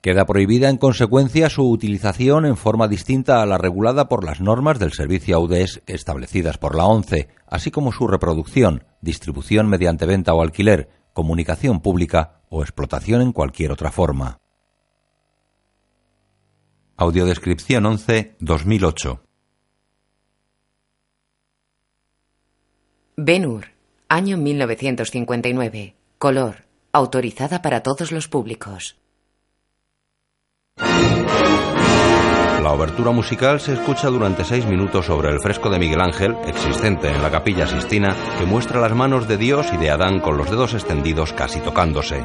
Queda prohibida en consecuencia su utilización en forma distinta a la regulada por las normas del servicio AUDES establecidas por la ONCE, así como su reproducción, distribución mediante venta o alquiler, comunicación pública o explotación en cualquier otra forma. Audiodescripción 11 2008 Ben-Hur, año 1959. Color. Autorizada para todos los públicos. La obertura musical se escucha durante seis minutos sobre el fresco de Miguel Ángel, existente en la capilla Sistina, que muestra las manos de Dios y de Adán con los dedos extendidos casi tocándose.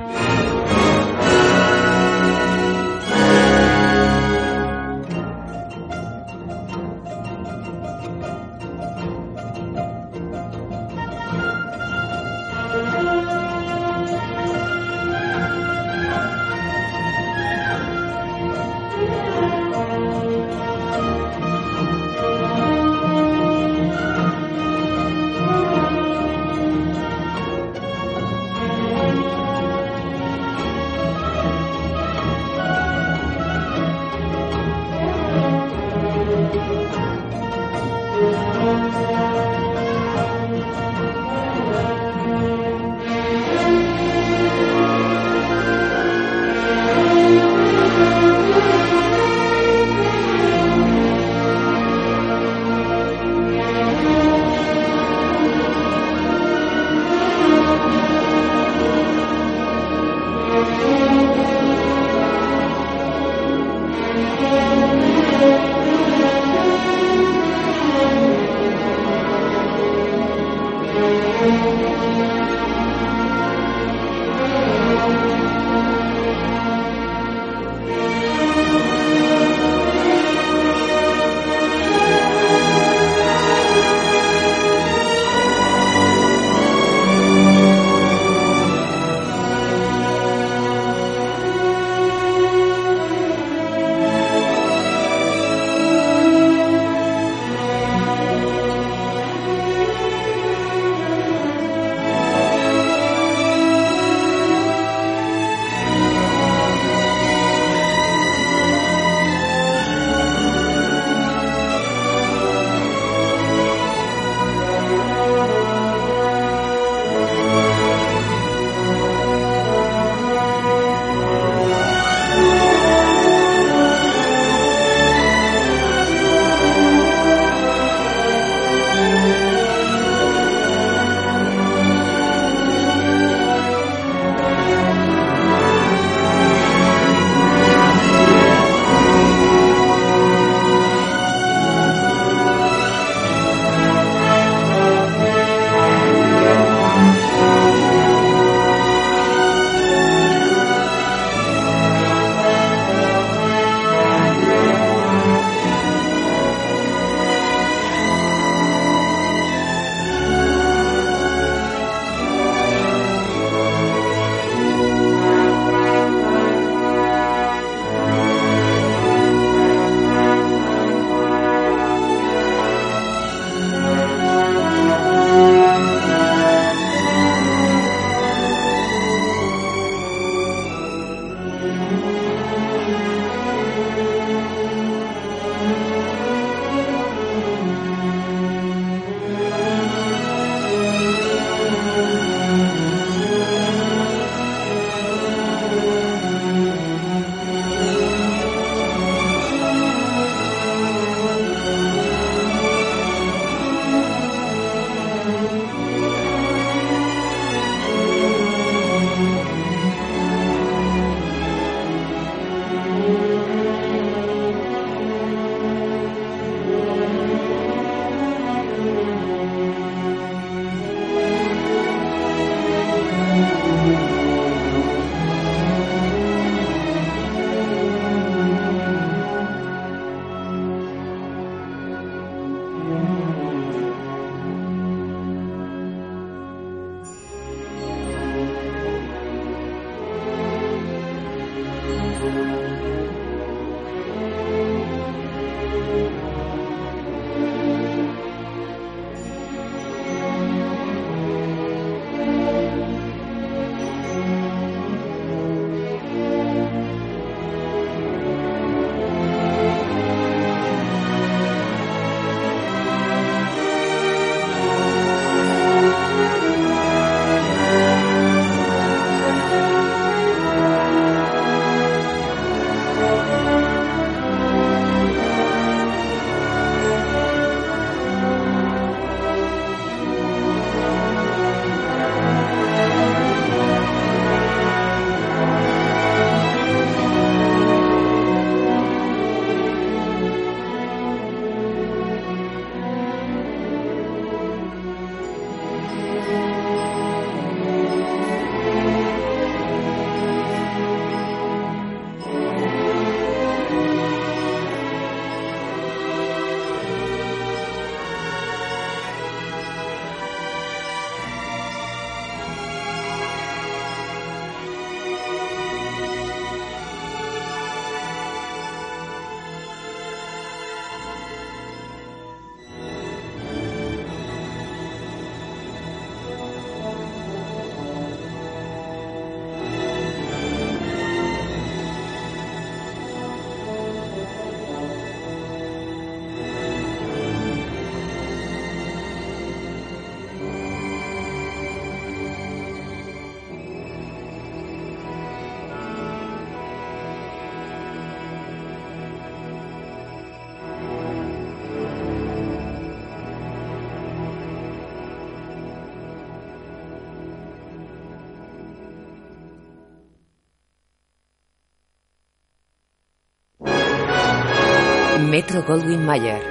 Metro Goldwyn Mayer.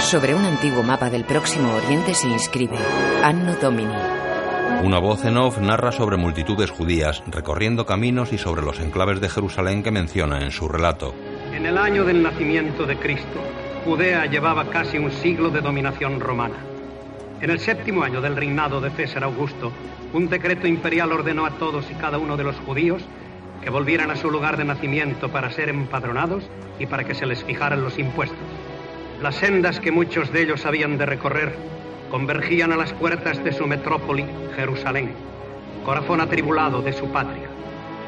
Sobre un antiguo mapa del Próximo Oriente se inscribe Anno Domini. Una voz en off narra sobre multitudes judías recorriendo caminos y sobre los enclaves de Jerusalén que menciona en su relato. En el año del nacimiento de Cristo, Judea llevaba casi un siglo de dominación romana. En el séptimo año del reinado de César Augusto, un decreto imperial ordenó a todos y cada uno de los judíos que volvieran a su lugar de nacimiento para ser empadronados y para que se les fijaran los impuestos. Las sendas que muchos de ellos habían de recorrer convergían a las puertas de su metrópoli, Jerusalén, corazón atribulado de su patria.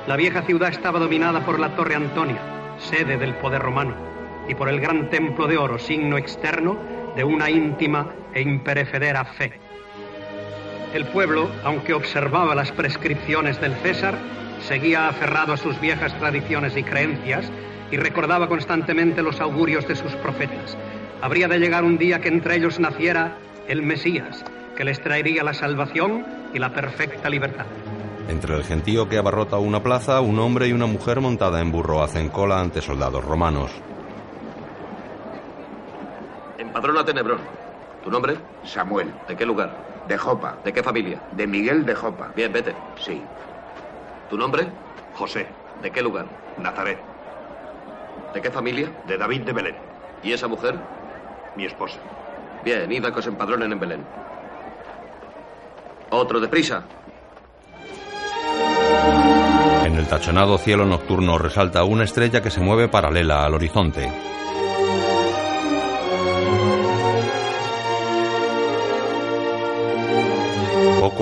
La vieja ciudad estaba dominada por la Torre Antonia, sede del poder romano, y por el gran templo de oro, signo externo de una íntima e imperecedera fe. El pueblo, aunque observaba las prescripciones del César, seguía aferrado a sus viejas tradiciones y creencias y recordaba constantemente los augurios de sus profetas. Habría de llegar un día que entre ellos naciera el Mesías, que les traería la salvación y la perfecta libertad. Entre el gentío que abarrota una plaza, un hombre y una mujer montada en burro hacen cola ante soldados romanos. Padrona Tenebrón. ¿Tu nombre? Samuel. ¿De qué lugar? De Jopa. ¿De qué familia? De Miguel de Jopa. Bien, vete. Sí. ¿Tu nombre? José. ¿De qué lugar? Nazaret. ¿De qué familia? De David de Belén. ¿Y esa mujer? Mi esposa. Bien, id a que os empadronen en Belén. Otro deprisa. En el tachonado cielo nocturno resalta una estrella que se mueve paralela al horizonte.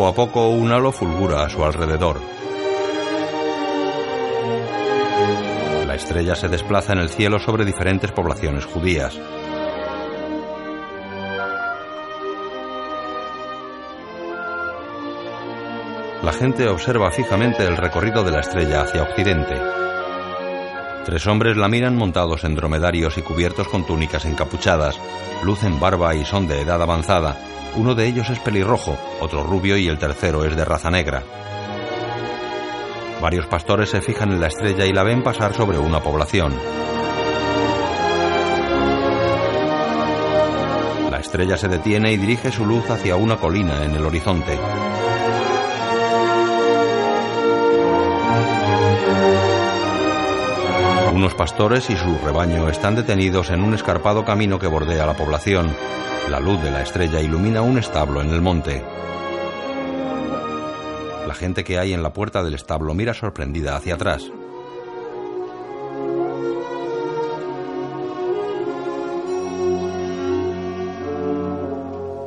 Poco a poco un halo fulgura a su alrededor. La estrella se desplaza en el cielo sobre diferentes poblaciones judías. La gente observa fijamente el recorrido de la estrella hacia occidente. Tres hombres la miran montados en dromedarios y cubiertos con túnicas encapuchadas, lucen barba y son de edad avanzada, uno de ellos es pelirrojo, otro rubio y el tercero es de raza negra. Varios pastores se fijan en la estrella y la ven pasar sobre una población. La estrella se detiene y dirige su luz hacia una colina en el horizonte. Unos pastores y su rebaño están detenidos en un escarpado camino que bordea la población. La luz de la estrella ilumina un establo en el monte. La gente que hay en la puerta del establo mira sorprendida hacia atrás.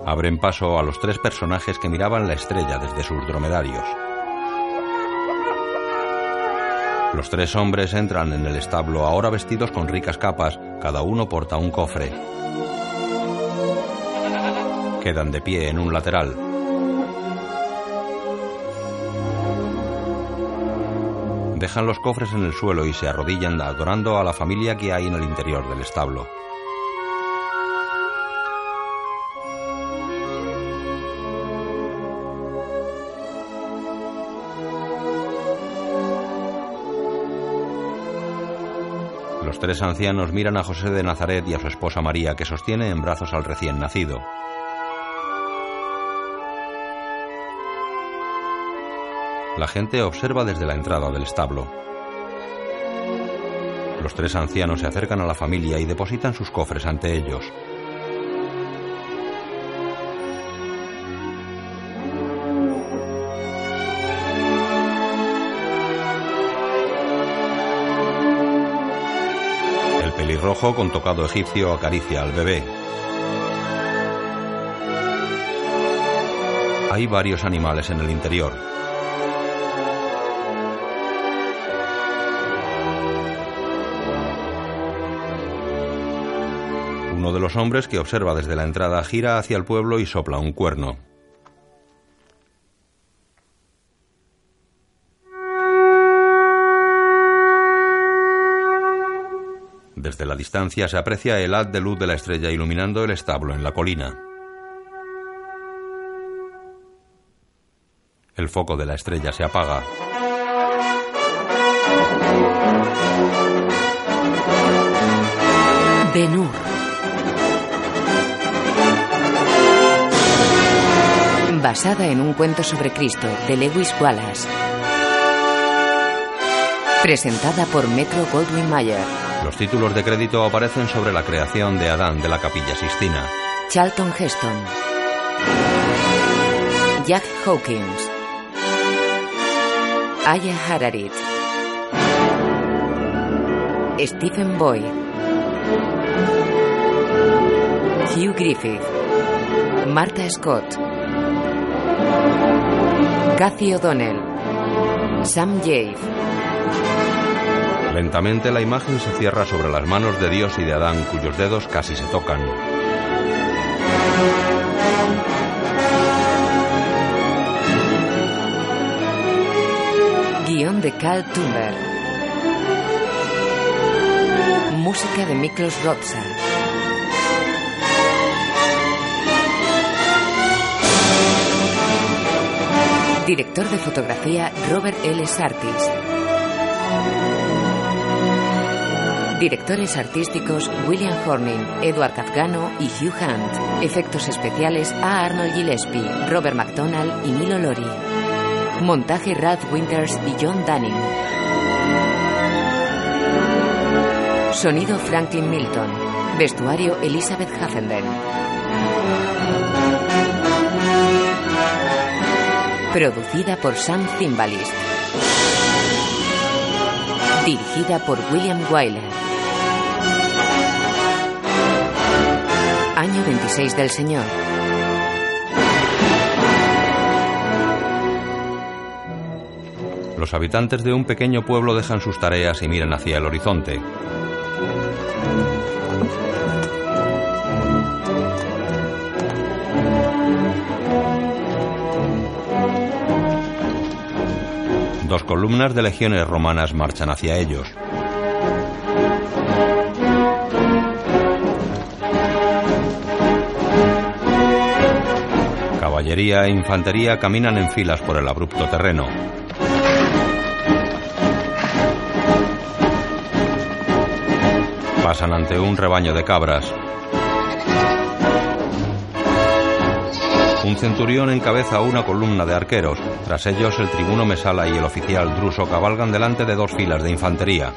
Abren paso a los tres personajes que miraban la estrella desde sus dromedarios. Los tres hombres entran en el establo ahora vestidos con ricas capas, cada uno porta un cofre. Quedan de pie en un lateral. Dejan los cofres en el suelo y se arrodillan adorando a la familia que hay en el interior del establo. Tres ancianos miran a José de Nazaret y a su esposa María que sostiene en brazos al recién nacido. La gente observa desde la entrada del establo. Los tres ancianos se acercan a la familia y depositan sus cofres ante ellos. Pelirrojo con tocado egipcio acaricia al bebé. Hay varios animales en el interior. Uno de los hombres que observa desde la entrada gira hacia el pueblo y sopla un cuerno. Desde la distancia se aprecia el haz de luz de la estrella iluminando el establo en la colina. El foco de la estrella se apaga. Ben-Hur. Basada en un cuento sobre Cristo de Lewis Wallace. Presentada por Metro Goldwyn Mayer. Los títulos de crédito aparecen sobre la creación de Adán de la Capilla Sistina. Charlton Heston. Jack Hawkins. Aya Hararit. Stephen Boyd. Hugh Griffith. Martha Scott. Cathy O'Donnell. Sam Jave. Lentamente la imagen se cierra sobre las manos de Dios y de Adán cuyos dedos casi se tocan. Guión de Carl Tumber. Música de Miklos Rotsa. Director de fotografía Robert L. Sartis. Directores artísticos William Horning, Edward Afgano y Hugh Hunt. Efectos especiales A. Arnold Gillespie, Robert McDonald y Milo Lori. Montaje Ralph Winters y John Dunning. Sonido Franklin Milton. Vestuario Elizabeth Huffenden. Producida por Sam Zimbalist. Dirigida por William Wyler. Año 26 del Señor. Los habitantes de un pequeño pueblo dejan sus tareas y miran hacia el horizonte. Dos columnas de legiones romanas marchan hacia ellos. Caballería e infantería caminan en filas por el abrupto terreno. Pasan ante un rebaño de cabras. Un centurión encabeza una columna de arqueros. Tras ellos, el tribuno Mesala y el oficial Druso cabalgan delante de dos filas de infantería.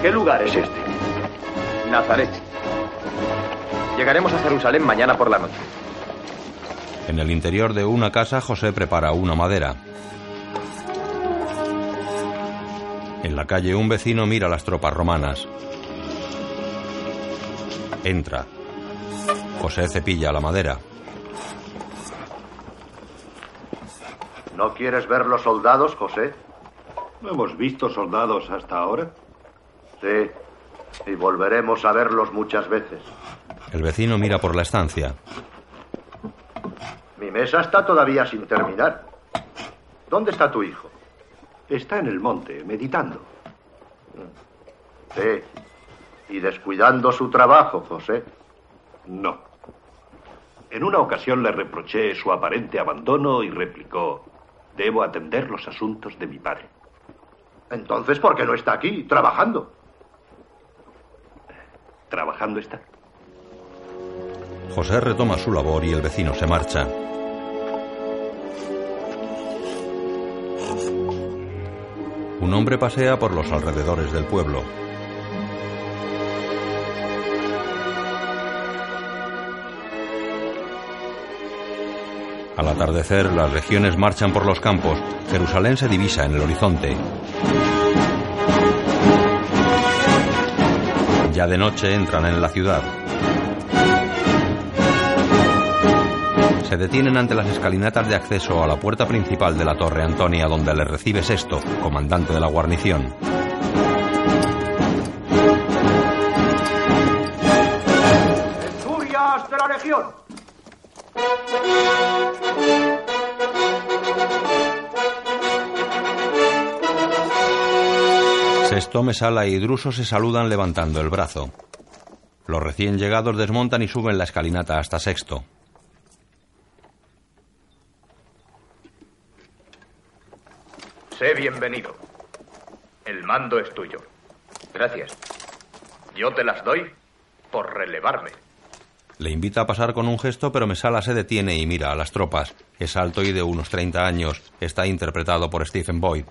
¿Qué lugar es este? Nazaret. Llegaremos a Jerusalén mañana por la noche. En el interior de una casa, José prepara una madera. En la calle, un vecino mira las tropas romanas. Entra. José cepilla la madera. ¿No quieres ver los soldados, José? ¿No hemos visto soldados hasta ahora? Sí, y volveremos a verlos muchas veces. El vecino mira por la estancia. Mi mesa está todavía sin terminar. ¿Dónde está tu hijo? Está en el monte, meditando. Sí. Y descuidando su trabajo, José. No. En una ocasión le reproché su aparente abandono y replicó, debo atender los asuntos de mi padre. Entonces, ¿por qué no está aquí, trabajando? Trabajando está. José retoma su labor y el vecino se marcha. Un hombre pasea por los alrededores del pueblo. Al atardecer, las legiones marchan por los campos. Jerusalén se divisa en el horizonte. Ya de noche entran en la ciudad. Se detienen ante las escalinatas de acceso a la puerta principal de la Torre Antonia, donde le recibe Sesto, comandante de la guarnición. ¡Centurias de la Legión! Sesto, Mesala y Druso se saludan levantando el brazo. Los recién llegados desmontan y suben la escalinata hasta Sexto. Sé bienvenido. El mando es tuyo. Gracias. Yo te las doy por relevarme. Le invita a pasar con un gesto, pero Mesala se detiene y mira a las tropas. Es alto y de unos 30 años. Está interpretado por Stephen Boyd.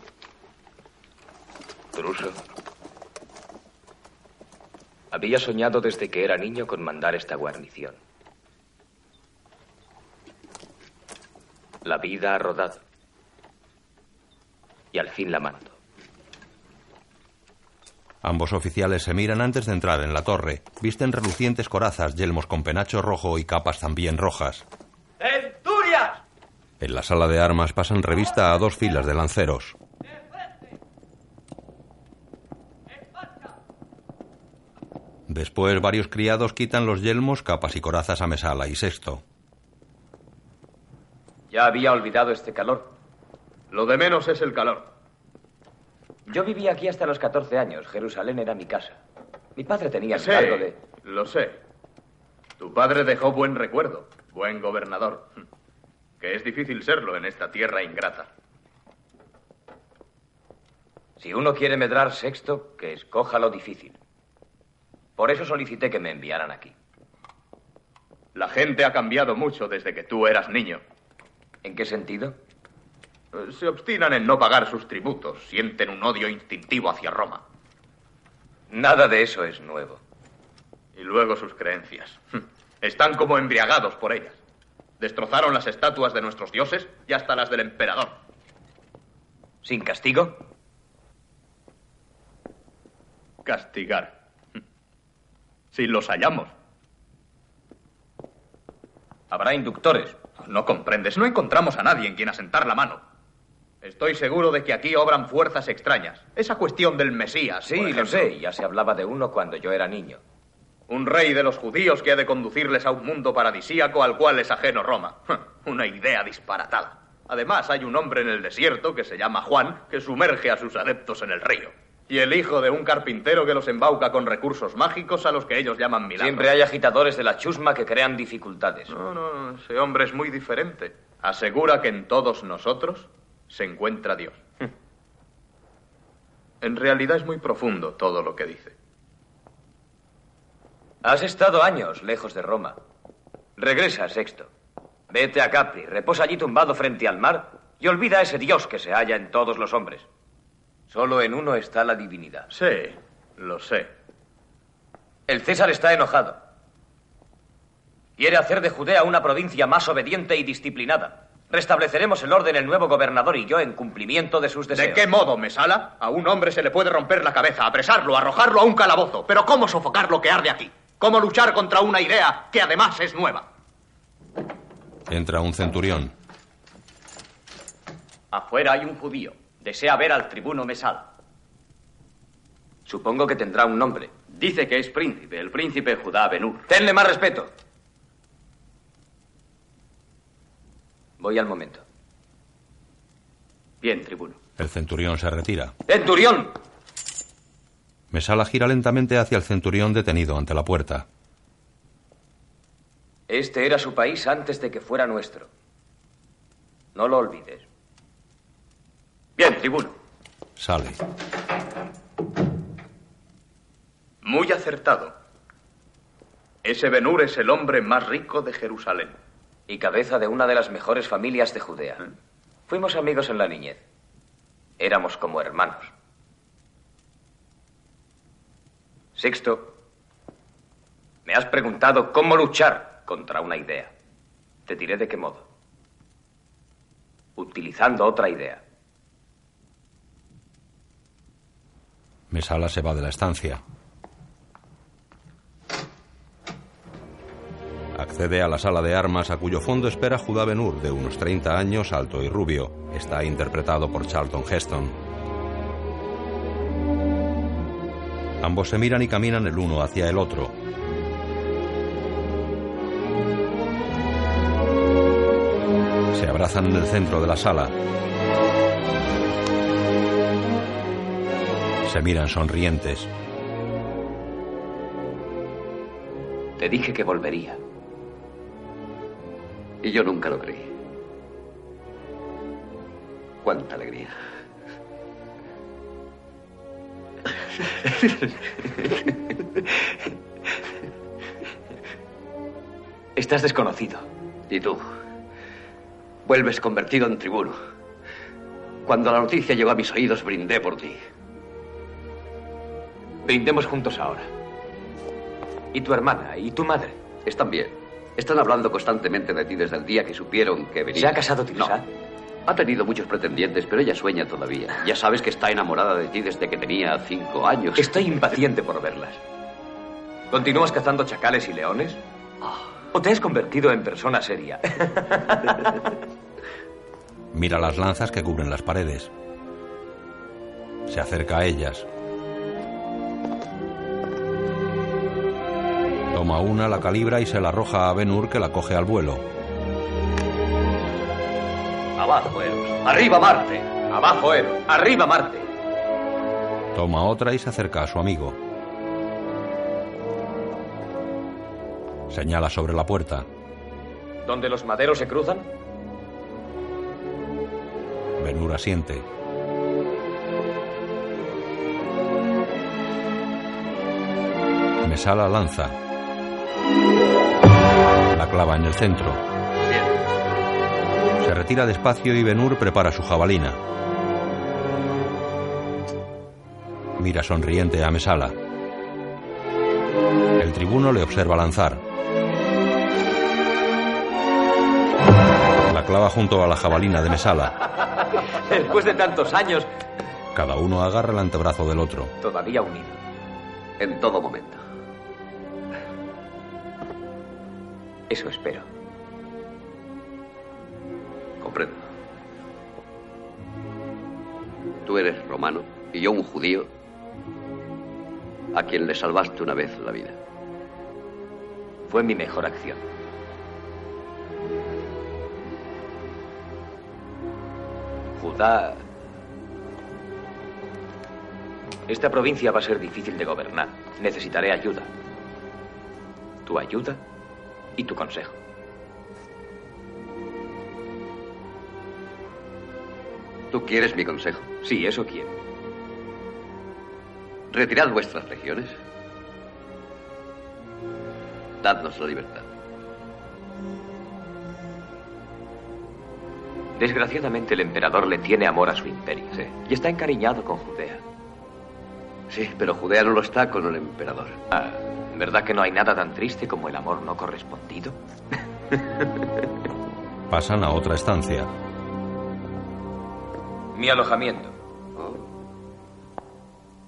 Druso. Había soñado desde que era niño con mandar esta guarnición. La vida ha rodado. Y al fin la mando. Ambos oficiales se miran antes de entrar en la torre. Visten relucientes corazas, yelmos con penacho rojo y capas también rojas. ¡Centurias! En la sala de armas pasan revista a dos filas de lanceros. Después varios criados quitan los yelmos, capas y corazas a Mesala y Sexto. Ya había olvidado este calor. Lo de menos es el calor. Yo vivía aquí hasta los 14 años. Jerusalén era mi casa. Mi padre tenía el cargo de... lo sé. Tu padre dejó buen recuerdo, buen gobernador. Que es difícil serlo en esta tierra ingrata. Si uno quiere medrar sexto, que escoja lo difícil. Por eso solicité que me enviaran aquí. La gente ha cambiado mucho desde que tú eras niño. ¿En qué sentido? Se obstinan en no pagar sus tributos, sienten un odio instintivo hacia Roma. Nada de eso es nuevo. Y luego sus creencias. Están como embriagados por ellas. Destrozaron las estatuas de nuestros dioses y hasta las del emperador. ¿Sin castigo? Castigar. Si los hallamos. Habrá inductores. No comprendes, no encontramos a nadie en quien asentar la mano. Estoy seguro de que aquí obran fuerzas extrañas. Esa cuestión del Mesías. Sí, por lo sé. Ya se hablaba de uno cuando yo era niño. Un rey de los judíos que ha de conducirles a un mundo paradisíaco al cual es ajeno Roma. Una idea disparatada. Además, hay un hombre en el desierto que se llama Juan que sumerge a sus adeptos en el río. Y el hijo de un carpintero que los embauca con recursos mágicos a los que ellos llaman milagros. Siempre hay agitadores de la chusma que crean dificultades. No, no, ese hombre es muy diferente. Asegura que en todos nosotros se encuentra Dios. En realidad es muy profundo todo lo que dice. Has estado años lejos de Roma. Regresa, Sexto. Vete a Capri, reposa allí tumbado frente al mar y olvida a ese Dios que se halla en todos los hombres. Solo en uno está la divinidad. Sí, lo sé. El César está enojado. Quiere hacer de Judea una provincia más obediente y disciplinada. Restableceremos el orden el nuevo gobernador y yo en cumplimiento de sus deseos. ¿De qué modo, Mesala? A un hombre se le puede romper la cabeza, apresarlo, arrojarlo a un calabozo. Pero ¿cómo sofocar lo que arde aquí? ¿Cómo luchar contra una idea que además es nueva? Entra un centurión. Afuera hay un judío. Desea ver al tribuno Mesala. Supongo que tendrá un nombre. Dice que es príncipe, el príncipe Judá Benur. Tenle más respeto. Voy al momento. Bien, tribuno. El centurión se retira. ¡Centurión! Mesala gira lentamente hacia el centurión detenido ante la puerta. Este era su país antes de que fuera nuestro. No lo olvides. Bien, tribuno. Sale. Muy acertado. Ese Benur es el hombre más rico de Jerusalén. Y cabeza de una de las mejores familias de Judea. Fuimos amigos en la niñez. Éramos como hermanos. Sexto, me has preguntado cómo luchar contra una idea. Te diré de qué modo. Utilizando otra idea. Mesala se va de la estancia. Accede a la sala de armas a cuyo fondo espera Judá Benur, de unos 30 años, alto y rubio. Está interpretado por Charlton Heston. Ambos se miran y caminan el uno hacia el otro. Se abrazan en el centro de la sala. Se miran sonrientes. Te dije que volvería. Y yo nunca lo creí. Cuánta alegría. Estás desconocido. ¿Y tú? Vuelves convertido en tribuno. Cuando la noticia llegó a mis oídos, brindé por ti. Brindemos juntos ahora. ¿Y tu hermana? ¿Y tu madre? Están bien. Están hablando constantemente de ti desde el día que supieron que venías. ¿Se ha casado Tirsa? No. Ha tenido muchos pretendientes, pero ella sueña todavía. Ya sabes que está enamorada de ti desde que tenía cinco años. Estoy impaciente por verlas. ¿Continúas cazando chacales y leones? ¿O te has convertido en persona seria? Mira las lanzas que cubren las paredes. Se acerca a ellas. Toma una, la calibra y se la arroja a Benur que la coge al vuelo. Abajo, Eros. Arriba, Marte. Abajo, Eros. Arriba, Marte. Toma otra y se acerca a su amigo. Señala sobre la puerta. ¿Donde los maderos se cruzan? Benur asiente. Mesala lanza. La clava en el centro. Se retira despacio y Benur prepara su jabalina. Mira sonriente a Mesala. El tribuno le observa lanzar. La clava junto a la jabalina de Mesala. Después de tantos años, Cada uno agarra el antebrazo del otro. todavía unido. En todo momento. Eso espero. Comprendo. Tú eres romano y yo un judío a quien le salvaste una vez la vida. Fue mi mejor acción. Judá... Esta provincia va a ser difícil de gobernar. Necesitaré ayuda. Tu ayuda y tu consejo. ¿Tú quieres mi consejo? Sí, eso quiero. Retirad vuestras legiones. Dadnos la libertad. Desgraciadamente el emperador le tiene amor a su imperio. Y está encariñado con Judea. Sí, pero Judea no lo está con el emperador. Ah, ¿Verdad que no hay nada tan triste como el amor no correspondido? Pasan a otra estancia. Mi alojamiento.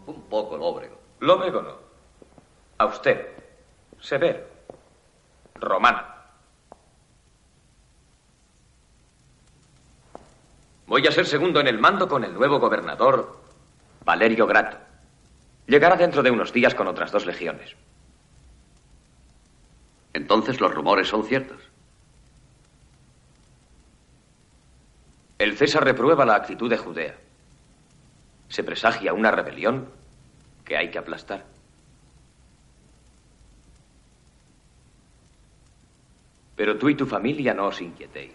Un poco lóbrego. Lóbrego no. Austero. Severo. Romano. Voy a ser segundo en el mando con el nuevo gobernador, Valerio Grato. Llegará dentro de unos días con otras dos legiones. Entonces los rumores son ciertos. El César reprueba la actitud de Judea. Se presagia una rebelión que hay que aplastar. Pero tú y tu familia no os inquietéis.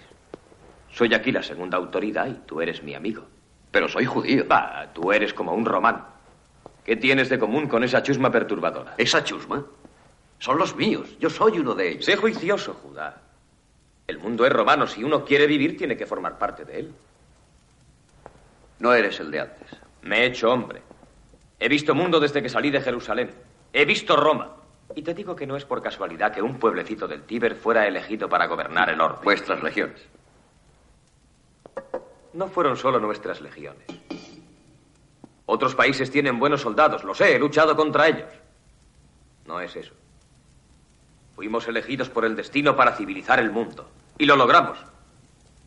Soy aquí la segunda autoridad y tú eres mi amigo. Pero soy judío. Va, tú eres como un romano. ¿Qué tienes de común con esa chusma perturbadora? ¿Esa chusma? Son los míos. Yo soy uno de ellos. Sé juicioso, Judá. El mundo es romano. Si uno quiere vivir, tiene que formar parte de él. No eres el de antes. Me he hecho hombre. He visto mundo desde que salí de Jerusalén. He visto Roma. Y te digo que no es por casualidad que un pueblecito del Tíber fuera elegido para gobernar el orbe. Vuestras legiones. No fueron solo nuestras legiones. Otros países tienen buenos soldados, lo sé, he luchado contra ellos. No es eso. Fuimos elegidos por el destino para civilizar el mundo. Y lo logramos.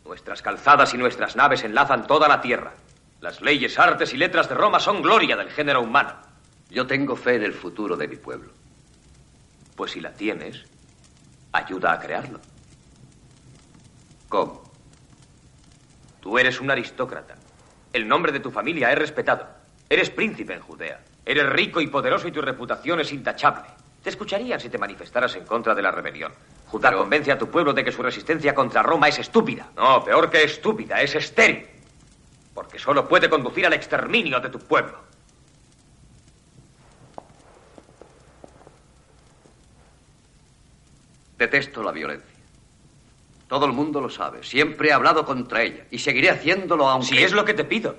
Nuestras calzadas y nuestras naves enlazan toda la tierra. Las leyes, artes y letras de Roma son gloria del género humano. Yo tengo fe en el futuro de mi pueblo. Pues si la tienes, ayuda a crearlo. ¿Cómo? Tú eres un aristócrata. El nombre de tu familia es respetado. Eres príncipe en Judea. Eres rico y poderoso y tu reputación es intachable. Te escucharían si te manifestaras en contra de la rebelión. Judá convence a tu pueblo de que su resistencia contra Roma es estúpida. No, peor que estúpida, es estéril. Porque solo puede conducir al exterminio de tu pueblo. Detesto la violencia. Todo el mundo lo sabe. Siempre he hablado contra ella y seguiré haciéndolo aunque... Si es lo que te pido.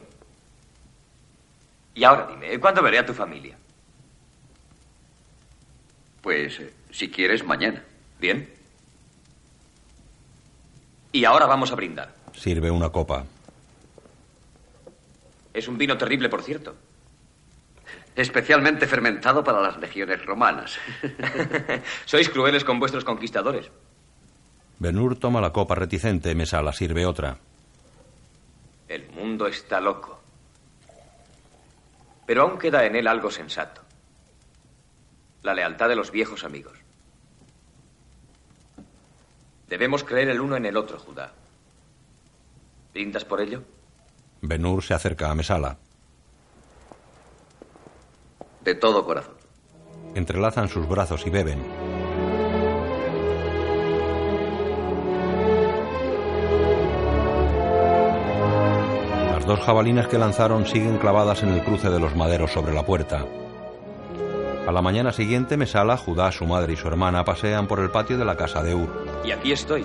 Y ahora dime, ¿cuándo veré a tu familia? Pues, eh, si quieres, mañana. Bien. Y ahora vamos a brindar. Sirve una copa. Es un vino terrible, por cierto. Especialmente fermentado para las legiones romanas. Sois crueles con vuestros conquistadores. Benur toma la copa reticente, Mesala sirve otra. El mundo está loco. Pero aún queda en él algo sensato. La lealtad de los viejos amigos. Debemos creer el uno en el otro, Judá. ¿Brindas por ello? Benur se acerca a Mesala. De todo corazón. Entrelazan sus brazos y beben. Las dos jabalinas que lanzaron siguen clavadas en el cruce de los maderos sobre la puerta. A la mañana siguiente, Mesala, Judá, su madre y su hermana pasean por el patio de la casa de Ur. Y aquí estoy,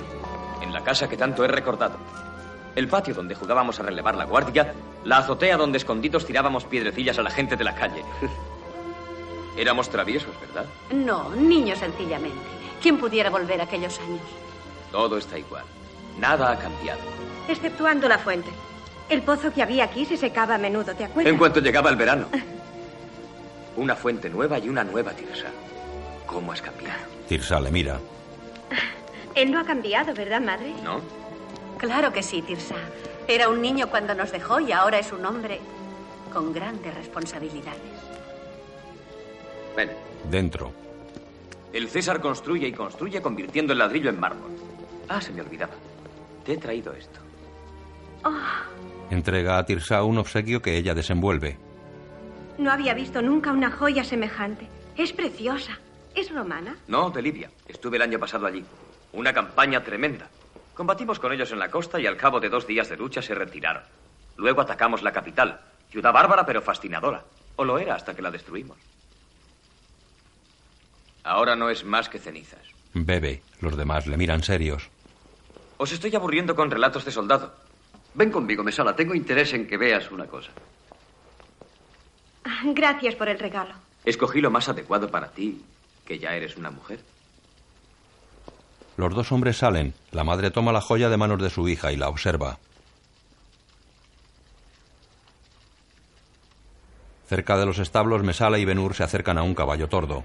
en la casa que tanto he recordado. El patio donde jugábamos a relevar la guardia, la azotea donde escondidos tirábamos piedrecillas a la gente de la calle. Éramos traviesos, ¿verdad? No, niños sencillamente. ¿Quién pudiera volver a aquellos años? Todo está igual. Nada ha cambiado. Exceptuando la fuente. El pozo que había aquí se secaba a menudo, ¿te acuerdas? En cuanto llegaba el verano. Una fuente nueva y una nueva Tirsa. ¿Cómo has cambiado? Tirsa le mira. Él no ha cambiado, ¿verdad, madre? ¿No? Claro que sí, Tirsa. Era un niño cuando nos dejó y ahora es un hombre con grandes responsabilidades. Ven. Dentro. El César construye y construye convirtiendo el ladrillo en mármol. Ah, se me olvidaba. Te he traído esto. Oh, Entrega a Tirsa un obsequio que ella desenvuelve. No había visto nunca una joya semejante. Es preciosa. ¿Es romana? No, de Libia. Estuve el año pasado allí. Una campaña tremenda. Combatimos con ellos en la costa y al cabo de dos días de lucha se retiraron. Luego atacamos la capital. Ciudad bárbara pero fascinadora. O lo era hasta que la destruimos. Ahora no es más que cenizas. Bebe. Los demás le miran serios. Os estoy aburriendo con relatos de soldado. Ven conmigo, Mesala. Tengo interés en que veas una cosa. Gracias por el regalo. Escogí lo más adecuado para ti ¿Que ya eres una mujer? Los dos hombres salen. La madre toma la joya de manos de su hija y la observa. Cerca de los establos, Mesala y Benur se acercan a un caballo tordo.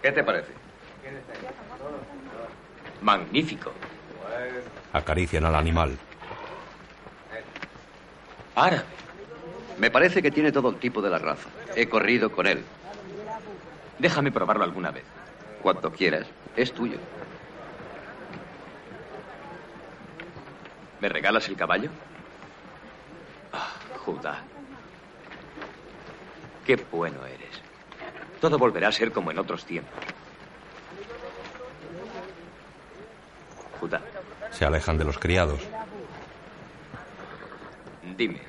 ¿Qué te parece? Magnífico. Acarician al animal. Árabe. Me parece que tiene todo el tipo de la raza. He corrido con él. Déjame probarlo alguna vez. Cuanto quieras. Es tuyo. ¿Me regalas el caballo? Ah, Judá. Qué bueno eres. Todo volverá a ser como en otros tiempos. Judá, Se alejan de los criados. dime,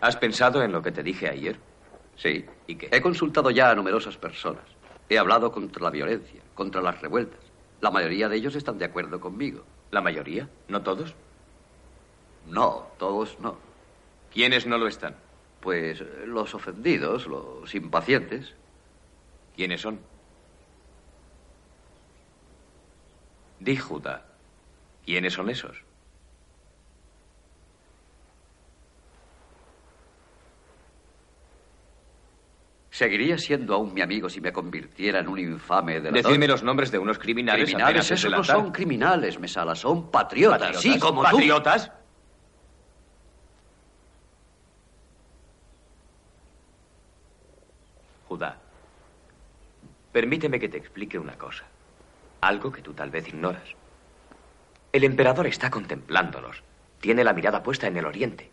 ¿has pensado en lo que te dije ayer? Sí. ¿Y qué? He consultado ya a numerosas personas. He hablado contra la violencia, contra las revueltas. La mayoría de ellos están de acuerdo conmigo. ¿La mayoría? ¿No todos? No, todos no. ¿Quiénes no lo están? Pues eh, los ofendidos, los impacientes. ¿Quiénes son? Di, Judá, ¿quiénes son esos? Seguiría siendo aún mi amigo si me convirtiera en un infame de Decidme los nombres de unos criminales. Criminales, esos es no son criminales, Mesala, son patriotas. ¿Patriotas? Sí, como tú. ¿Patriotas? Judá, permíteme que te explique una cosa. Algo que tú tal vez ignoras. El emperador está contemplándolos. Tiene la mirada puesta en el oriente.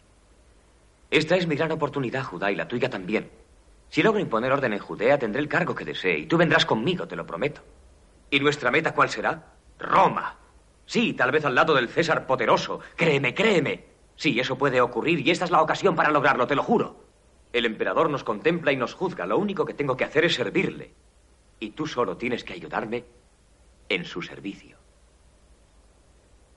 Esta es mi gran oportunidad, Judá, y la tuya también. Si logro imponer orden en Judea, tendré el cargo que desee, y tú vendrás conmigo, te lo prometo. ¿Y nuestra meta cuál será? Roma. Sí, tal vez al lado del César poderoso. Créeme, créeme. Sí, eso puede ocurrir, y esta es la ocasión para lograrlo, te lo juro. El emperador nos contempla y nos juzga. Lo único que tengo que hacer es servirle. Y tú solo tienes que ayudarme en su servicio.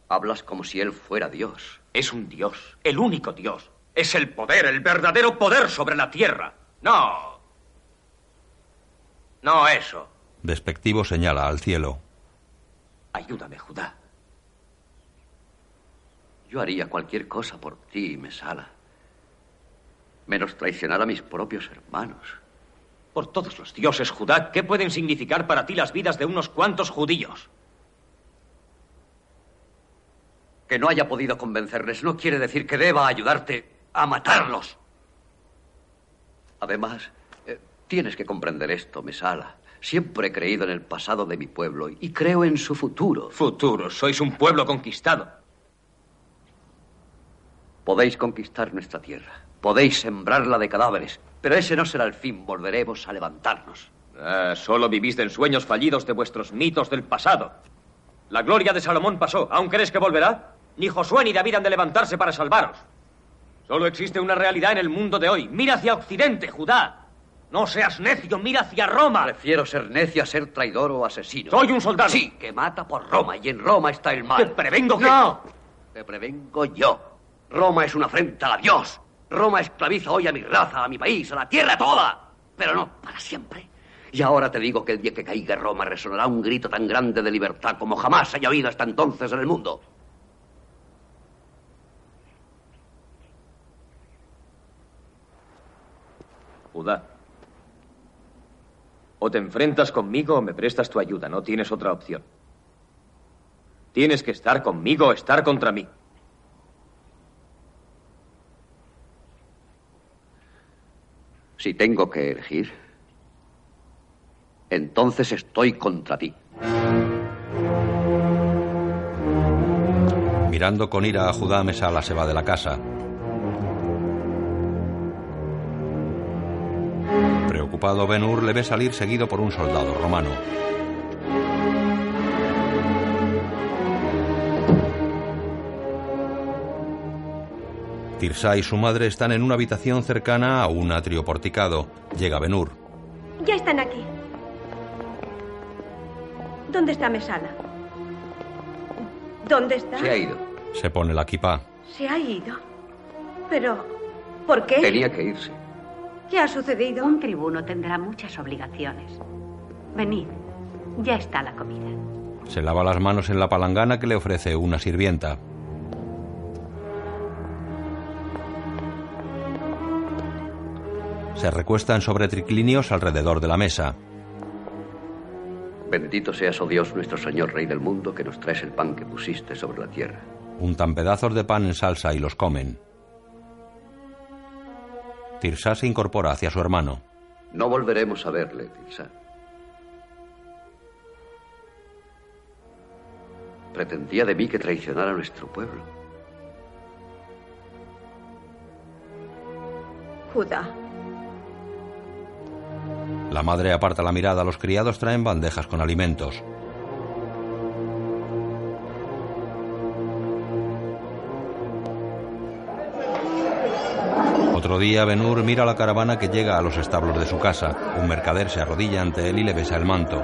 Hablas como si él fuera Dios. Es un Dios, el único Dios. Es el poder, el verdadero poder sobre la tierra. No. No eso. Despectivo señala al cielo. Ayúdame, Judá. Yo haría cualquier cosa por ti, Mesala. Menos traicionar a mis propios hermanos. Por todos los dioses, Judá, ¿qué pueden significar para ti las vidas de unos cuantos judíos? Que no haya podido convencerles no quiere decir que deba ayudarte a matarlos. Además, eh, tienes que comprender esto, Mesala. Siempre he creído en el pasado de mi pueblo y creo en su futuro. Futuro, sois un pueblo conquistado. Podéis conquistar nuestra tierra, podéis sembrarla de cadáveres, pero ese no será el fin, volveremos a levantarnos. Ah, solo vivís de ensueños fallidos de vuestros mitos del pasado. La gloria de Salomón pasó. ¿Aún crees que volverá? Ni Josué ni David han de levantarse para salvaros. Solo existe una realidad en el mundo de hoy. Mira hacia Occidente, Judá. No seas necio, mira hacia Roma. Prefiero ser necio a ser traidor o asesino. Soy un soldado. Sí, que mata por Roma y en Roma está el mal. Te prevengo que... No, te prevengo yo. Roma es una afrenta a Dios. Roma esclaviza hoy a mi raza, a mi país, a la tierra toda. Pero no para siempre. Y ahora te digo que el día que caiga Roma resonará un grito tan grande de libertad como jamás haya oído hasta entonces en el mundo. O te enfrentas conmigo o me prestas tu ayuda. No tienes otra opción. Tienes que estar conmigo o estar contra mí. Si tengo que elegir, entonces estoy contra ti. Mirando con ira a Judá, Mesala se va de la casa. Preocupado, Ben-Hur le ve salir seguido por un soldado romano. Tirsa y su madre están en una habitación cercana a un atrio porticado. Llega Ben-Hur. Ya están aquí. ¿Dónde está Mesala? ¿Dónde está? Se ha ido. Se pone la kipá. Se ha ido. Pero, ¿por qué? Tenía que irse. ¿Qué ha sucedido? Un tribuno tendrá muchas obligaciones. Venid, ya está la comida. Se lava las manos en la palangana que le ofrece una sirvienta. Se recuestan sobre triclinios alrededor de la mesa. Bendito seas, oh Dios, nuestro Señor, Rey del mundo, que nos traes el pan que pusiste sobre la tierra. Untan pedazos de pan en salsa y los comen. Tirsa se incorpora hacia su hermano. No volveremos a verle, Tirsa. Pretendía de mí que traicionara a nuestro pueblo. Judá. La madre aparta la mirada. Los criados traen bandejas con alimentos. Otro día, Benur mira la caravana que llega a los establos de su casa. Un mercader se arrodilla ante él y le besa el manto.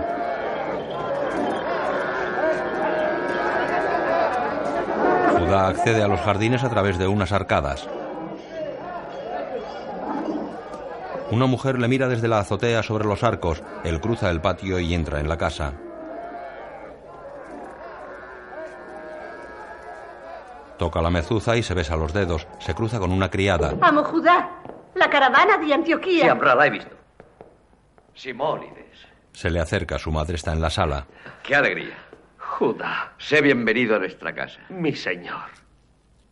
Judá accede a los jardines a través de unas arcadas. Una mujer le mira desde la azotea sobre los arcos. Él cruza el patio y entra en la casa. Toca la mezuza y se besa los dedos. Se cruza con una criada. Amo Judá, la caravana de Antioquía. Siempre la he visto. Simónides. Se le acerca. Su madre está en la sala. ¡Qué alegría! Judá, Sé bienvenido a nuestra casa. mi señor.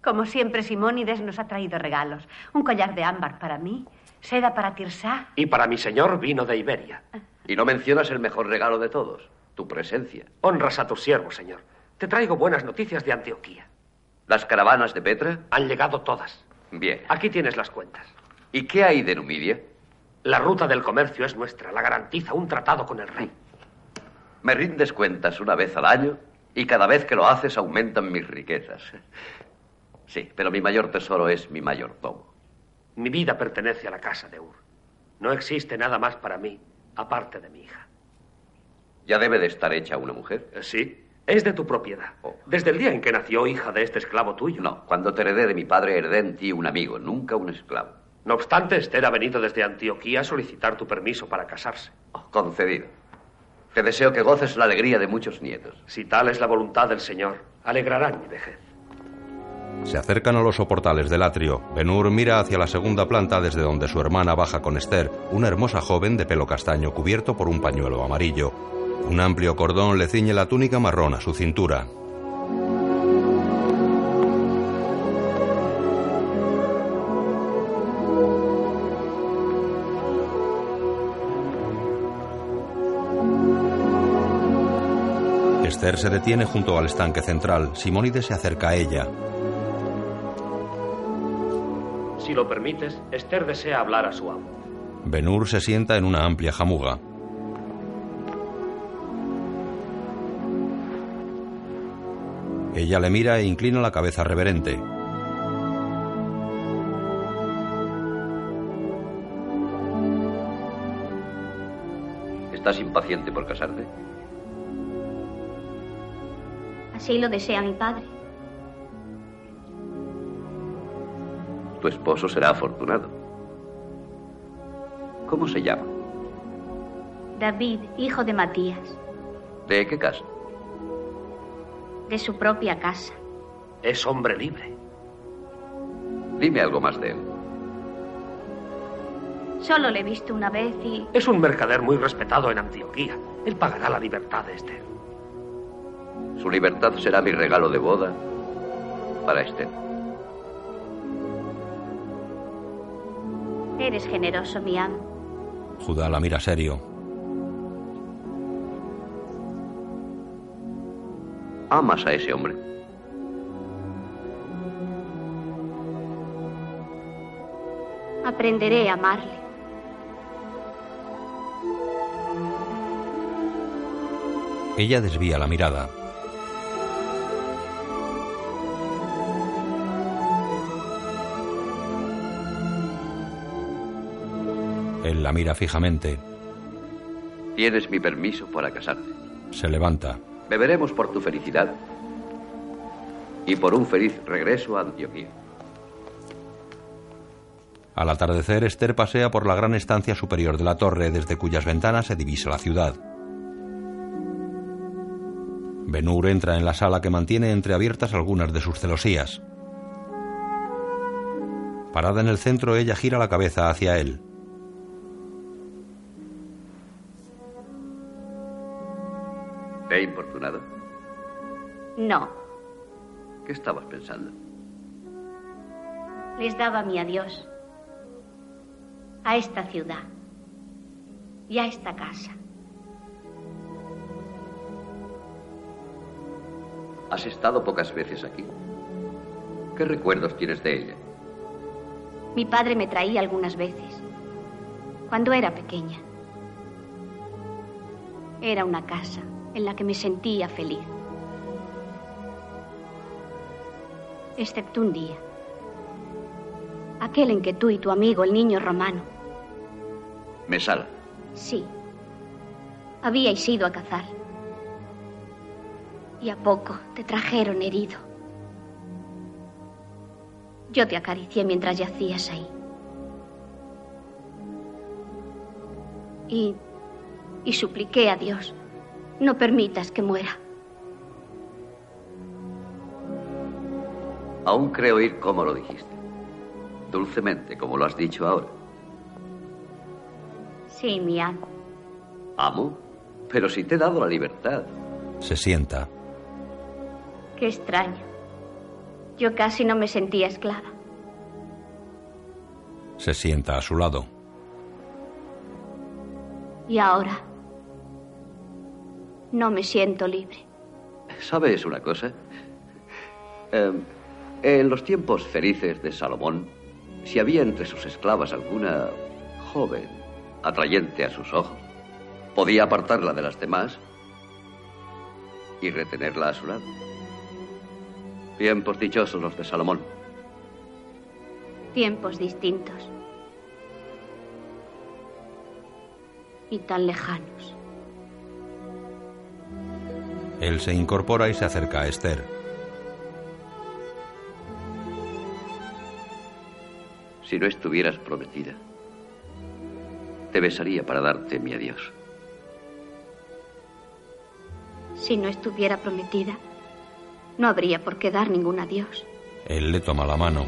Como siempre, Simónides nos ha traído regalos. Un collar de ámbar para mí, seda para Tirsá. Y para mi señor vino de Iberia. Y no mencionas el mejor regalo de todos, tu presencia. Honras a tu siervo, señor. Te traigo buenas noticias de Antioquía. ¿Las caravanas de Petra? Han llegado todas. Bien. Aquí tienes las cuentas. ¿Y qué hay de Numidia? La ruta del comercio es nuestra. La garantiza un tratado con el rey. Me rindes cuentas una vez al año y cada vez que lo haces aumentan mis riquezas. Sí, pero mi mayor tesoro es mi mayordomo. Mi vida pertenece a la casa de Ur. No existe nada más para mí, aparte de mi hija. Ya debe de estar hecha una mujer. Eh, Sí, es de tu propiedad. Desde el día en que nació hija de este esclavo tuyo. No, cuando te heredé de mi padre heredé en ti un amigo, nunca un esclavo. No obstante, Esther ha venido desde Antioquía a solicitar tu permiso para casarse. Concedido. Te deseo que goces la alegría de muchos nietos. Si tal es la voluntad del Señor, alegrarán mi vejez. Se acercan a los soportales del atrio. Benur mira hacia la segunda planta desde donde su hermana baja con Esther, una hermosa joven de pelo castaño cubierto por un pañuelo amarillo. Un amplio cordón le ciñe la túnica marrón a su cintura. Esther se detiene junto al estanque central. Simónides se acerca a ella. Si lo permites, Esther desea hablar a su amo. Benur se sienta en una amplia jamuga. Ella le mira e inclina la cabeza reverente. ¿Estás impaciente por casarte? Así lo desea mi padre. Tu esposo será afortunado. ¿Cómo se llama? David, hijo de Matías, ¿De qué casa? De su propia casa. Es hombre libre. Dime algo más de él. Solo le he visto una vez y Es un mercader muy respetado en Antioquía. Él pagará la libertad de Esther. Su libertad será mi regalo de boda para Esther. eres generoso, mi amo. Judá la mira serio. ¿Amas a ese hombre? Aprenderé a amarle. Ella desvía la mirada. Él la mira fijamente. Tienes mi permiso para casarte. Se levanta. Beberemos por tu felicidad y por un feliz regreso a Antioquía. Al atardecer, Esther pasea por la gran estancia superior de la torre, desde cuyas ventanas se divisa la ciudad. Benur entra en la sala que mantiene entreabiertas algunas de sus celosías. Parada en el centro, ella gira la cabeza hacia él. No, ¿Qué estabas pensando? les daba mi adiós a esta ciudad y a esta casa. ¿Has estado pocas veces aquí? ¿Qué recuerdos tienes de ella? Mi padre me traía algunas veces, cuando era pequeña. Era una casa en la que me sentía feliz. Excepto un día. Aquel en que tú y tu amigo, el niño romano, Mesala. sí, habíais ido a cazar. Y a poco te trajeron herido. Yo te acaricié mientras yacías ahí. Y, y supliqué a Dios, no permitas que muera. Aún creo oír cómo lo dijiste. Dulcemente, como lo has dicho ahora. Sí, mi amo. Amo, pero si te he dado la libertad. Se sienta. Qué extraño. Yo casi no me sentía esclava. Se sienta a su lado. Y ahora no me siento libre. ¿Sabes una cosa? Eh, en los tiempos felices de Salomón, si había entre sus esclavas alguna joven, atrayente a sus ojos, podía apartarla de las demás y retenerla a su lado. Tiempos dichosos los de Salomón. Tiempos distintos. Y tan lejanos. Él se incorpora y se acerca a Esther. Si no estuvieras prometida, te besaría para darte mi adiós. Si no estuviera prometida, no habría por qué dar ningún adiós. Él le toma la mano.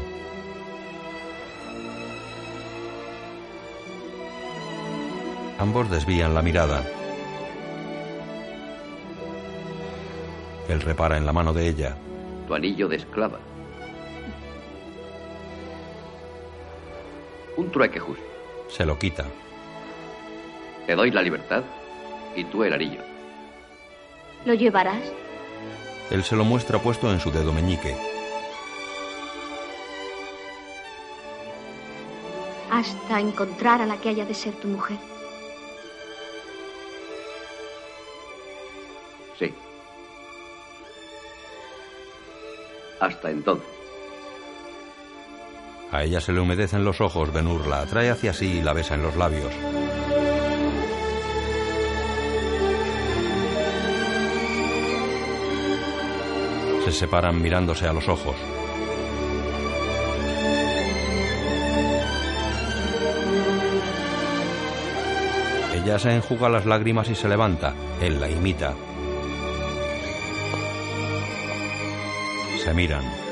Ambos desvían la mirada. Él repara en la mano de ella. Tu anillo de esclava. Un trueque justo. Se lo quita. Te doy la libertad y tú el anillo. ¿Lo llevarás? Él se lo muestra puesto en su dedo meñique. Hasta encontrar a la que haya de ser tu mujer. Sí. Hasta entonces. A ella se le humedecen los ojos, Benur la atrae hacia sí y la besa en los labios. Se separan mirándose a los ojos. Ella se enjuga las lágrimas y se levanta. Él la imita. Se miran.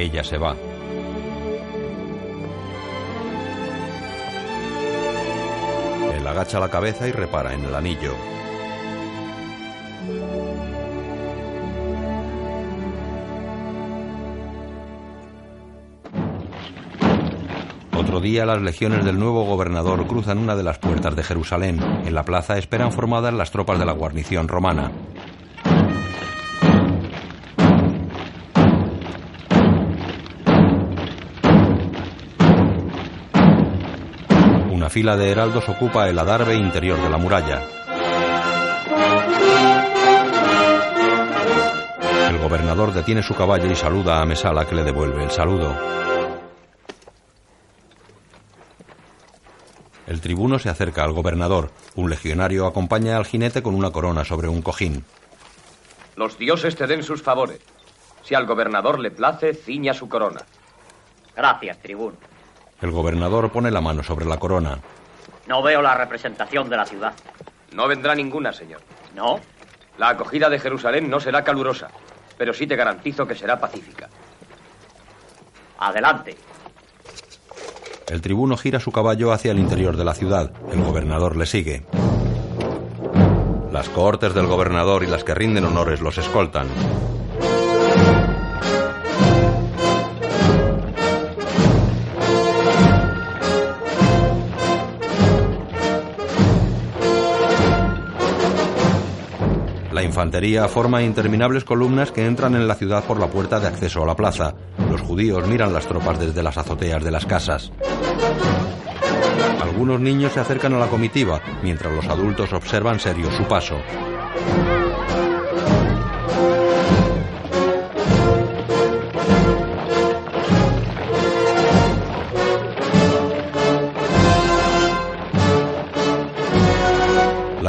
Ella se va. Él agacha la cabeza y repara en el anillo. Otro día las legiones del nuevo gobernador cruzan una de las puertas de Jerusalén. En la plaza esperan formadas las tropas de la guarnición romana. Una fila de heraldos ocupa el adarve interior de la muralla. El gobernador detiene su caballo y saluda a Mesala que le devuelve el saludo. El tribuno se acerca al gobernador. Un legionario acompaña al jinete con una corona sobre un cojín. Los dioses te den sus favores. Si al gobernador le place, ciña su corona. Gracias, tribuno. El gobernador pone la mano sobre la corona. No veo la representación de la ciudad. No vendrá ninguna, señor. ¿No? La acogida de Jerusalén no será calurosa, pero sí te garantizo que será pacífica. Adelante. El tribuno gira su caballo hacia el interior de la ciudad. El gobernador le sigue. Las cohortes del gobernador y las que rinden honores los escoltan. Infantería forma interminables columnas que entran en la ciudad por la puerta de acceso a la plaza. Los judíos miran las tropas desde las azoteas de las casas. Algunos niños se acercan a la comitiva, mientras los adultos observan serios su paso.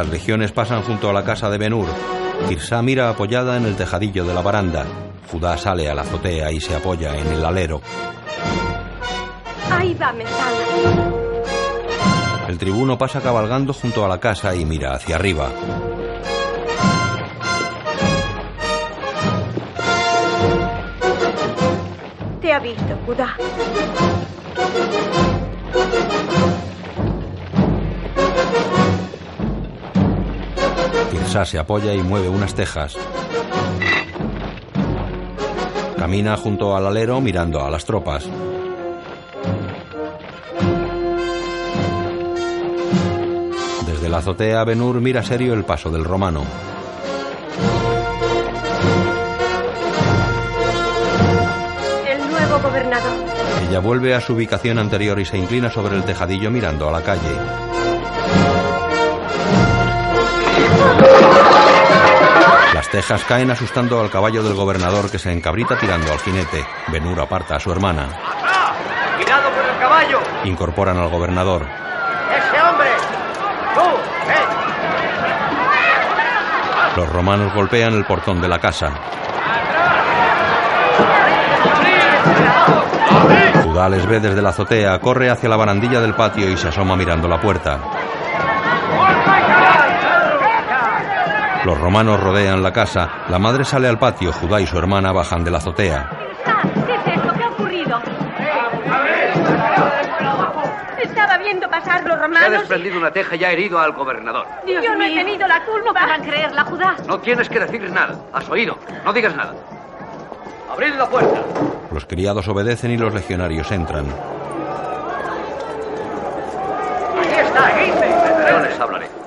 Las legiones pasan junto a la casa de Benur. Tirsá mira apoyada en el tejadillo de la baranda. Judá sale a la azotea y se apoya en el alero. Ahí va. El tribuno pasa cabalgando junto a la casa y mira hacia arriba. Te ha visto, Judá. Tirsá se apoya y mueve unas tejas. Camina junto al alero mirando a las tropas. Desde la azotea, Benur mira serio el paso del romano. El nuevo gobernador. Ella vuelve a su ubicación anterior y se inclina sobre el tejadillo mirando a la calle. Las tejas caen asustando al caballo del gobernador que se encabrita tirando al jinete. Benur aparta a su hermana. ¡Cuidado con el caballo! Incorporan al gobernador. ¡Ese hombre! ¡Tú! ¡Ven! Los romanos golpean el portón de la casa. Judá les ve desde la azotea, corre hacia la barandilla del patio y se asoma mirando la puerta. Los romanos rodean la casa. La madre sale al patio. Judá y su hermana bajan de la azotea. ¿Qué es esto? ¿Qué ha ocurrido? Estaba viendo pasar los Se ha romanos. desprendido una teja y ha herido al gobernador. Dios Yo no he tenido la culpa. No podrán creerla, Judá. No tienes que decir nada. Has oído. No digas nada. ¡Abrid la puerta! Los criados obedecen y los legionarios entran. ¡Aquí está, Yo les hablaré.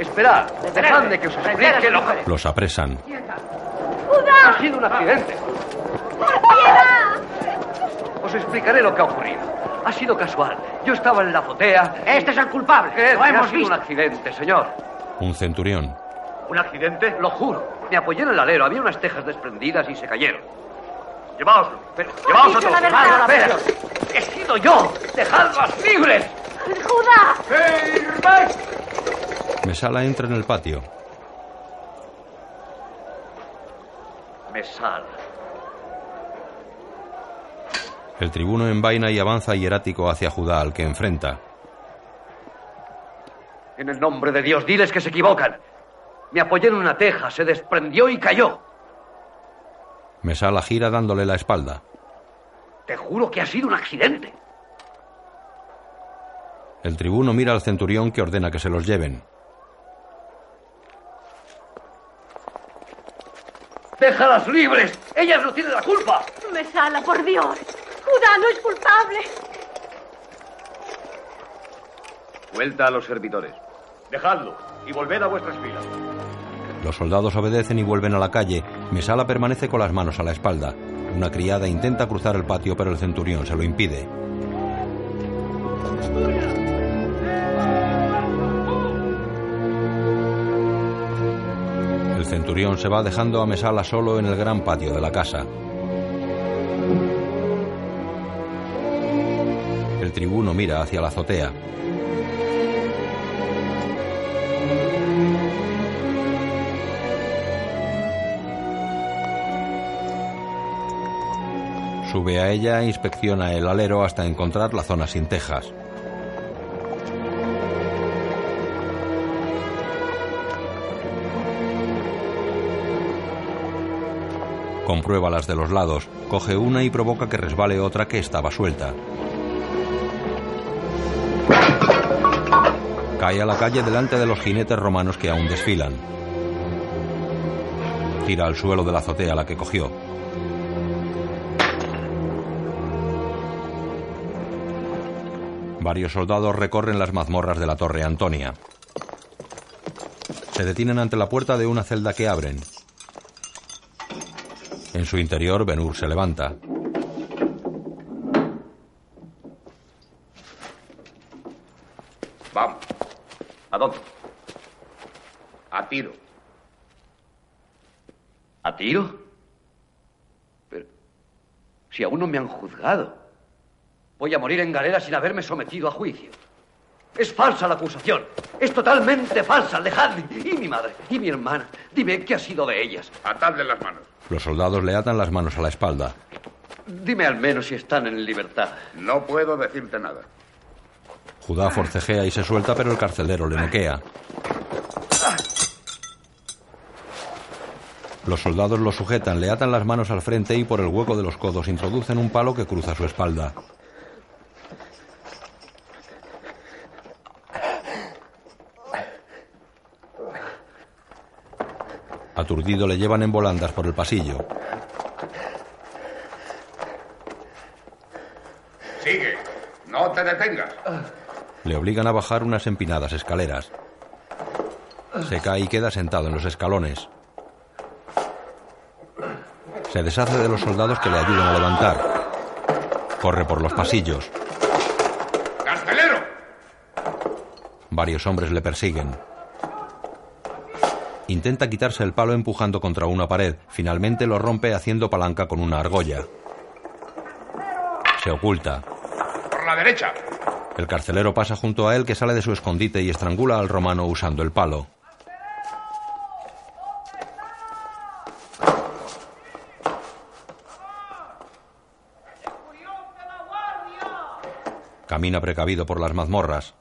Esperad. Dejadme que os explique lo que... Los apresan. ¡Judá! Ha sido un accidente. Os explicaré lo que ha ocurrido. Ha sido casual. Yo estaba en la azotea. Este es el culpable. Creed Lo que hemos ha sido visto. un accidente, señor. Un centurión. ¿Un accidente? Lo juro. Me apoyé en el alero. Había unas tejas desprendidas y se cayeron. Llevaoslo. Pero, Llevaos a dicho todos. la verdad. Llevaos a Espera. todos. ¡He sido yo! ¡Dejadlas libres! ¡Judá! Mesala entra en el patio. Me sal. El tribuno envaina y avanza hierático hacia Judá al que enfrenta. En el nombre de Dios, diles que se equivocan. Me apoyé en una teja, se desprendió y cayó. Mesala gira dándole la espalda. Te juro que ha sido un accidente. El tribuno mira al centurión que ordena que se los lleven. ¡Déjalas libres! ¡Ellas no tienen la culpa! Mesala, por Dios. Judá no es culpable. Vuelta a los servidores. Dejadlo y volved a vuestras filas. Los soldados obedecen y vuelven a la calle. Mesala permanece con las manos a la espalda. Una criada intenta cruzar el patio, pero el centurión se lo impide. centurión se va dejando a Mesala solo en el gran patio de la casa. El tribuno mira hacia la azotea. Sube a ella e inspecciona el alero hasta encontrar la zona sin tejas. Comprueba las de los lados, coge una y provoca que resbale otra que estaba suelta. Cae a la calle delante de los jinetes romanos que aún desfilan. Tira al suelo de la azotea la que cogió. Varios soldados recorren las mazmorras de la Torre Antonia. Se detienen ante la puerta de una celda que abren. En su interior, Benur se levanta. Vamos. ¿A dónde? A tiro. ¿A tiro? Pero si aún no me han juzgado. Voy a morir en galera sin haberme sometido a juicio. Es falsa la acusación. Es totalmente falsa. Dejadme. Y mi madre. Y mi hermana. Dime qué ha sido de ellas. Atadle las manos. Los soldados le atan las manos a la espalda. Dime al menos si están en libertad. No puedo decirte nada. Judá forcejea y se suelta, pero el carcelero le noquea. Los soldados lo sujetan, le atan las manos al frente y por el hueco de los codos introducen un palo que cruza su espalda. Aturdido le llevan en volandas por el pasillo. Sigue. No te detengas. Le obligan a bajar unas empinadas escaleras. Se cae y queda sentado en los escalones. Se deshace de los soldados que le ayudan a levantar. Corre por los pasillos. ¡Carcelero! Varios hombres le persiguen. Intenta quitarse el palo empujando contra una pared. Finalmente lo rompe haciendo palanca con una argolla. Se oculta. Por la derecha. El carcelero pasa junto a él que sale de su escondite y estrangula al romano usando el palo. Camina precavido por las mazmorras.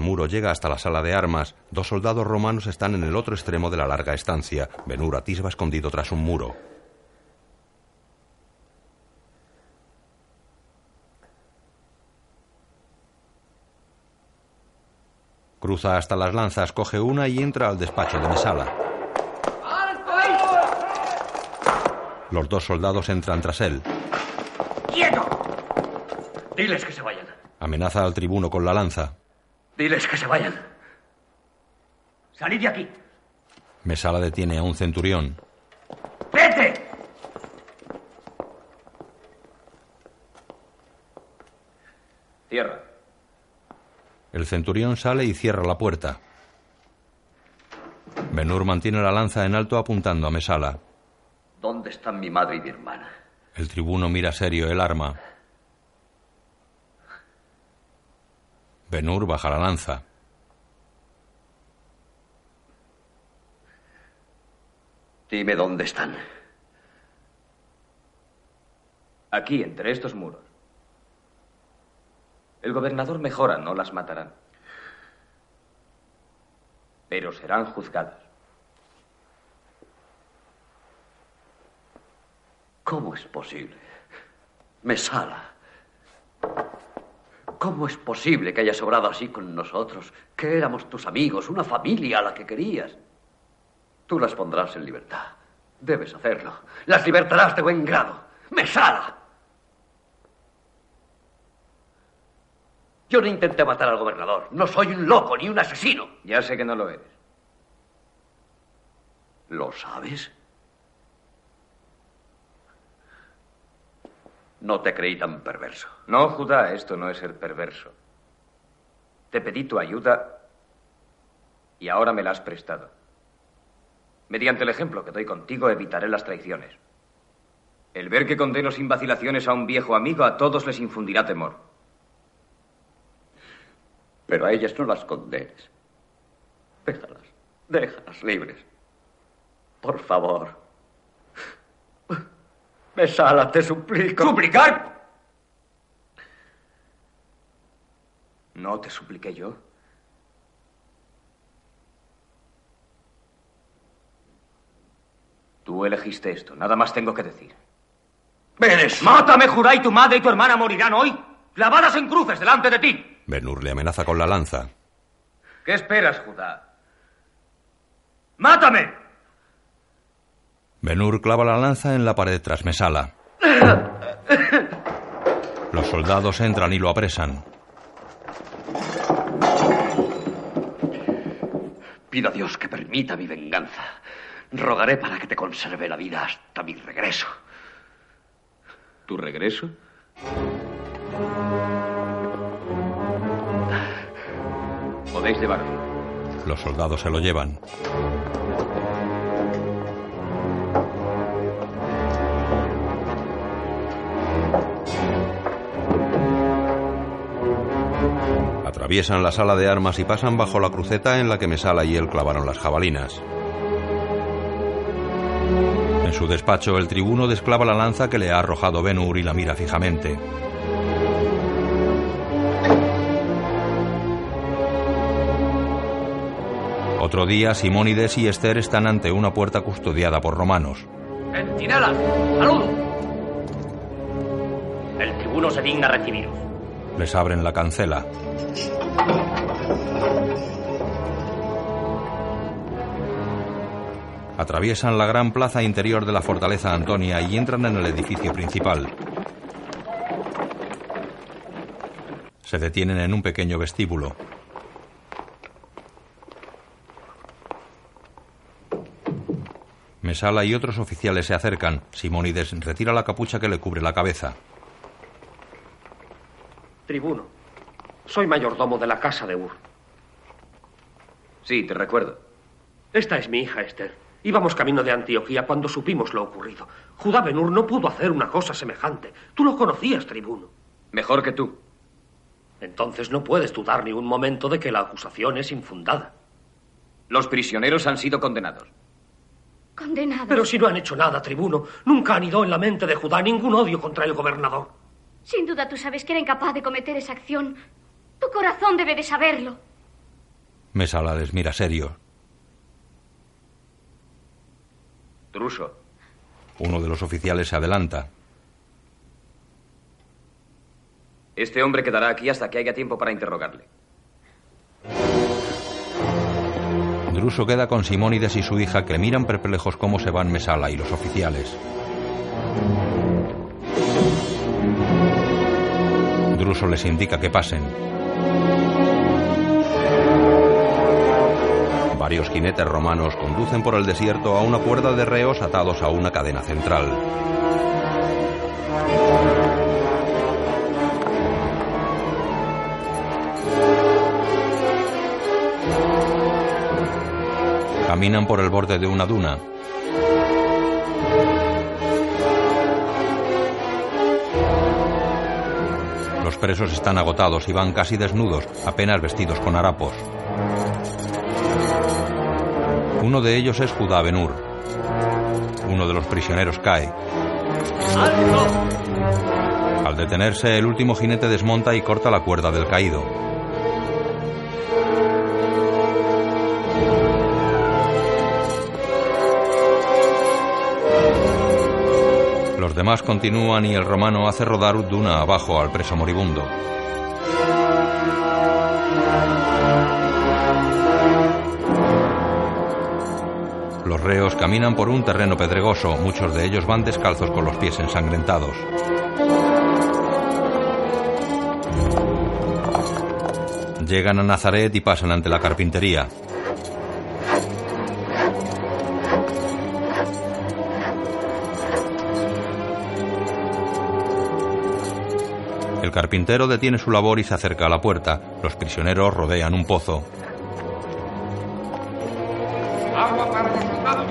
Al muro llega hasta la sala de armas. Dos soldados romanos están en el otro extremo de la larga estancia. Benur atisba escondido tras un muro. Cruza hasta las lanzas, coge una y entra al despacho de Mesala. Los dos soldados entran tras él. ¡Quieto! Diles que se vayan. Amenaza al tribuno con la lanza. Diles que se vayan. Salid de aquí. Mesala detiene a un centurión. ¡Vete! Cierra. El centurión sale y cierra la puerta. Benur mantiene la lanza en alto apuntando a Mesala. ¿Dónde están mi madre y mi hermana? El tribuno mira serio el arma. Benur baja la lanza. Dime dónde están. Aquí, entre estos muros. El gobernador mejora, no las matarán. Pero serán juzgadas. ¿Cómo es posible? Mesala. ¿Cómo es posible que hayas obrado así con nosotros? Que éramos tus amigos, una familia a la que querías. Tú las pondrás en libertad. Debes hacerlo. Las libertarás de buen grado. ¡Mesala! Yo no intenté matar al gobernador. No soy un loco ni un asesino. Ya sé que no lo eres. ¿Lo sabes? No te creí tan perverso. No, Judá, esto no es ser perverso. Te pedí tu ayuda y ahora me la has prestado. Mediante el ejemplo que doy contigo evitaré las traiciones. El ver que condeno sin vacilaciones a un viejo amigo a todos les infundirá temor. Pero a ellas no las condenes. Déjalas, déjalas libres. Por favor. Mesala, te suplico. ¿Suplicar? ¿No te supliqué yo? Tú elegiste esto, nada más tengo que decir. ¡Venes! ¡Mátame, Judá, y tu madre y tu hermana morirán hoy, clavadas en cruces delante de ti! Benur le amenaza con la lanza. ¿Qué esperas, Judá? ¡Mátame! Benur clava la lanza en la pared tras Mesala. Los soldados entran y lo apresan. Pido a Dios que permita mi venganza. Rogaré para que te conserve la vida hasta mi regreso. ¿Tu regreso? Podéis llevarlo. Los soldados se lo llevan. Atraviesan la sala de armas y pasan bajo la cruceta en la que Mesala y él clavaron las jabalinas. En su despacho, el tribuno desclava la lanza que le ha arrojado Benur y la mira fijamente. Otro día, Simónides y Esther están ante una puerta custodiada por romanos. ¡Centinelas! ¡Salud! El tribuno se digna recibiros. Les abren la cancela. Atraviesan la gran plaza interior de la fortaleza Antonia y entran en el edificio principal. Se detienen en un pequeño vestíbulo. Mesala y otros oficiales se acercan. Simónides retira la capucha que le cubre la cabeza. Tribuno, soy mayordomo de la casa de Ur. Sí, te recuerdo. Esta es mi hija Esther. Íbamos camino de Antioquía cuando supimos lo ocurrido. Judá Benur no pudo hacer una cosa semejante. Tú lo conocías, tribuno. Mejor que tú. Entonces no puedes dudar ni un momento de que la acusación es infundada. Los prisioneros han sido condenados. Condenados. Pero si no han hecho nada, tribuno, nunca anidó en la mente de Judá ningún odio contra el gobernador. Sin duda tú sabes que era incapaz de cometer esa acción. Tu corazón debe de saberlo. Mesala les mira serio. Druso. Uno de los oficiales se adelanta. Este hombre quedará aquí hasta que haya tiempo para interrogarle. Druso queda con Simónides y su hija que miran perplejos cómo se van Mesala y los oficiales. Druso les indica que pasen. Varios jinetes romanos conducen por el desierto a una cuerda de reos atados a una cadena central. Caminan por el borde de una duna. Presos están agotados y van casi desnudos, apenas vestidos con harapos. Uno de ellos es Judá Benur. Uno de los prisioneros cae. Al detenerse, el último jinete desmonta y corta la cuerda del caído. Los demás continúan y el romano hace rodar duna abajo al preso moribundo. Los reos caminan por un terreno pedregoso, muchos de ellos van descalzos con los pies ensangrentados. Llegan a Nazaret y pasan ante la carpintería. El carpintero detiene su labor y se acerca a la puerta. Los prisioneros rodean un pozo. Agua para los soldados.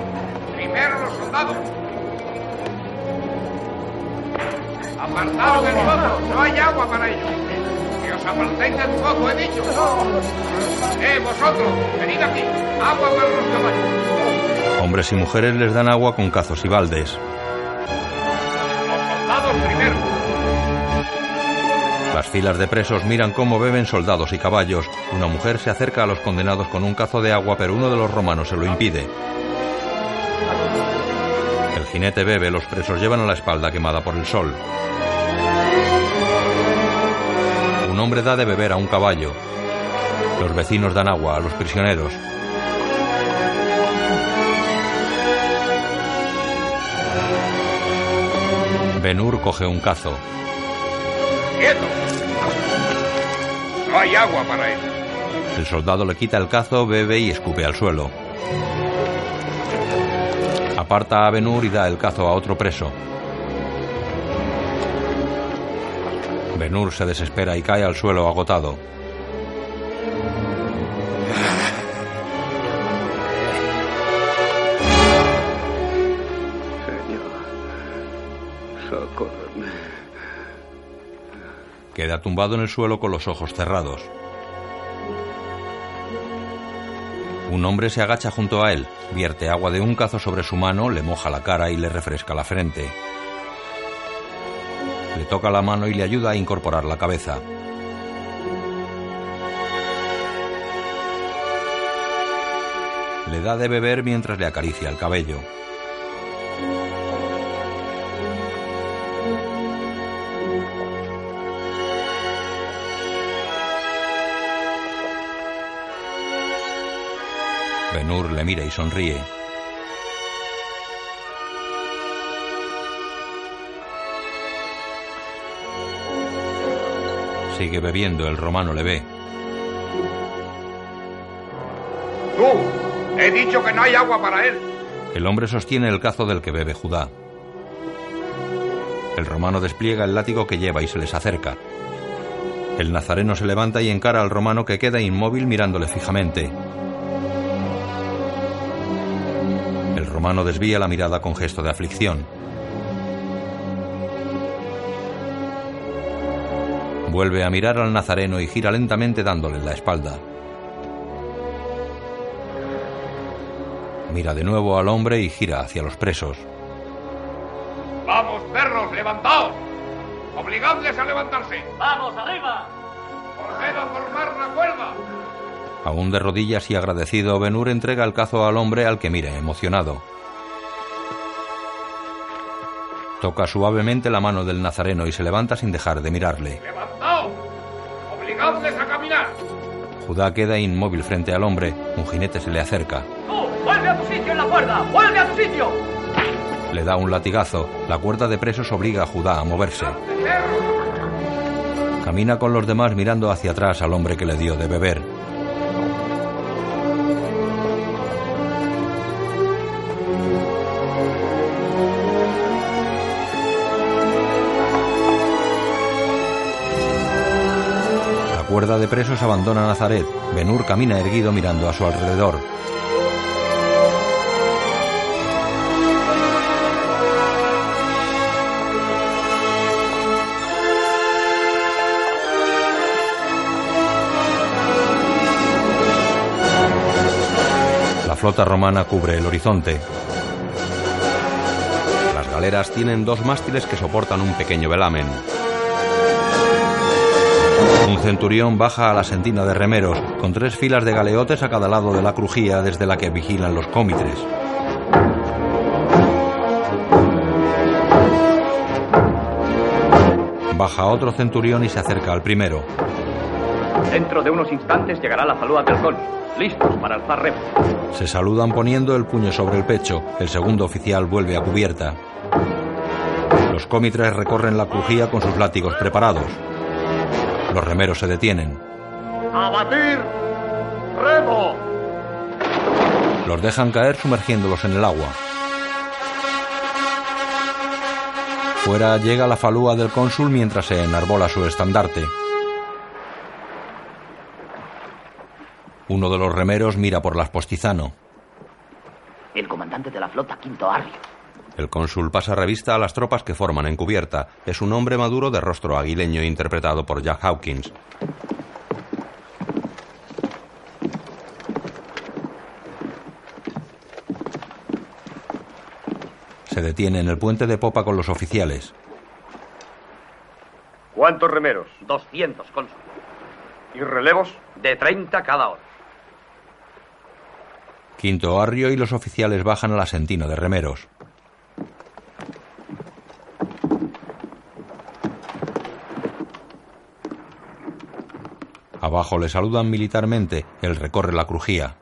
Primero los soldados. Apartaos del pozo. No hay agua para ellos. Que os apartéis del fuego, he dicho. ¡Eh, vosotros! Venid aquí. Agua para los caballos. Hombres y mujeres les dan agua con cazos y baldes. Las filas de presos miran cómo beben soldados y caballos. Una mujer se acerca a los condenados con un cazo de agua, pero uno de los romanos se lo impide. El jinete bebe, los presos llevan a la espalda quemada por el sol. Un hombre da de beber a un caballo. Los vecinos dan agua a los prisioneros. Benur coge un cazo. ¡Quieto! No hay agua para él. El soldado le quita el cazo, bebe y escupe al suelo. Aparta a Benur y da el cazo a otro preso. Benur se desespera y cae al suelo agotado. Queda tumbado en el suelo con los ojos cerrados. Un hombre se agacha junto a él, vierte agua de un cazo sobre su mano, le moja la cara y le refresca la frente. Le toca la mano y le ayuda a incorporar la cabeza. Le da de beber mientras le acaricia el cabello. Benur le mira y sonríe. Sigue bebiendo, el romano le ve. ¡Tú! He dicho que no hay agua para él. El hombre sostiene el cazo del que bebe Judá. El romano despliega el látigo que lleva y se les acerca. El nazareno se levanta y encara al romano que queda inmóvil mirándole fijamente. Romano desvía la mirada con gesto de aflicción. Vuelve a mirar al nazareno y gira lentamente dándole la espalda. Mira de nuevo al hombre y gira hacia los presos. ¡Vamos, perros, levantaos! ¡Obligadles a levantarse! ¡Vamos, arriba! ¡Procedo a formar la cuerda! Aún de rodillas y agradecido, Benur entrega el cazo al hombre al que mira emocionado. Toca suavemente la mano del nazareno y se levanta sin dejar de mirarle. ¡Levantaos! ¡Obligadles a caminar! Judá queda inmóvil frente al hombre. Un jinete se le acerca. ¡Tú! ¡Vuelve a tu sitio en la cuerda! ¡Vuelve a tu sitio! Le da un latigazo. La cuerda de presos obliga a Judá a moverse. Camina con los demás mirando hacia atrás al hombre que le dio de beber. Cuerda de presos abandona Nazaret. Benur camina erguido mirando a su alrededor. La flota romana cubre el horizonte. Las galeras tienen dos mástiles que soportan un pequeño velamen. Un centurión baja a la sentina de remeros, con tres filas de galeotes a cada lado de la crujía desde la que vigilan los cómitres. Baja otro centurión y se acerca al primero. Dentro de unos instantes llegará la falúa del halcón. Listos para alzar remo. Se saludan poniendo el puño sobre el pecho. El segundo oficial vuelve a cubierta. Los cómitres recorren la crujía con sus látigos preparados. Los remeros se detienen. ¡A batir! ¡Remo! Los dejan caer sumergiéndolos en el agua. Fuera llega la falúa del cónsul mientras se enarbola su estandarte. Uno de los remeros mira por las postizano. El comandante de la flota, Quinto Arrio. El cónsul pasa revista a las tropas que forman en cubierta. Es un hombre maduro de rostro aguileño interpretado por Jack Hawkins. Se detiene en el puente de popa con los oficiales. ¿Cuántos remeros? 200, cónsul. ¿Y relevos? De 30 cada hora. Quinto Arrio y los oficiales bajan al asentino de remeros. Abajo le saludan militarmente. Él recorre la crujía.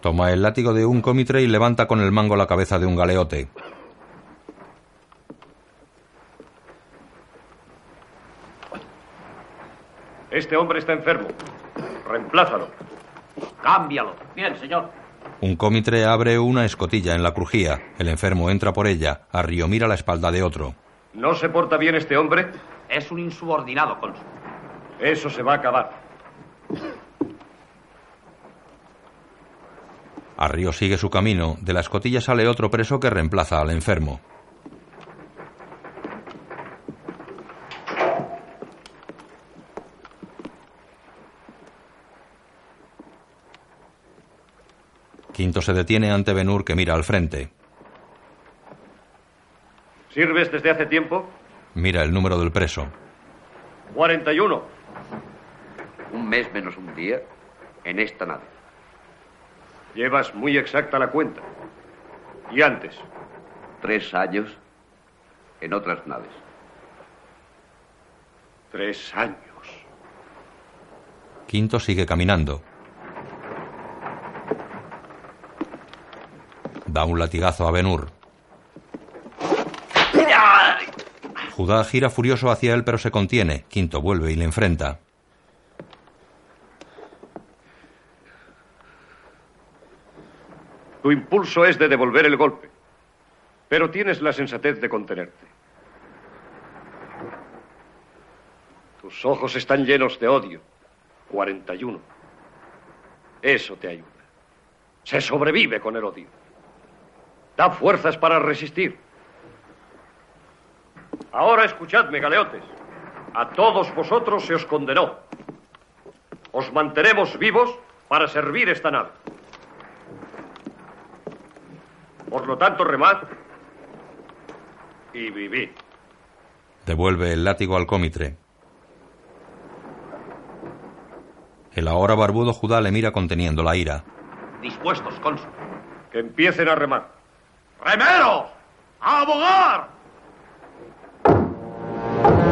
Toma el látigo de un cómitre y levanta con el mango la cabeza de un galeote. Este hombre está enfermo. Reemplázalo. Cámbialo. Bien, señor. Un cómitre abre una escotilla en la crujía. El enfermo entra por ella. Arrio mira la espalda de otro. ¿No se porta bien este hombre? Es un insubordinado, cónsul. Eso se va a acabar. Arrio sigue su camino. De la escotilla sale otro preso que reemplaza al enfermo. Quinto se detiene ante Benur que mira al frente. ¿Sirves desde hace tiempo? Mira el número del preso. 41. Un mes menos un día en esta nave. Llevas muy exacta la cuenta. ¿Y antes? Tres años en otras naves. Tres años. Quinto sigue caminando. Da un latigazo a Benur. Judá gira furioso hacia él pero se contiene. Quinto vuelve y le enfrenta. Tu impulso es de devolver el golpe, pero tienes la sensatez de contenerte. Tus ojos están llenos de odio. 41. Eso te ayuda. Se sobrevive con el odio. Da fuerzas para resistir. Ahora escuchadme, galeotes. A todos vosotros se os condenó. Os mantenemos vivos para servir esta nave. Por lo tanto, remad y vivid. Devuelve el látigo al cómitre. El ahora barbudo Judá le mira conteniendo la ira. Dispuestos, cónsul. Que empiecen a remar. ¡Remeros! ¡A abogar!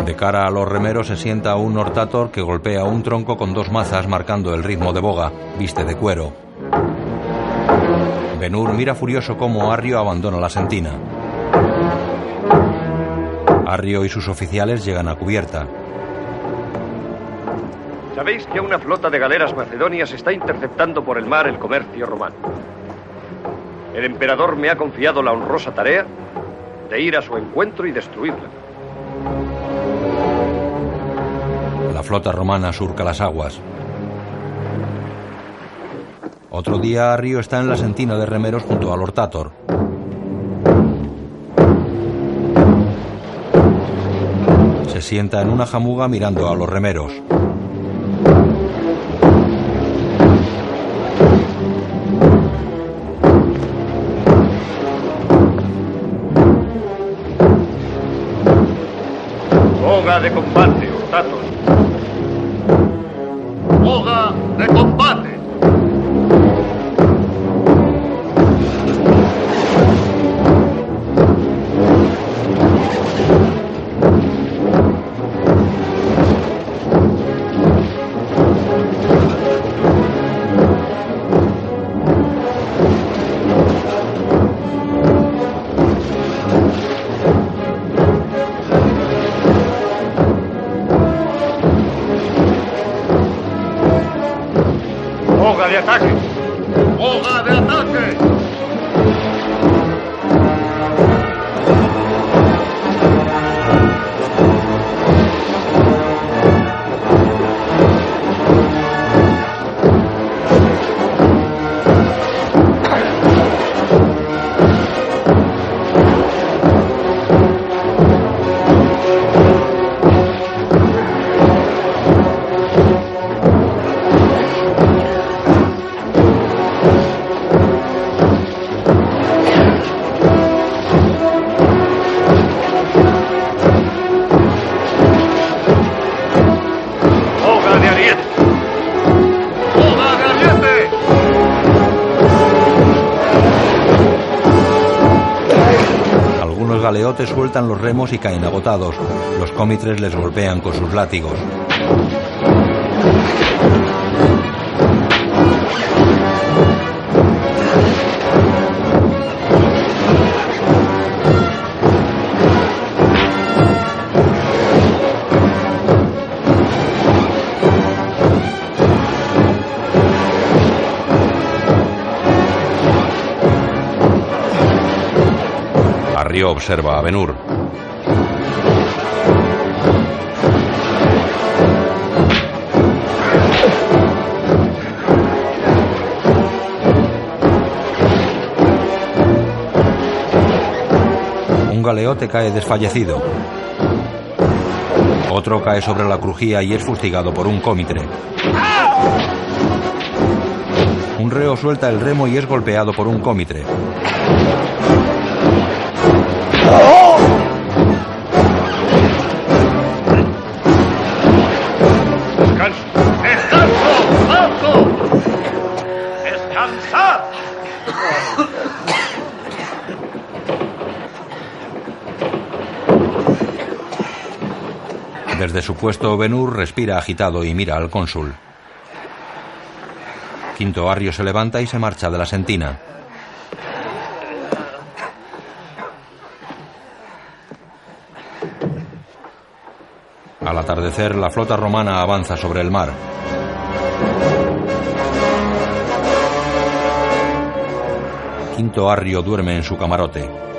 De cara a los remeros se sienta un hortator que golpea un tronco con dos mazas marcando el ritmo de boga. Viste de cuero. Benur mira furioso cómo Arrio abandona la sentina. Arrio y sus oficiales llegan a cubierta. Sabéis que una flota de galeras macedonias está interceptando por el mar el comercio romano. El emperador me ha confiado la honrosa tarea de ir a su encuentro y destruirla. La flota romana surca las aguas. Otro día Arrio está en la sentina de remeros junto al Hortator. Se sienta en una jamuga mirando a los remeros. Galeotes sueltan los remos y caen agotados. Los cómitres les golpean con sus látigos. Observa a Benur. Un galeote cae desfallecido. Otro cae sobre la crujía y es fustigado por un cómitre. Un reo suelta el remo y es golpeado por un cómitre. Desde su puesto, Benur respira agitado y mira al cónsul. Quinto Arrio se levanta y se marcha de la sentina. Al atardecer, la flota romana avanza sobre el mar. Quinto Arrio duerme en su camarote.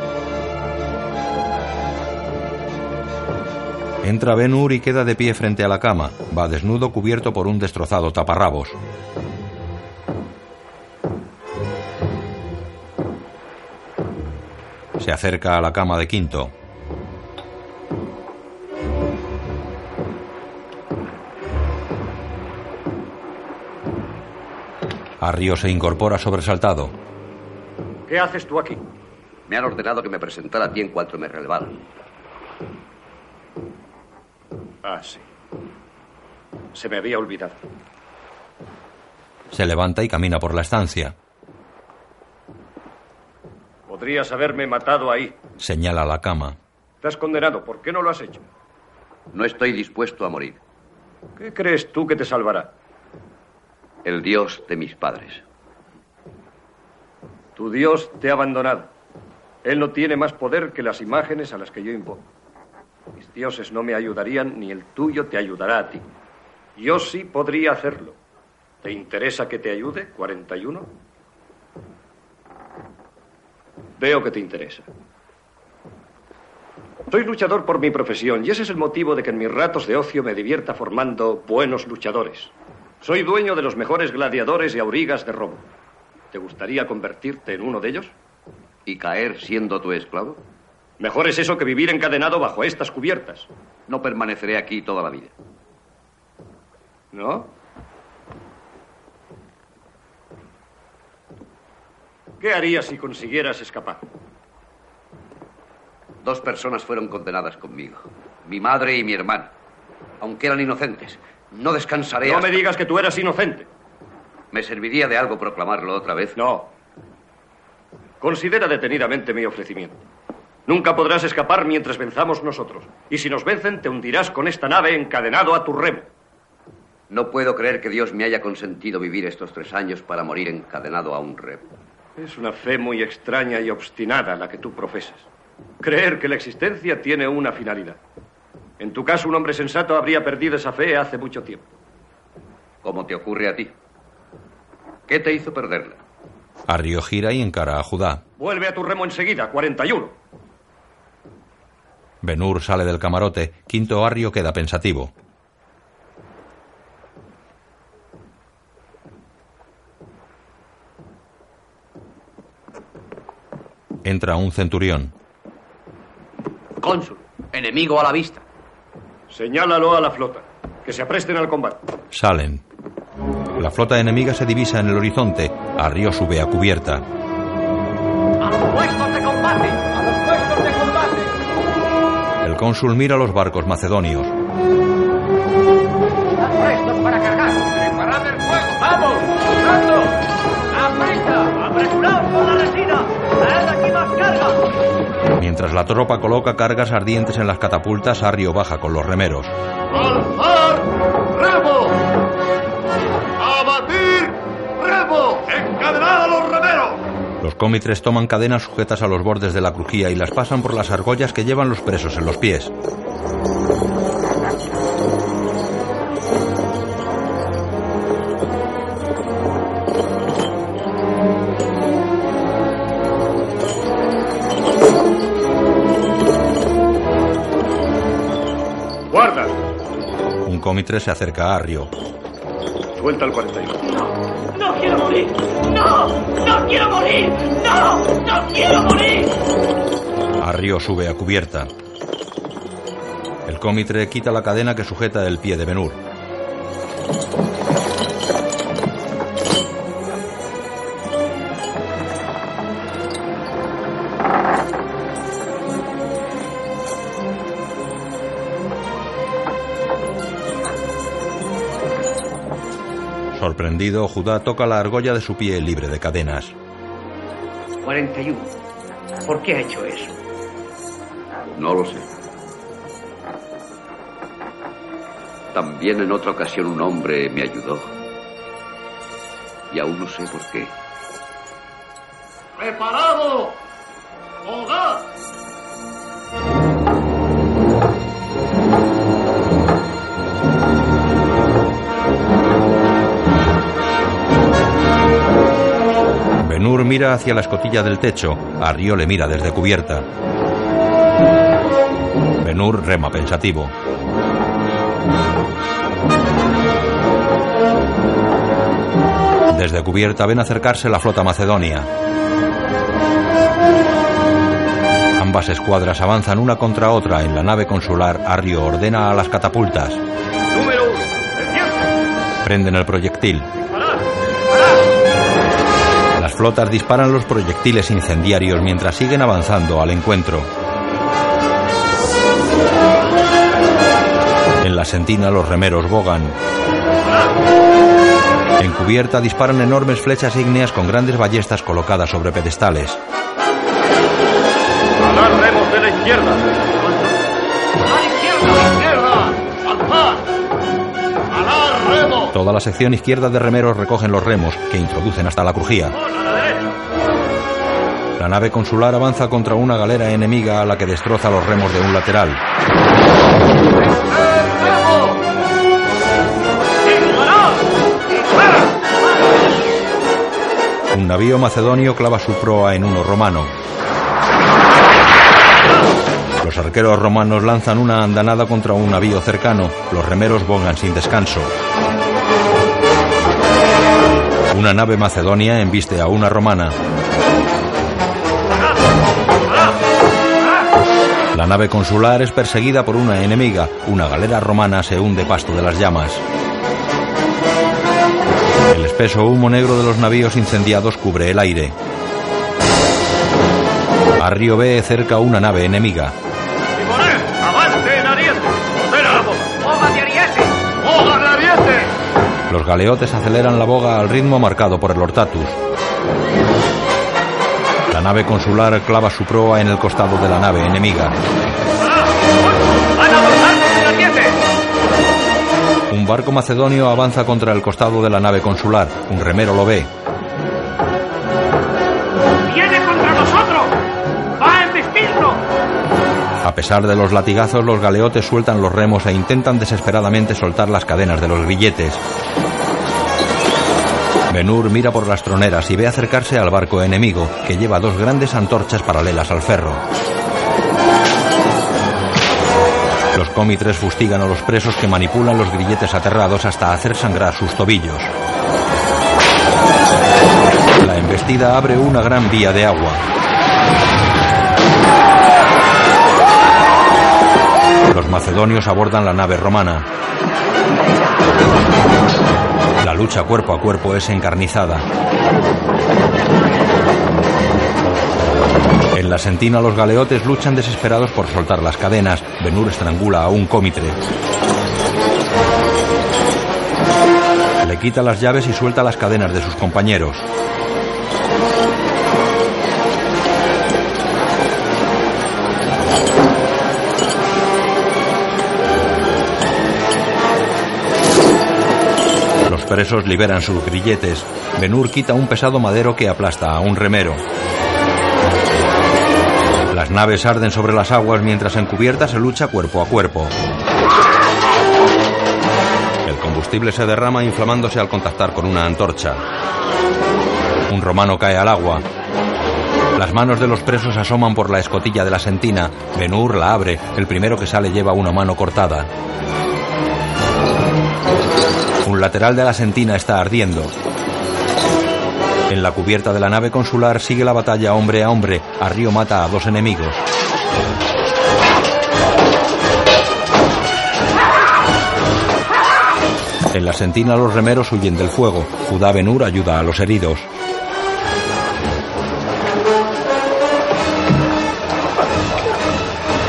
Entra Ben-Hur y queda de pie frente a la cama. Va desnudo cubierto por un destrozado taparrabos. Se acerca a la cama de Quinto. Arrio se incorpora sobresaltado. ¿Qué haces tú aquí? Me han ordenado que me presentara a ti en cuanto me relevaran. Ah, sí. Se me había olvidado. Se levanta y camina por la estancia. Podrías haberme matado ahí. Señala la cama. Estás condenado. ¿Por qué no lo has hecho? No estoy dispuesto a morir. ¿Qué crees tú que te salvará? El Dios de mis padres. Tu Dios te ha abandonado. Él no tiene más poder que las imágenes a las que yo impongo. Mis dioses no me ayudarían, ni el tuyo te ayudará a ti. Yo sí podría hacerlo. ¿Te interesa que te ayude, 41? Veo que te interesa. Soy luchador por mi profesión y ese es el motivo de que en mis ratos de ocio me divierta formando buenos luchadores. Soy dueño de los mejores gladiadores y aurigas de Roma. ¿Te gustaría convertirte en uno de ellos? ¿Y caer siendo tu esclavo? Mejor es eso que vivir encadenado bajo estas cubiertas. No permaneceré aquí toda la vida. ¿No? ¿Qué harías si consiguieras escapar? Dos personas fueron condenadas conmigo. Mi madre y mi hermano. Aunque eran inocentes. No descansaré No hasta- me digas que tú eras inocente. ¿Me serviría de algo proclamarlo otra vez? No. Considera detenidamente mi ofrecimiento. Nunca podrás escapar mientras venzamos nosotros. Y si nos vencen, te hundirás con esta nave encadenado a tu remo. No puedo creer que Dios me haya consentido vivir estos tres años para morir encadenado a un remo. Es una fe muy extraña y obstinada la que tú profesas. Creer que la existencia tiene una finalidad. En tu caso, un hombre sensato habría perdido esa fe hace mucho tiempo. ¿Cómo te ocurre a ti? ¿Qué te hizo perderla? Arrio gira y encara a Judá. Vuelve a tu remo enseguida, 41. Benur sale del camarote. Quinto Arrio queda pensativo. Entra un centurión. Cónsul, enemigo a la vista. Señálalo a la flota. Que se apresten al combate. Salen. La flota enemiga se divisa en el horizonte. Arrio sube a cubierta. Cónsul mira los barcos macedonios. ¡Están prestos para cargar! ¡Preparad el fuego! ¡Vamos! ¡Dando! ¡A prisa! ¡Apresuraos con la resina! ¡Traed aquí Mientras la tropa coloca cargas ardientes en las catapultas, Arrio baja con los remeros. ¡Alzar remo! Los cómitres toman cadenas sujetas a los bordes de la crujía y las pasan por las argollas que llevan los presos en los pies. ¡Guarda! Un cómitre se acerca a Arrio. Suelta el 41. ¡No quiero morir! ¡No! ¡No quiero morir! ¡No! ¡No quiero morir! Arrio sube a cubierta. El cómitre quita la cadena que sujeta el pie de Benur. Sorprendido, Judá toca la argolla de su pie libre de cadenas. 41. ¿Por qué ha hecho eso? No lo sé. También en otra ocasión un hombre me ayudó. Y aún no sé por qué. ¡Preparado! ¡Hogad! Mira hacia la escotilla del techo. Arrio le mira desde cubierta. Benur rema pensativo. Desde cubierta ven acercarse la flota macedonia. Ambas escuadras avanzan una contra otra en la nave consular. Arrio ordena a las catapultas. Prenden el proyectil. Las flotas disparan los proyectiles incendiarios mientras siguen avanzando al encuentro. En la sentina los remeros bogan. En cubierta disparan enormes flechas ígneas con grandes ballestas colocadas sobre pedestales. ¡Alad remos de la izquierda! ¡A la izquierda! ¡Izquierda! ¡Alzad! ¡Alad remos! Toda la sección izquierda de remeros recogen los remos, que introducen hasta la crujía. La nave consular avanza contra una galera enemiga a la que destroza los remos de un lateral. Un navío macedonio clava su proa en uno romano. Los arqueros romanos lanzan una andanada contra un navío cercano. Los remeros bogan sin descanso. Una nave macedonia embiste a una romana. La nave consular es perseguida por una enemiga. Una galera romana se hunde pasto de las llamas. El espeso humo negro de los navíos incendiados cubre el aire. Arrio ve cerca una nave enemiga. ¡Timoné! ¡Avante en ariete! ¡Ordena la boga! ¡Boga de ariete! ¡Boga de ariete! Los galeotes aceleran la boga al ritmo marcado por el Hortatus. La nave consular clava su proa en el costado de la nave enemiga. Un barco macedonio avanza contra el costado de la nave consular. Un remero lo ve. ¡Viene contra nosotros! ¡Va a embestirlo! A pesar de los latigazos, los galeotes sueltan los remos e intentan desesperadamente soltar las cadenas de los grilletes. Benur mira por las troneras y ve acercarse al barco enemigo, que lleva dos grandes antorchas paralelas al ferro. Los cómitres fustigan a los presos que manipulan los grilletes aterrados hasta hacer sangrar sus tobillos. La embestida abre una gran vía de agua. Los macedonios abordan la nave romana. La lucha cuerpo a cuerpo es encarnizada. En la sentina los galeotes luchan desesperados por soltar las cadenas. Benur estrangula a un cómitre. Le quita las llaves y suelta las cadenas de sus compañeros. Presos liberan sus grilletes. Benur quita un pesado madero que aplasta a un remero. Las naves arden sobre las aguas mientras en cubierta se lucha cuerpo a cuerpo. El combustible se derrama inflamándose al contactar con una antorcha. Un romano cae al agua. Las manos de los presos asoman por la escotilla de la sentina. Benur la abre. El primero que sale lleva una mano cortada. Lateral de la sentina está ardiendo. En la cubierta de la nave consular sigue la batalla hombre a hombre. Arrio mata a dos enemigos. En la sentina los remeros huyen del fuego. Judá Benur ayuda a los heridos.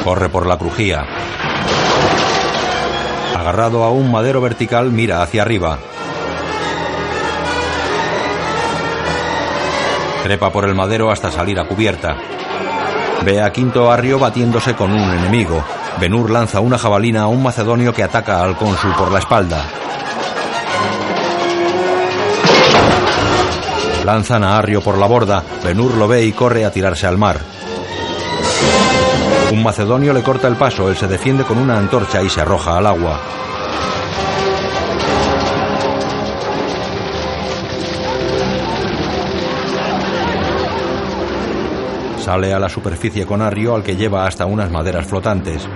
Corre por la crujía. Agarrado a un madero vertical, mira hacia arriba. Trepa por el madero hasta salir a cubierta. Ve a Quinto Arrio batiéndose con un enemigo. Benur lanza una jabalina a un macedonio que ataca al cónsul por la espalda. Lanzan a Arrio por la borda. Benur lo ve y corre a tirarse al mar. Un macedonio le corta el paso, él se defiende con una antorcha y se arroja al agua. Sale a la superficie con Arrio al que lleva hasta unas maderas flotantes.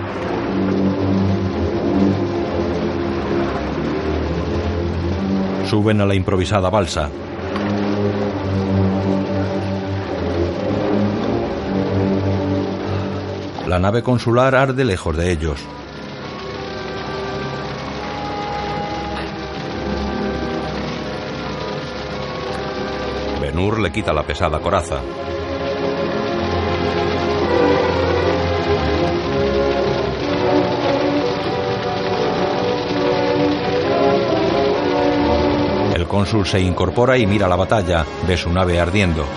Suben a la improvisada balsa. La nave consular arde lejos de ellos. Benur le quita la pesada coraza. El cónsul se incorpora y mira la batalla. Ve su nave ardiendo.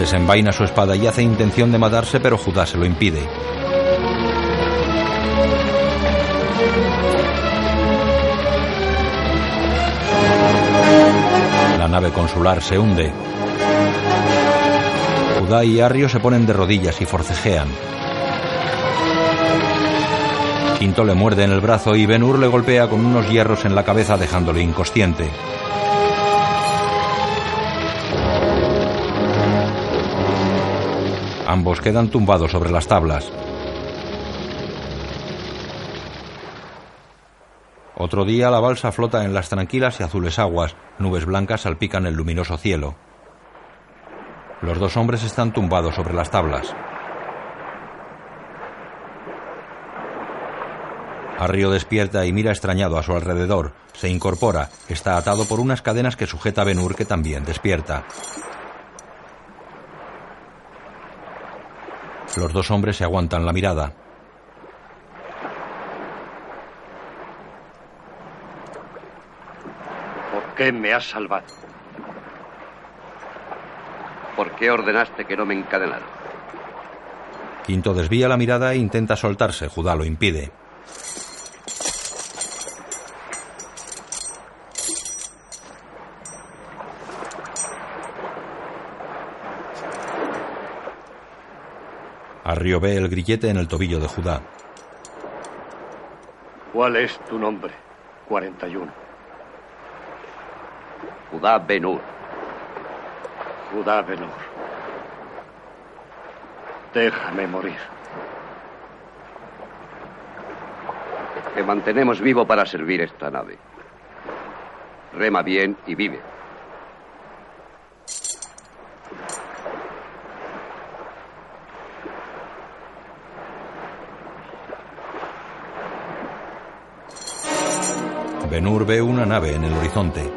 Desenvaina su espada y hace intención de matarse, pero Judá se lo impide. La nave consular se hunde. Judá y Arrio se ponen de rodillas y forcejean. Quinto le muerde en el brazo y Benur le golpea con unos hierros en la cabeza dejándole inconsciente. Ambos quedan tumbados sobre las tablas. Otro día la balsa flota en las tranquilas y azules aguas, nubes blancas salpican el luminoso cielo. Los dos hombres están tumbados sobre las tablas. Arrio despierta y mira extrañado a su alrededor. Se incorpora. Está atado por unas cadenas que sujeta a Benur, que también despierta. Los dos hombres se aguantan la mirada. ¿Por qué me has salvado? ¿Por qué ordenaste que no me encadenara? Quinto desvía la mirada e intenta soltarse. Judá lo impide. Arrio ve el grillete en el tobillo de Judá. ¿Cuál es tu nombre? 41. Judá Benur. Judá Benur. Déjame morir. Te mantenemos vivo para servir esta nave. Rema bien y vive. Benur ve una nave en el horizonte.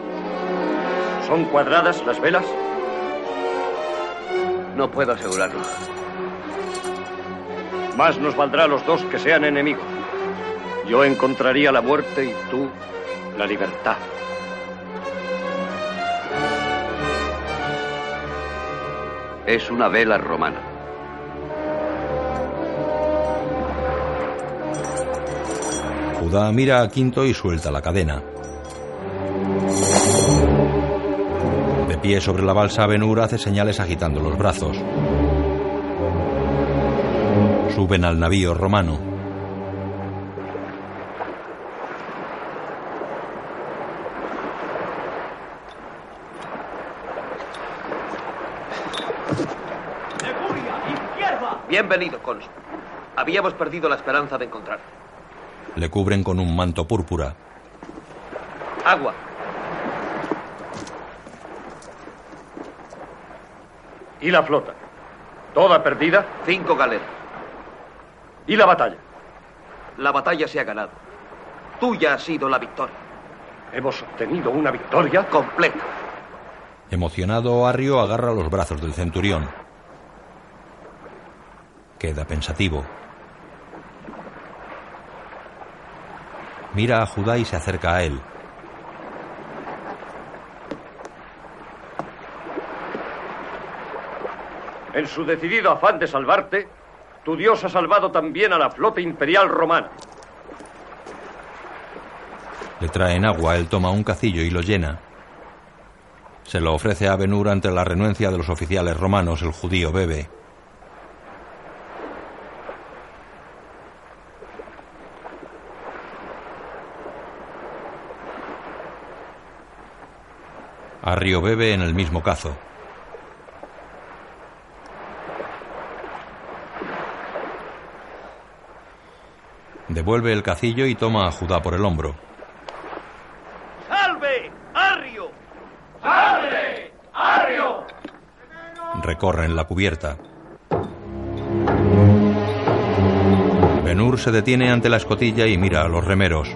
¿Son cuadradas las velas? No puedo asegurarlo. Más nos valdrá a los dos que sean enemigos. Yo encontraría la muerte y tú la libertad. Es una vela romana. Judá mira a Quinto y suelta la cadena. De pie sobre la balsa, Benur hace señales agitando los brazos. Suben al navío romano. Bienvenido, cónsul. Habíamos perdido la esperanza de encontrar. Le cubren con un manto púrpura. Agua. ¿Y la flota? ¿Toda perdida? Cinco galeras. ¿Y la batalla? La batalla se ha ganado. Tuya ha sido la victoria. ¿Hemos obtenido una victoria? Completa. Emocionado, Arrio agarra los brazos del centurión. Queda pensativo. Mira a Judá y se acerca a él. En su decidido afán de salvarte, tu Dios ha salvado también a la flota imperial romana. Le traen agua, él toma un cacillo y lo llena. Se lo ofrece a Benur ante la renuencia de los oficiales romanos, el judío bebe. Arrio bebe en el mismo cazo. Devuelve el cacillo y toma a Judá por el hombro. ¡Salve! ¡Arrio! ¡Salve! ¡Arrio! Recorren la cubierta. Benur se detiene ante la escotilla y mira a los remeros.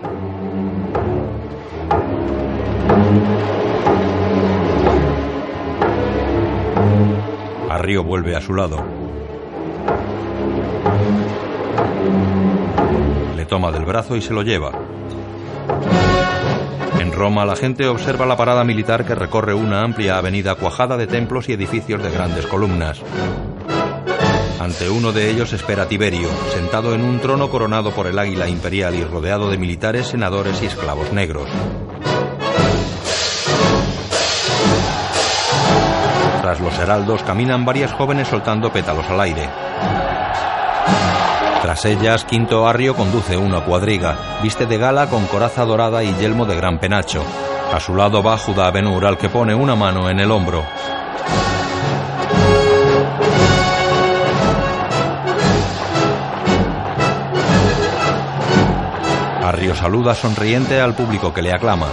Arrio vuelve a su lado. Le toma del brazo y se lo lleva. En Roma la gente observa la parada militar que recorre una amplia avenida cuajada de templos y edificios de grandes columnas. Ante uno de ellos espera Tiberio, sentado en un trono coronado por el águila imperial y rodeado de militares, senadores y esclavos negros. Tras los heraldos caminan varias jóvenes soltando pétalos al aire. Tras ellas, Quinto Arrio conduce una cuadriga, viste de gala con coraza dorada y yelmo de gran penacho. A su lado va Judá Benur, al que pone una mano en el hombro. Arrio saluda sonriente al público que le aclama.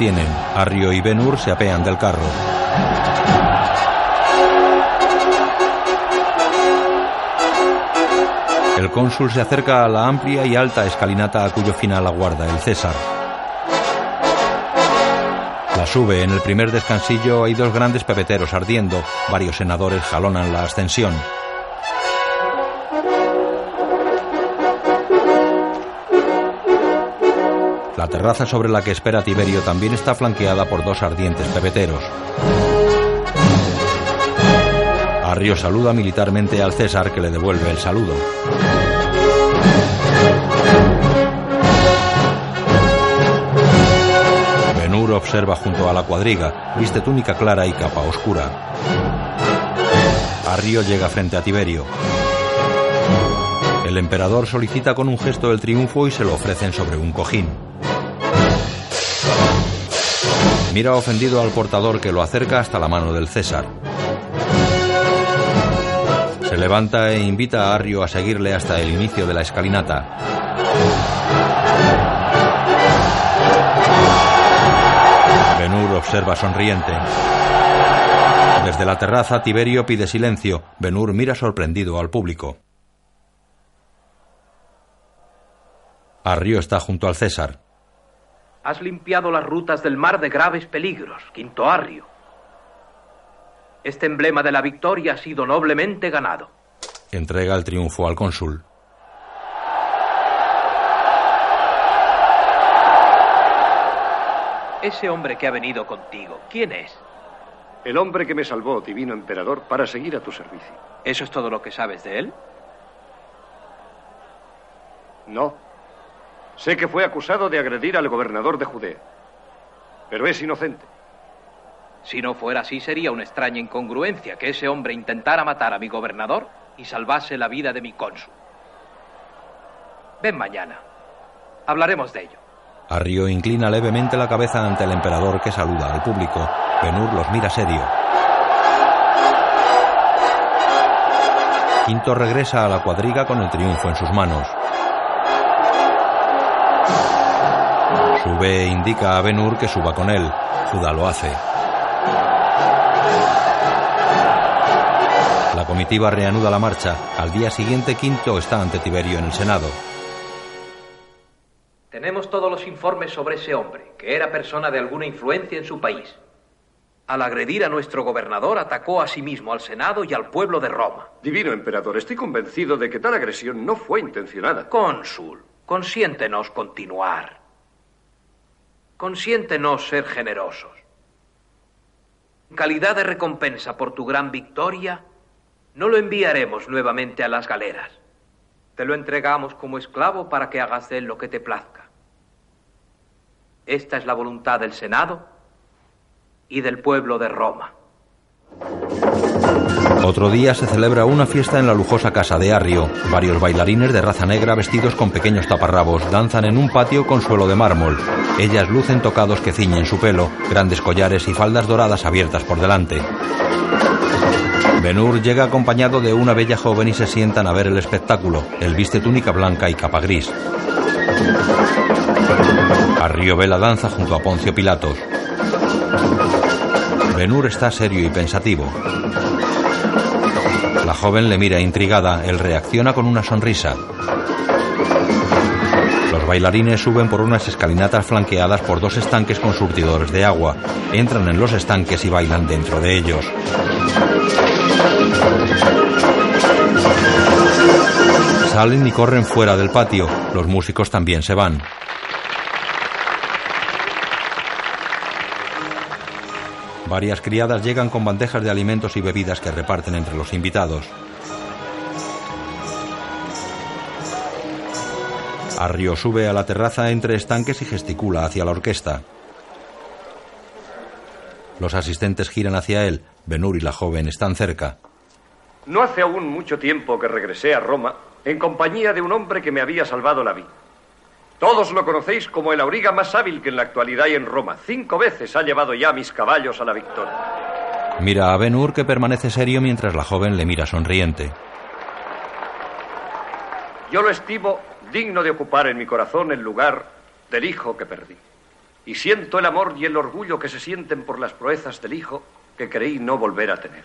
Arrio y Benur se apean del carro. El cónsul se acerca a la amplia y alta escalinata a cuyo final aguarda el César. La sube. En el primer descansillo hay dos grandes pebeteros ardiendo. Varios senadores jalonan la ascensión. La terraza sobre la que espera Tiberio también está flanqueada por dos ardientes pebeteros. Arrio saluda militarmente al César que le devuelve el saludo. Benur observa junto a la cuadriga, viste túnica clara y capa oscura. Arrio llega frente a Tiberio. El emperador solicita con un gesto el triunfo y se lo ofrecen sobre un cojín. Mira ofendido al portador que lo acerca hasta la mano del César. Se levanta e invita a Arrio a seguirle hasta el inicio de la escalinata. Benur observa sonriente. Desde la terraza, Tiberio pide silencio. Benur mira sorprendido al público. Arrio está junto al César. Has limpiado las rutas del mar de graves peligros, Quinto Arrio. Este emblema de la victoria ha sido noblemente ganado. Entrega el triunfo al cónsul. Ese hombre que ha venido contigo, ¿quién es? El hombre que me salvó, divino emperador, para seguir a tu servicio. ¿Eso es todo lo que sabes de él? No. Sé que fue acusado de agredir al gobernador de Judea. Pero es inocente. Si no fuera así, sería una extraña incongruencia que ese hombre intentara matar a mi gobernador y salvase la vida de mi cónsul. Ven mañana. Hablaremos de ello. Arrio inclina levemente la cabeza ante el emperador que saluda al público. Benur los mira serio. Quinto regresa a la cuadriga con el triunfo en sus manos. Sube e indica a Benur que suba con él. Judá lo hace. La comitiva reanuda la marcha. Al día siguiente, Quinto está ante Tiberio en el Senado. Tenemos todos los informes sobre ese hombre, que era persona de alguna influencia en su país. Al agredir a nuestro gobernador, atacó a sí mismo al Senado y al pueblo de Roma. Divino emperador, estoy convencido de que tal agresión no fue intencionada. Cónsul, consiéntenos continuar. Consiéntenos ser generosos. En calidad de recompensa por tu gran victoria, no lo enviaremos nuevamente a las galeras. Te lo entregamos como esclavo para que hagas de él lo que te plazca. Esta es la voluntad del Senado y del pueblo de Roma. Otro día se celebra una fiesta en la lujosa casa de Arrio. Varios bailarines de raza negra vestidos con pequeños taparrabos danzan en un patio con suelo de mármol. Ellas lucen tocados que ciñen su pelo, grandes collares y faldas doradas abiertas por delante. Benur llega acompañado de una bella joven y se sientan a ver el espectáculo. Él viste túnica blanca y capa gris. Arrio ve la danza junto a Poncio Pilatos. Benur está serio y pensativo. La joven le mira intrigada, él reacciona con una sonrisa. Los bailarines suben por unas escalinatas flanqueadas por dos estanques con surtidores de agua. Entran en los estanques y bailan dentro de ellos. Salen y corren fuera del patio. Los músicos también se van. Varias criadas llegan con bandejas de alimentos y bebidas que reparten entre los invitados. Arrio sube a la terraza entre estanques y gesticula hacia la orquesta. Los asistentes giran hacia él. Benur y la joven están cerca. No hace aún mucho tiempo que regresé a Roma en compañía de un hombre que me había salvado la vida. Todos lo conocéis como el auriga más hábil que en la actualidad hay en Roma. Cinco veces ha llevado ya mis caballos a la victoria. Mira a Benur que permanece serio mientras la joven le mira sonriente. Yo lo estimo digno de ocupar en mi corazón el lugar del hijo que perdí. Y siento el amor y el orgullo que se sienten por las proezas del hijo que creí no volver a tener.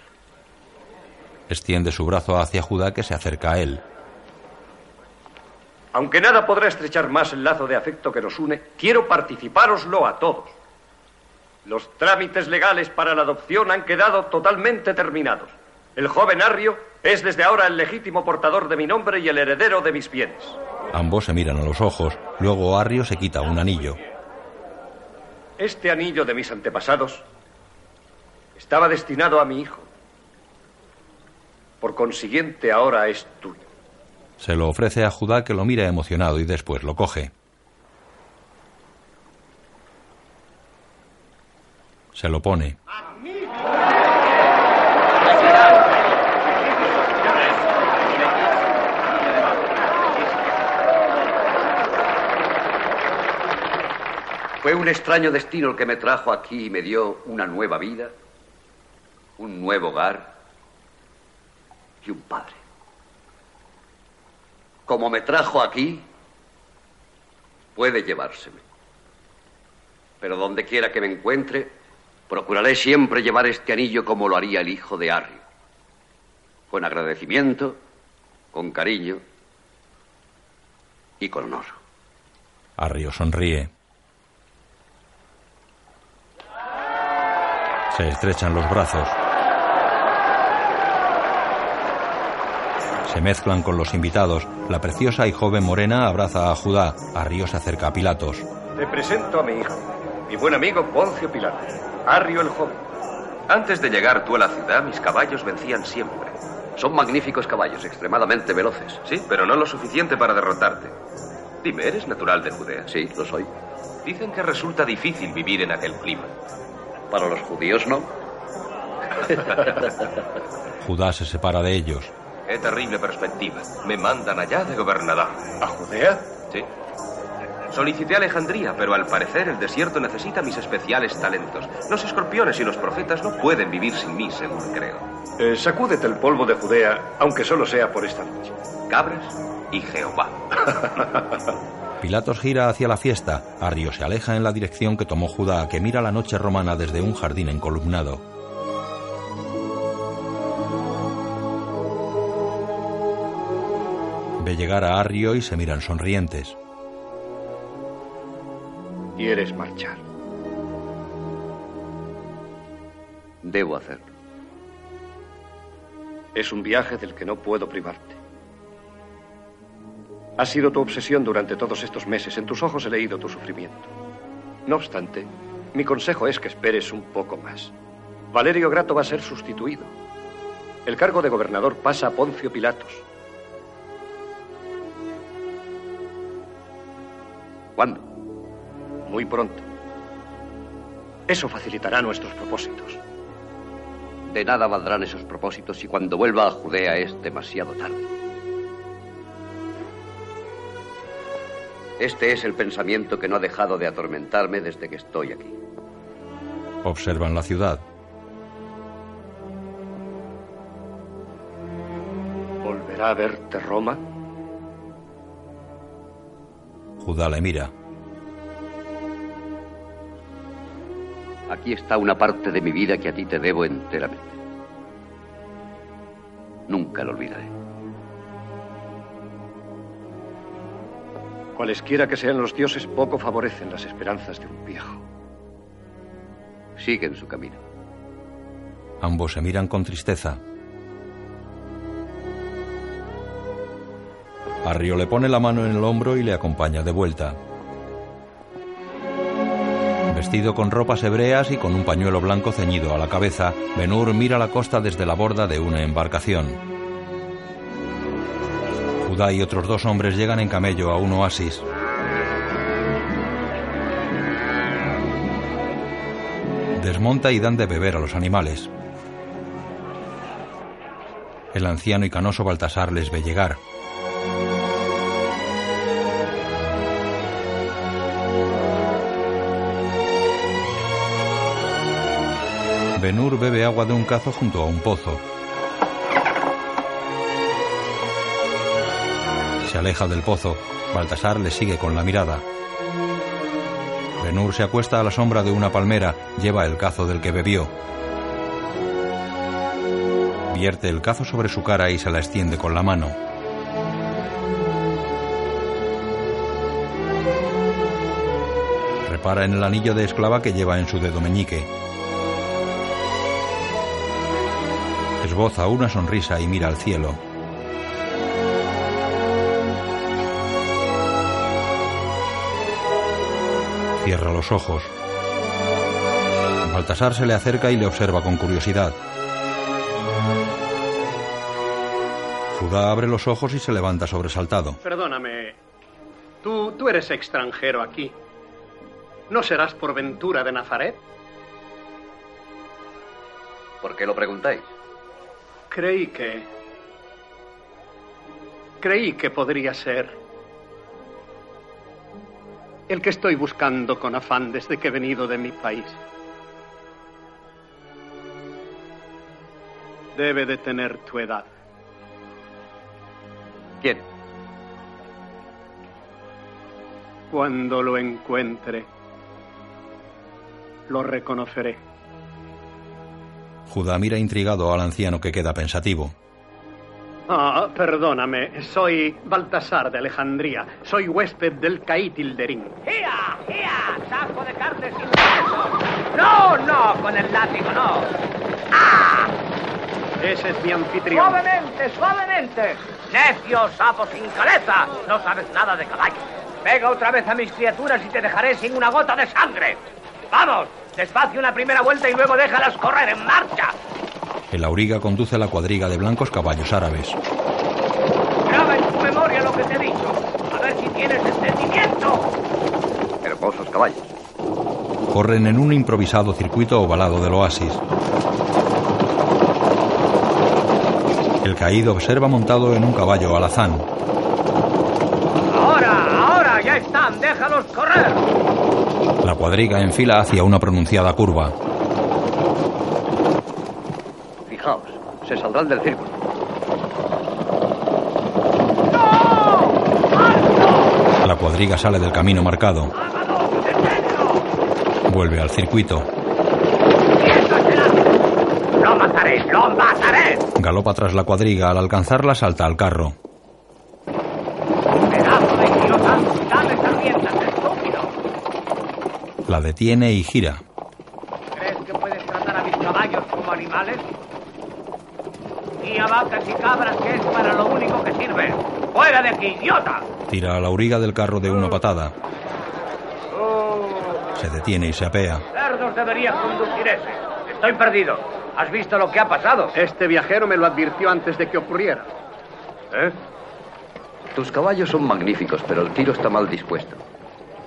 Extiende su brazo hacia Judá que se acerca a él. Aunque nada podrá estrechar más el lazo de afecto que nos une, quiero participároslo a todos. Los trámites legales para la adopción han quedado totalmente terminados. El joven Arrio es desde ahora el legítimo portador de mi nombre y el heredero de mis bienes. Ambos se miran a los ojos. Luego Arrio se quita un anillo. Este anillo de mis antepasados estaba destinado a mi hijo. Por consiguiente, ahora es tuyo. Se lo ofrece a Judá que lo mira emocionado y después lo coge. Se lo pone. Fue un extraño destino el que me trajo aquí y me dio una nueva vida, un nuevo hogar y un padre. Como me trajo aquí, puede llevárseme. Pero donde quiera que me encuentre, procuraré siempre llevar este anillo como lo haría el hijo de Arrio. Con agradecimiento, con cariño y con honor. Arrio sonríe. Se estrechan los brazos. Se mezclan con los invitados. La preciosa y joven morena abraza a Judá. Arrio se acerca a Pilatos. Te presento a mi hijo, mi buen amigo Poncio Pilatos, Arrio el joven. Antes de llegar tú a la ciudad, mis caballos vencían siempre. Son magníficos caballos, extremadamente veloces. Sí, pero no lo suficiente para derrotarte. Dime, ¿eres natural de Judea? Sí, lo soy. Dicen que resulta difícil vivir en aquel clima. Para los judíos no. Judá se separa de ellos. Qué terrible perspectiva. Me mandan allá de gobernador. ¿A Judea? Sí. Solicité Alejandría, pero al parecer el desierto necesita mis especiales talentos. Los escorpiones y los profetas no pueden vivir sin mí, según creo. Eh, sacúdete el polvo de Judea, aunque solo sea por esta noche. Cabras y Jehová. Pilatos gira hacia la fiesta. Arrio se aleja en la dirección que tomó Judá, que mira la noche romana desde un jardín encolumnado. Ve llegar a Arrio y se miran sonrientes. Quieres marchar. Debo hacerlo. Es un viaje del que no puedo privarte. Ha sido tu obsesión durante todos estos meses. En tus ojos he leído tu sufrimiento. No obstante, mi consejo es que esperes un poco más. Valerio Grato va a ser sustituido. El cargo de gobernador pasa a Poncio Pilatos. ¿Cuándo? Muy pronto. Eso facilitará nuestros propósitos. De nada valdrán esos propósitos si cuando vuelva a Judea es demasiado tarde. Este es el pensamiento que no ha dejado de atormentarme desde que estoy aquí. Observan la ciudad. ¿Volverá a verte Roma? Judá le mira. Aquí está una parte de mi vida que a ti te debo enteramente. Nunca lo olvidaré. Cualesquiera que sean los dioses, poco favorecen las esperanzas de un viejo. Siguen su camino. Ambos se miran con tristeza. Arrio le pone la mano en el hombro y le acompaña de vuelta. Vestido con ropas hebreas y con un pañuelo blanco ceñido a la cabeza, Benur mira la costa desde la borda de una embarcación. Judá y otros dos hombres llegan en camello a un oasis. Desmonta y dan de beber a los animales. El anciano y canoso Baltasar les ve llegar. Benur bebe agua de un cazo junto a un pozo. Se aleja del pozo. Baltasar le sigue con la mirada. Benur se acuesta a la sombra de una palmera, lleva el cazo del que bebió. Vierte el cazo sobre su cara y se la extiende con la mano. Repara en el anillo de esclava que lleva en su dedo meñique. Esboza una sonrisa y mira al cielo. Cierra los ojos. Baltasar se le acerca y le observa con curiosidad. Judá abre los ojos y se levanta sobresaltado. Perdóname. Tú, tú eres extranjero aquí. ¿No serás por ventura de Nazaret? ¿Por qué lo preguntáis? Creí que... Creí que podría ser el que estoy buscando con afán desde que he venido de mi país. Debe de tener tu edad. ¿Quién? Cuando lo encuentre, lo reconoceré. Judá mira intrigado al anciano que queda pensativo. Ah, perdóname, soy Baltasar de Alejandría. Soy huésped del Caítilderín. ¡Gia! ¡Gia! ¡Saco de carne sin huesos! ¡No, no! Con el látigo, no. ¡Ah! Ese es mi anfitrión. ¡Suavemente, suavemente! ¡Necio, sapo sin cabeza! No sabes nada de caballos. Pega otra vez a mis criaturas y te dejaré sin una gota de sangre. ¡Vamos! Despacio una primera vuelta y luego déjalas correr en marcha. El auriga conduce la cuadriga de blancos caballos árabes. Graba en tu memoria lo que te he dicho. A ver si tienes entendimiento. Hermosos caballos. Corren en un improvisado circuito ovalado del oasis. El caído observa montado en un caballo alazán. Ahora, ahora, ya están. Déjalos correr. La cuadriga enfila hacia una pronunciada curva. Fijaos, se saldrán del círculo. La cuadriga sale del camino marcado. Vuelve al circuito. ¡Lo mataré! ¡Lo mataré! Galopa tras la cuadriga. Al alcanzarla salta al carro. ¡Pedazo de idiota! ¡Dame esas riendas, estúpido! La detiene y gira. ¿Crees que puedes tratar a mis caballos como animales? Y a vacas y cabras que es para lo único que sirve. ¡Fuera de aquí, idiota! Tira a la auriga del carro de una patada. Se detiene y se apea. Cerdos debería conducir ese. Estoy perdido. ¿Has visto lo que ha pasado? Este viajero me lo advirtió antes de que ocurriera. ¿Eh? Tus caballos son magníficos, pero el tiro está mal dispuesto.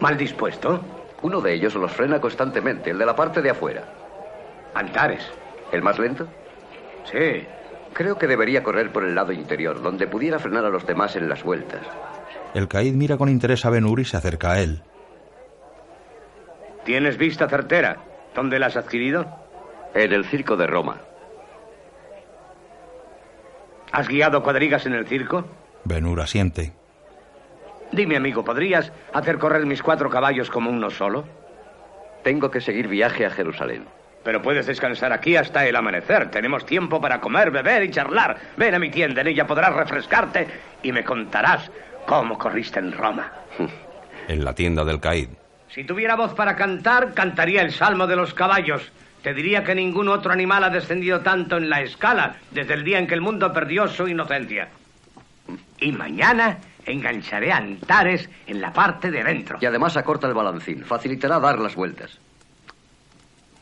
¿Mal dispuesto? Uno de ellos los frena constantemente, el de la parte de afuera. Antares. ¿El más lento? Sí. Creo que debería correr por el lado interior, donde pudiera frenar a los demás en las vueltas. El caíd mira con interés a Benur y se acerca a él. ¿Tienes vista certera? ¿Dónde la has adquirido? En el circo de Roma. ¿Has guiado cuadrigas en el circo? Benur asiente. Dime, amigo, ¿podrías hacer correr mis cuatro caballos como uno solo? Tengo que seguir viaje a Jerusalén. Pero puedes descansar aquí hasta el amanecer. Tenemos tiempo para comer, beber y charlar. Ven a mi tienda, en ella podrás refrescarte y me contarás cómo corriste en Roma. En la tienda del caíd. Si tuviera voz para cantar, cantaría el Salmo de los Caballos. Te diría que ningún otro animal ha descendido tanto en la escala desde el día en que el mundo perdió su inocencia. Y mañana engancharé a Antares en la parte de dentro. Y además acorta el balancín. Facilitará dar las vueltas.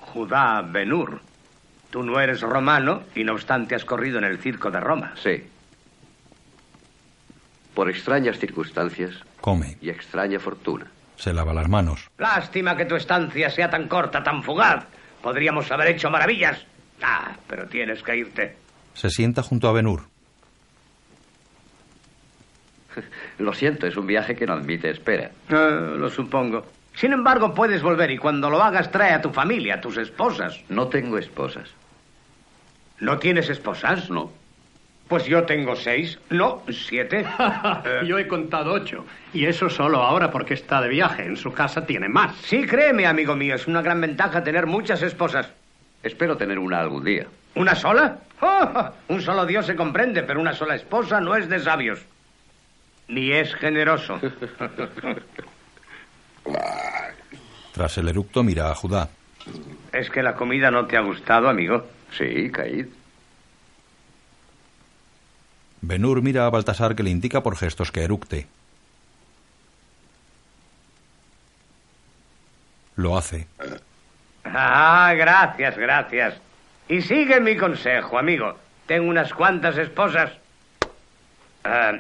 Judá Benur, tú no eres romano y no obstante has corrido en el circo de Roma. Sí. Por extrañas circunstancias. Come. Y extraña fortuna. Se lava las manos. Lástima que tu estancia sea tan corta, tan fugaz. Podríamos haber hecho maravillas. Ah, pero tienes que irte. Se sienta junto a Benur. Lo siento, es un viaje que no admite espera. Ah, lo supongo. Sin embargo, puedes volver y cuando lo hagas trae a tu familia, a tus esposas. No tengo esposas. ¿No tienes esposas? No. Pues yo tengo seis, no, siete. Yo he contado ocho. Y eso solo ahora porque está de viaje. En su casa tiene más. Sí, créeme, amigo mío, es una gran ventaja tener muchas esposas. Espero tener una algún día. ¿Una sola? ¡Oh! Un solo Dios se comprende, pero una sola esposa no es de sabios. Ni es generoso. Tras el eructo mira a Judá. ¿Es que la comida no te ha gustado, amigo? Sí, Caíd. Benur mira a Baltasar que le indica por gestos que eructe. Lo hace. Ah, gracias, gracias. Y sigue mi consejo, amigo. Tengo unas cuantas esposas. Ah,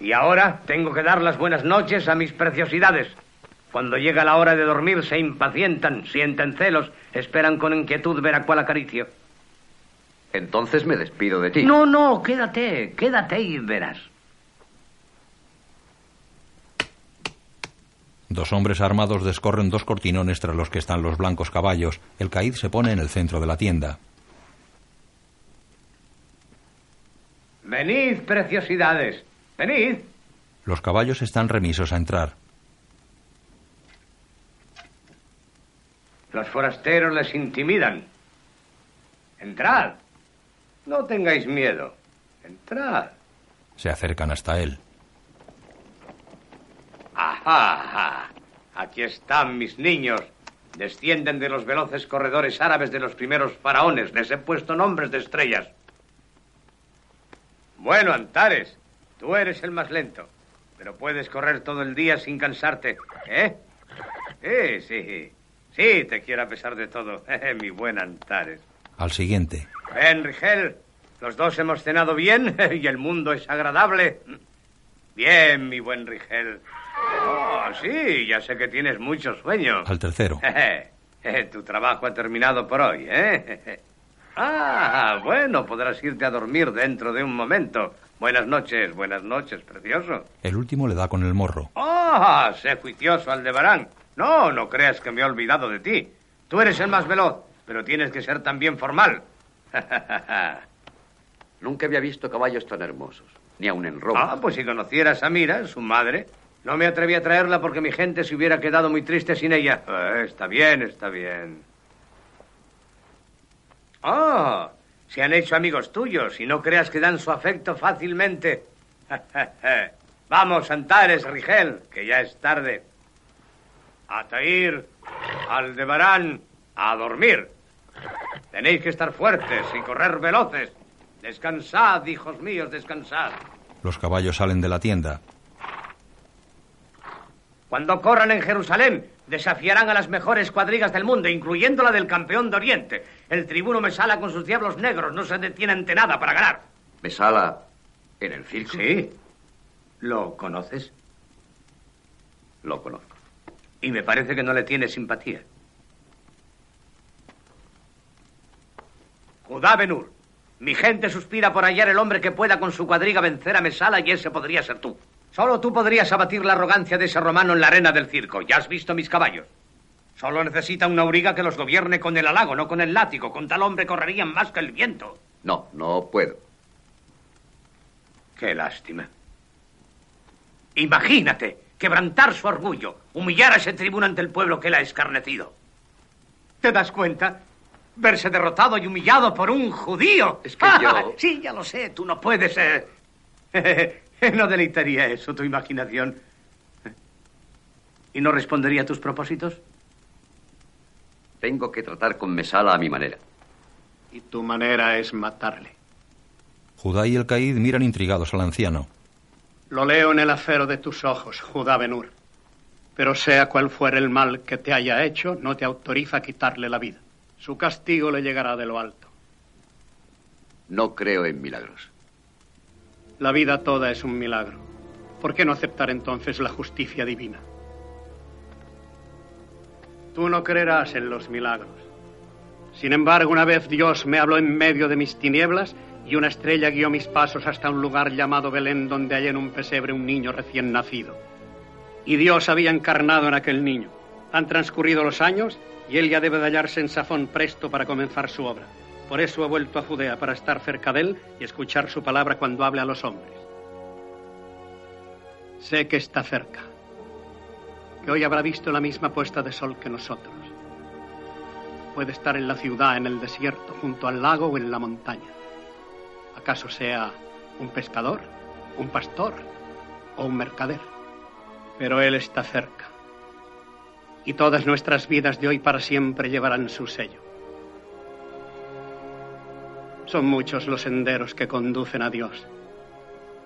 y ahora tengo que dar las buenas noches a mis preciosidades. Cuando llega la hora de dormir se impacientan, sienten celos, esperan con inquietud ver a cuál acaricio. Entonces me despido de ti. No, no, quédate, quédate y verás. Dos hombres armados descorren dos cortinones tras los que están los blancos caballos. El caíd se pone en el centro de la tienda. Venid, preciosidades. Venid. Los caballos están remisos a entrar. Los forasteros les intimidan. Entrad. No tengáis miedo. Entrad. Se acercan hasta él. Ajá, ajá. Aquí están mis niños. Descienden de los veloces corredores árabes de los primeros faraones. Les he puesto nombres de estrellas. Bueno, Antares, tú eres el más lento. Pero puedes correr todo el día sin cansarte, ¿eh? Sí, sí. Sí, te quiero a pesar de todo. Mi buen Antares. Al siguiente. Ven, Rigel. Los dos hemos cenado bien y el mundo es agradable. Bien, mi buen Rigel. Oh, sí, ya sé que tienes mucho sueño. Al tercero. tu trabajo ha terminado por hoy, ¿eh? Ah, bueno, podrás irte a dormir dentro de un momento. Buenas noches, buenas noches, precioso. El último le da con el morro. ¡Ah! sé juicioso, Aldebarán. No, no creas que me he olvidado de ti. Tú eres el más veloz, pero tienes que ser también formal. Nunca había visto caballos tan hermosos, ni aun en Roma. Ah, pues si conocieras a Mira, su madre, no me atreví a traerla porque mi gente se hubiera quedado muy triste sin ella. Eh, está bien, está bien. Ah, se han hecho amigos tuyos y no creas que dan su afecto fácilmente. Vamos, Antares, Rigel, que ya es tarde. A Tair, Aldebarán, a dormir. Tenéis que estar fuertes y correr veloces. Descansad, hijos míos, descansad. Los caballos salen de la tienda. Cuando corran en Jerusalén, desafiarán a las mejores cuadrigas del mundo, incluyendo la del campeón de Oriente. El tribuno Mesala con sus diablos negros no se detiene ante nada para ganar. ¿Mesala en el circo? Sí. ¿Lo conoces? Lo conozco. Y me parece que no le tiene simpatía. Judá Benur, mi gente suspira por hallar el hombre que pueda con su cuadriga vencer a Mesala y ese podría ser tú. Solo tú podrías abatir la arrogancia de ese romano en la arena del circo. Ya has visto mis caballos. Solo necesita una auriga que los gobierne con el halago, no con el látigo. Con tal hombre correrían más que el viento. No, no puedo. Qué lástima. Imagínate quebrantar su orgullo, humillar a ese tribuno ante el pueblo que él ha escarnecido. ¿Te das cuenta? Verse derrotado y humillado por un judío. Es que yo... sí, ya lo sé, tú no puedes ser... ¿No deleitaría eso tu imaginación? ¿Y no respondería a tus propósitos? Tengo que tratar con Mesala a mi manera. Y tu manera es matarle. Judá y el Caíd miran intrigados al anciano. Lo leo en el acero de tus ojos, Judá Benur. Pero sea cual fuera el mal que te haya hecho, no te autoriza a quitarle la vida. Su castigo le llegará de lo alto. No creo en milagros. La vida toda es un milagro. ¿Por qué no aceptar entonces la justicia divina? Tú no creerás en los milagros. Sin embargo, una vez Dios me habló en medio de mis tinieblas y una estrella guió mis pasos hasta un lugar llamado Belén donde hay en un pesebre un niño recién nacido. Y Dios había encarnado en aquel niño. Han transcurrido los años y él ya debe de hallarse en Safón presto para comenzar su obra. Por eso he vuelto a Judea, para estar cerca de él y escuchar su palabra cuando hable a los hombres. Sé que está cerca, que hoy habrá visto la misma puesta de sol que nosotros. Puede estar en la ciudad, en el desierto, junto al lago o en la montaña. ¿Acaso sea un pescador, un pastor o un mercader? Pero él está cerca. Y todas nuestras vidas de hoy para siempre llevarán su sello. Son muchos los senderos que conducen a Dios.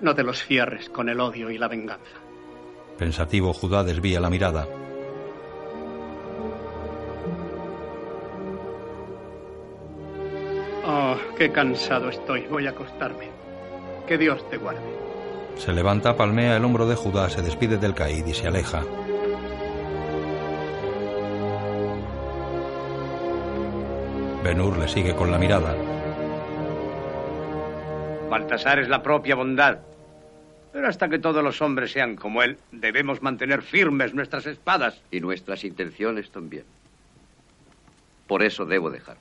No te los cierres con el odio y la venganza. Pensativo, Judá desvía la mirada. Oh, qué cansado estoy. Voy a acostarme. Que Dios te guarde. Se levanta, palmea el hombro de Judá, se despide del Caíd y se aleja. Benur le sigue con la mirada. Baltasar es la propia bondad. Pero hasta que todos los hombres sean como él, debemos mantener firmes nuestras espadas. Y nuestras intenciones también. Por eso debo dejar.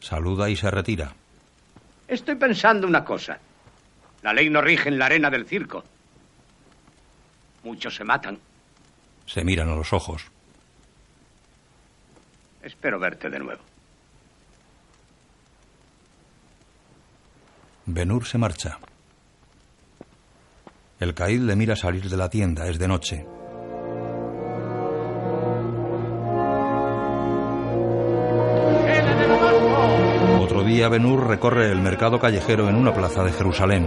Saluda y se retira. Estoy pensando una cosa. La ley no rige en la arena del circo. Muchos se matan. Se miran a los ojos. Espero verte de nuevo. Benur se marcha. El Caíd le mira salir de la tienda, es de noche. Otro día Benur recorre el mercado callejero en una plaza de Jerusalén.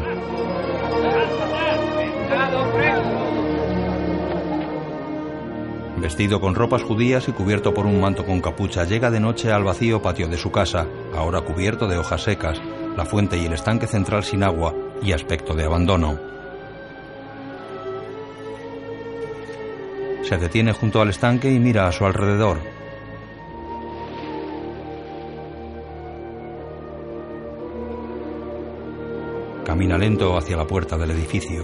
Vestido con ropas judías y cubierto por un manto con capucha, llega de noche al vacío patio de su casa, ahora cubierto de hojas secas, la fuente y el estanque central sin agua y aspecto de abandono. Se detiene junto al estanque y mira a su alrededor. Camina lento hacia la puerta del edificio.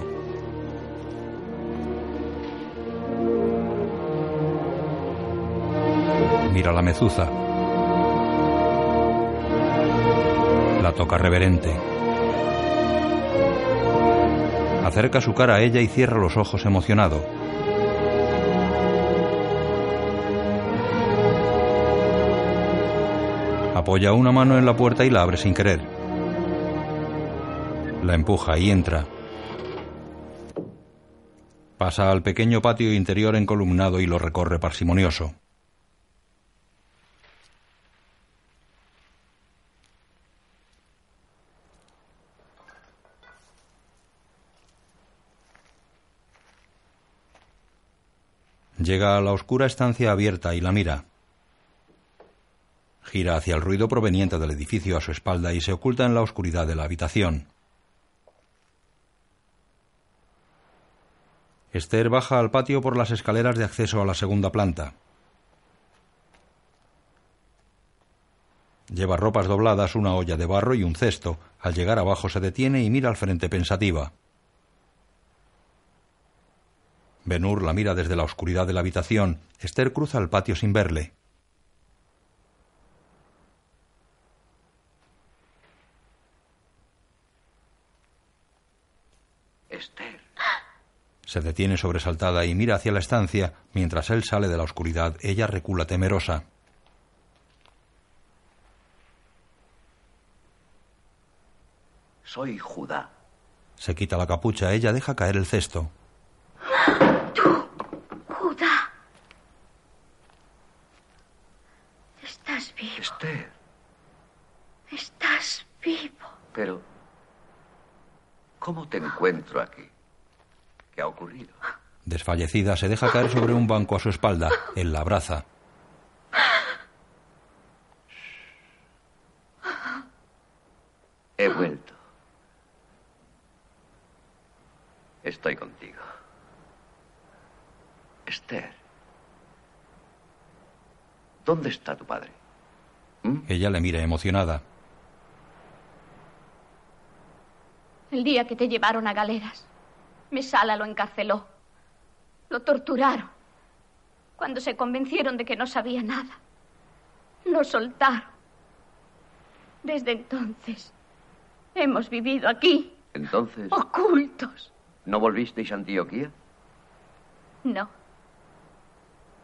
Mira la mezuza. La toca reverente. Acerca su cara a ella y cierra los ojos emocionado. Apoya una mano en la puerta y la abre sin querer. La empuja y entra. Pasa al pequeño patio interior encolumnado y lo recorre parsimonioso. Llega a la oscura estancia abierta y la mira. Gira hacia el ruido proveniente del edificio a su espalda y se oculta en la oscuridad de la habitación. Esther baja al patio por las escaleras de acceso a la segunda planta. Lleva ropas dobladas, una olla de barro y un cesto. Al llegar abajo se detiene y mira al frente pensativa. Benur la mira desde la oscuridad de la habitación. Esther cruza el patio sin verle. Esther. Se detiene sobresaltada y mira hacia la estancia. Mientras él sale de la oscuridad, ella recula temerosa. Soy Judá. Se quita la capucha, ella deja caer el cesto. Judá. Estás vivo. Esther. Estás vivo. Pero... ¿Cómo te encuentro aquí? ¿Qué ha ocurrido? Desfallecida, se deja caer sobre un banco a su espalda. Él la abraza. He vuelto. Estoy contigo. Esther. ¿Dónde está tu padre? Ella le mira emocionada. El día que te llevaron a galeras, Mesala lo encarceló. Lo torturaron. Cuando se convencieron de que no sabía nada, lo soltaron. Desde entonces, hemos vivido aquí, Entonces, ocultos. ¿no volvisteis a Antioquía? No.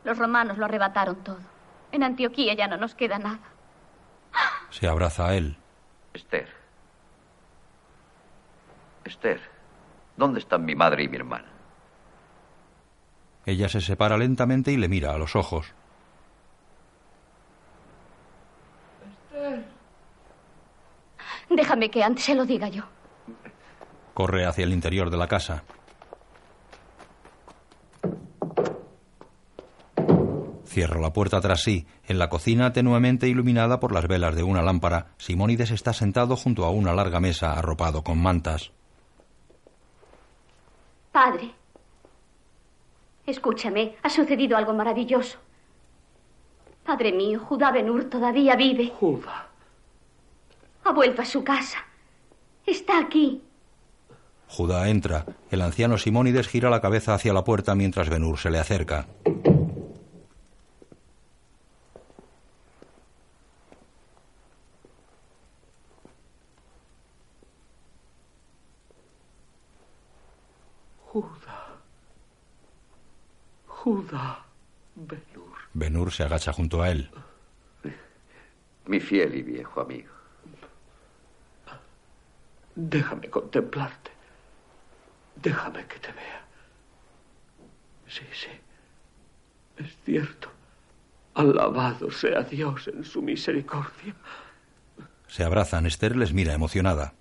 Los romanos lo arrebataron todo. En Antioquía ya no nos queda nada. Se abraza a él. Esther. Esther, ¿dónde están mi madre y mi hermana? Ella se separa lentamente y le mira a los ojos. Déjame que antes se lo diga yo. Corre hacia el interior de la casa. Cierra la puerta tras sí. En la cocina, tenuemente iluminada por las velas de una lámpara, Simónides está sentado junto a una larga mesa arropado con mantas. Padre, escúchame, ha sucedido algo maravilloso. Padre mío, Judá Benur todavía vive. Judá. Ha vuelto a su casa. Está aquí. Judá entra. El anciano Simónides gira la cabeza hacia la puerta mientras Benur se le acerca. Judá. Judá. Benur. Benur se agacha junto a él. Mi fiel y viejo amigo. Déjame contemplarte. Déjame que te vea. Sí, sí. Es cierto. Alabado sea Dios en su misericordia. Se abrazan. Esther les mira emocionada.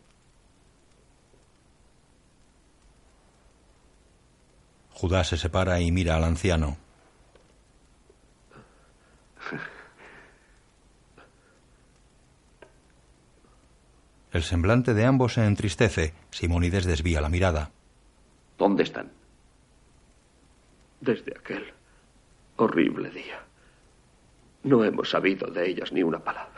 Judá se separa y mira al anciano. El semblante de ambos se entristece. Simónides desvía la mirada. ¿Dónde están? Desde aquel horrible día. No hemos sabido de ellas ni una palabra.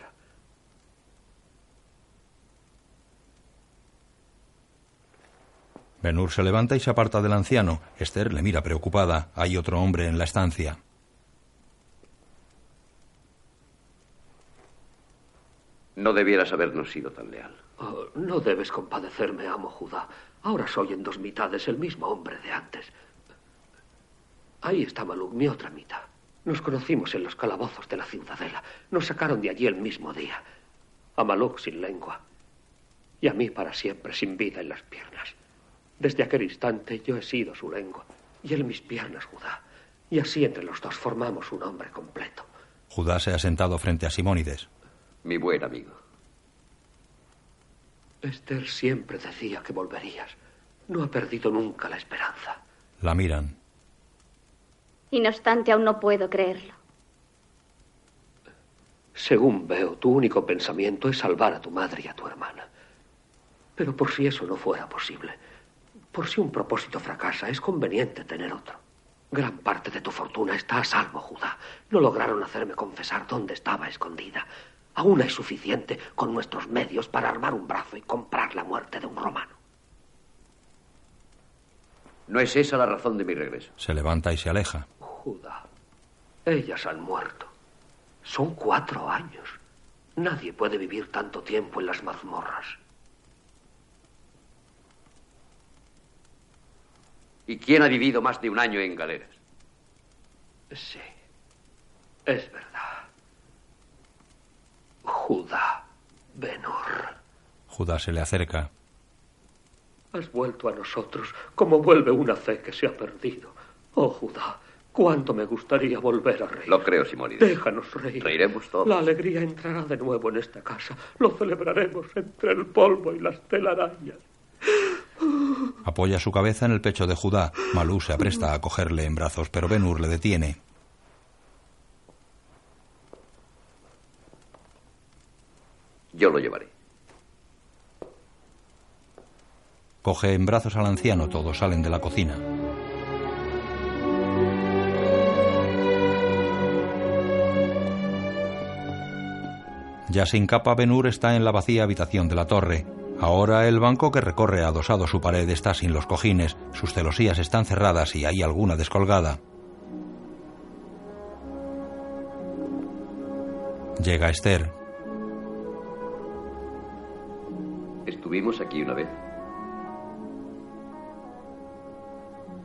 Benur se levanta y se aparta del anciano. Esther le mira preocupada. Hay otro hombre en la estancia. No debieras habernos sido tan leal. Oh, no debes compadecerme, amo Judá. Ahora soy en dos mitades el mismo hombre de antes. Ahí está Maluk, mi otra mitad. Nos conocimos en los calabozos de la ciudadela. Nos sacaron de allí el mismo día. A Maluk sin lengua. Y a mí para siempre sin vida en las piernas. Desde aquel instante yo he sido su lengua. Y él mis piernas, Judá. Y así entre los dos formamos un hombre completo. Judá se ha sentado frente a Simónides. Mi buen amigo. Esther siempre decía que volverías. No ha perdido nunca la esperanza. La miran. Y no obstante, aún no puedo creerlo. Según veo, tu único pensamiento es salvar a tu madre y a tu hermana. Pero por si eso no fuera posible, por si un propósito fracasa, es conveniente tener otro. Gran parte de tu fortuna está a salvo, Judá. No lograron hacerme confesar dónde estaba escondida. Aún es suficiente con nuestros medios para armar un brazo y comprar la muerte de un romano. No es esa la razón de mi regreso. Se levanta y se aleja. Judá, ellas han muerto. Son cuatro años. Nadie puede vivir tanto tiempo en las mazmorras. ¿Y quién ha vivido más de un año en galeras? Sí, es verdad. Judá Benor. Judá se le acerca. Has vuelto a nosotros como vuelve una fe que se ha perdido. Oh, Judá, cuánto me gustaría volver a reír. Lo creo, Simónides. Déjanos reír. Reiremos todos. La alegría entrará de nuevo en esta casa. Lo celebraremos entre el polvo y las telarañas. Apoya su cabeza en el pecho de Judá. Malú se apresta a cogerle en brazos, pero Benur le detiene. Yo lo llevaré. Coge en brazos al anciano, todos salen de la cocina. Ya sin capa, Benur está en la vacía habitación de la torre. Ahora el banco que recorre adosado su pared está sin los cojines, sus celosías están cerradas y hay alguna descolgada. Llega Esther. Estuvimos aquí una vez.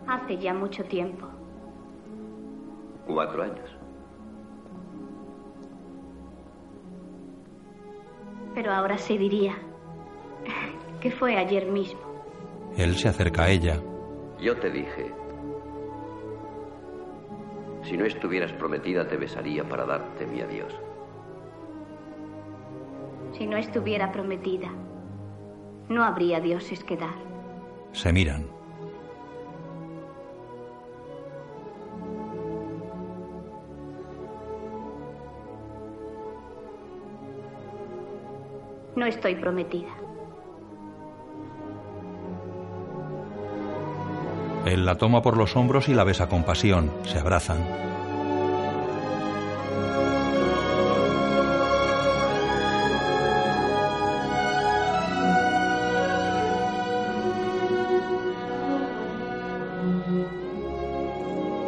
Hace ya mucho tiempo. Cuatro años. Pero ahora se diría que fue ayer mismo. Él se acerca a ella. Yo te dije, si no estuvieras prometida te besaría para darte mi adiós. Si no estuviera prometida, no habría dioses que dar. Se miran. No estoy prometida. Él la toma por los hombros y la besa con pasión. Se abrazan.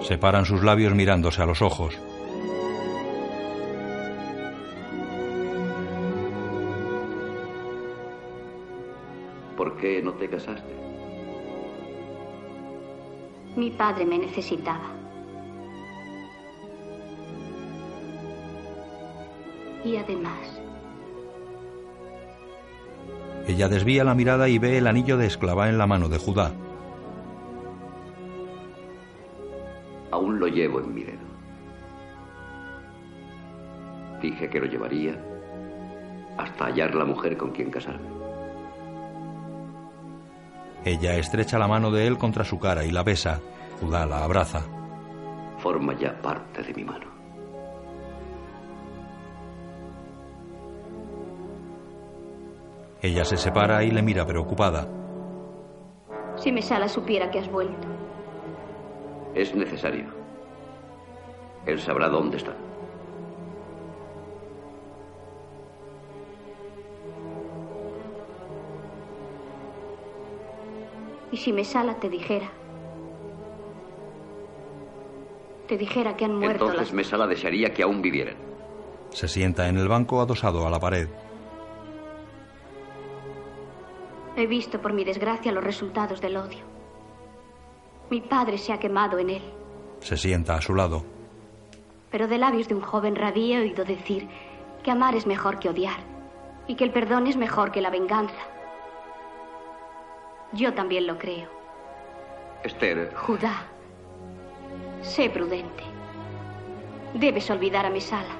Separan sus labios mirándose a los ojos. ¿Por qué no te casaste? Mi padre me necesitaba. Y además, Ella desvía la mirada y ve el anillo de esclava en la mano de Judá. Aún lo llevo en mi dedo. Dije que lo llevaría hasta hallar la mujer con quien casarme. Ella estrecha la mano de él contra su cara y la besa. Judá la abraza. Forma ya parte de mi mano. Ella se separa y le mira preocupada. Si Mesala supiera que has vuelto. Es necesario. Él sabrá dónde está. ¿Y si Mesala te dijera? Te dijera que han muerto Entonces las... Mesala desearía que aún vivieran. Se sienta en el banco adosado a la pared. He visto por mi desgracia los resultados del odio. Mi padre se ha quemado en él, Se sienta a su lado. pero de labios de un joven rabí he oído decir que amar es mejor que odiar y que el perdón es mejor que la venganza. Yo también lo creo. Esther, Judá, sé prudente. Debes olvidar a Mesala.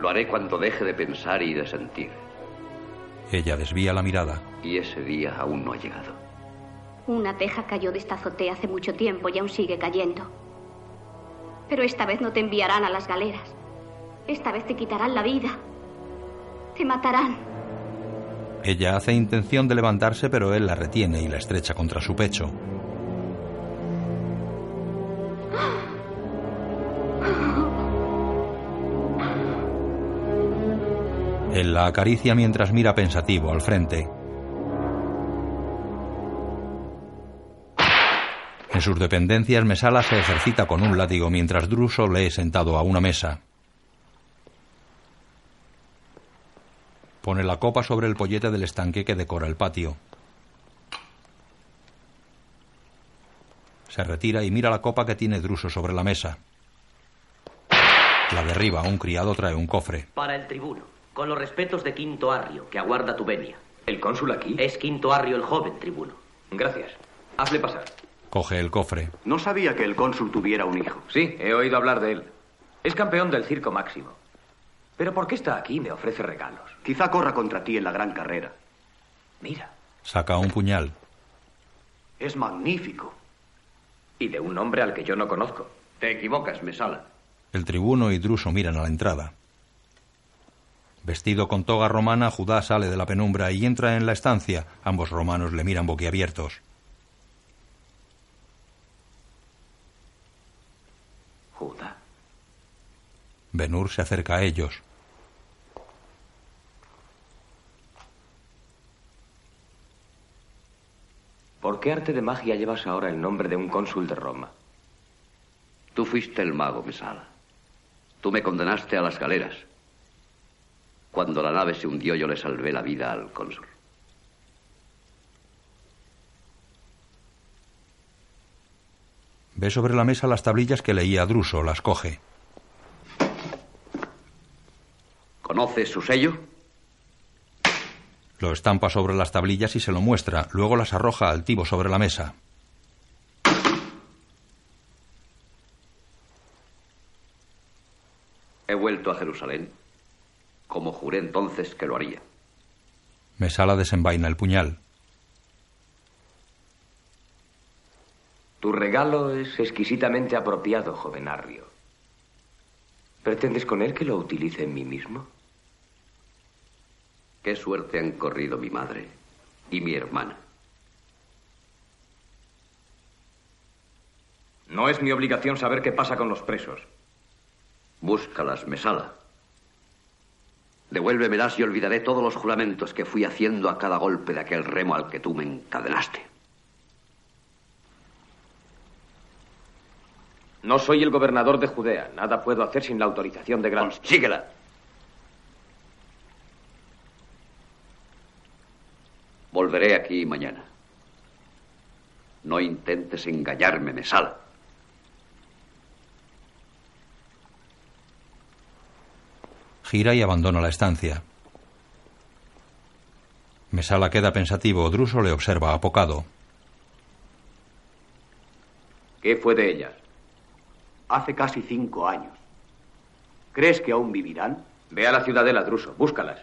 lo haré cuando deje de pensar y de sentir. Ella desvía la mirada. Y ese día aún no ha llegado. Una teja cayó de esta azotea hace mucho tiempo y aún sigue cayendo. Pero esta vez no te enviarán a las galeras. Esta vez te quitarán la vida. Te matarán. Ella hace intención de levantarse, pero él la retiene y la estrecha contra su pecho. Él la acaricia mientras mira pensativo al frente. En sus dependencias, Mesala se ejercita con un látigo mientras Druso lee sentado a una mesa. Pone la copa sobre el pollete del estanque que decora el patio. Se retira y mira la copa que tiene Druso sobre la mesa. La derriba, un criado trae un cofre. Para el tribuno, con los respetos de Quinto Arrio, que aguarda tu venia. ¿El cónsul aquí? Es Quinto Arrio el joven tribuno. Gracias. Hazle pasar. Coge el cofre. No sabía que el cónsul tuviera un hijo. Sí, he oído hablar de él. Es campeón del circo máximo. Pero ¿por qué está aquí y me ofrece regalos? Quizá corra contra ti en la gran carrera. Mira, Saca un puñal. Es magnífico. y de un hombre al que yo no conozco. Te equivocas, Mesala. El tribuno y Druso miran a la entrada. Vestido con toga romana, Judá sale de la penumbra y entra en la estancia. Ambos romanos le miran boquiabiertos. Judá. Benur se acerca a ellos. ¿Por qué arte de magia llevas ahora el nombre de un cónsul de Roma? Tú fuiste el mago, Mesala. Tú me condenaste a las galeras. Cuando la nave se hundió, yo le salvé la vida al cónsul. Ve sobre la mesa las tablillas que leía Druso, las coge. ¿Conoces su sello? Lo estampa sobre las tablillas y se lo muestra, luego las arroja altivo sobre la mesa. He vuelto a Jerusalén, como juré entonces que lo haría. Mesala desenvaina el puñal. Tu regalo es exquisitamente apropiado, joven Arrio. ¿Pretendes con él que lo utilice en mí mismo? Qué suerte han corrido mi madre y mi hermana. No es mi obligación saber qué pasa con los presos. Búscalas, Mesala. Devuélvemelas y olvidaré todos los juramentos que fui haciendo a cada golpe de aquel remo al que tú me encadenaste. No soy el gobernador de Judea. Nada puedo hacer sin la autorización de Gran. Síguela. Volveré aquí mañana. No intentes engañarme, Mesala. Gira y abandona la estancia. Mesala queda pensativo. Druso le observa apocado. ¿Qué fue de ellas? Hace casi cinco años. ¿Crees que aún vivirán? Ve a la ciudadela, Druso. Búscalas.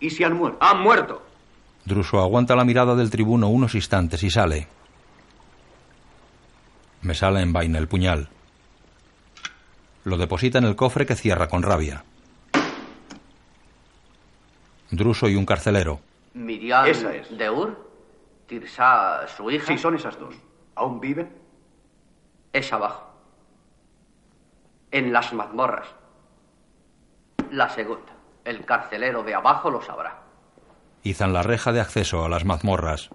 ¿Y si han muerto? ¡Han muerto! Druso aguanta la mirada del tribuno unos instantes y sale. Mesala envaina el puñal. Lo deposita en el cofre que cierra con rabia. Druso y un carcelero. Miriam Esa es. de Ur, Tirsa, su hija. Sí, son esas dos. ¿Aún viven? Es abajo. En las mazmorras. La segunda. El carcelero de abajo lo sabrá. Izan la reja de acceso a las mazmorras.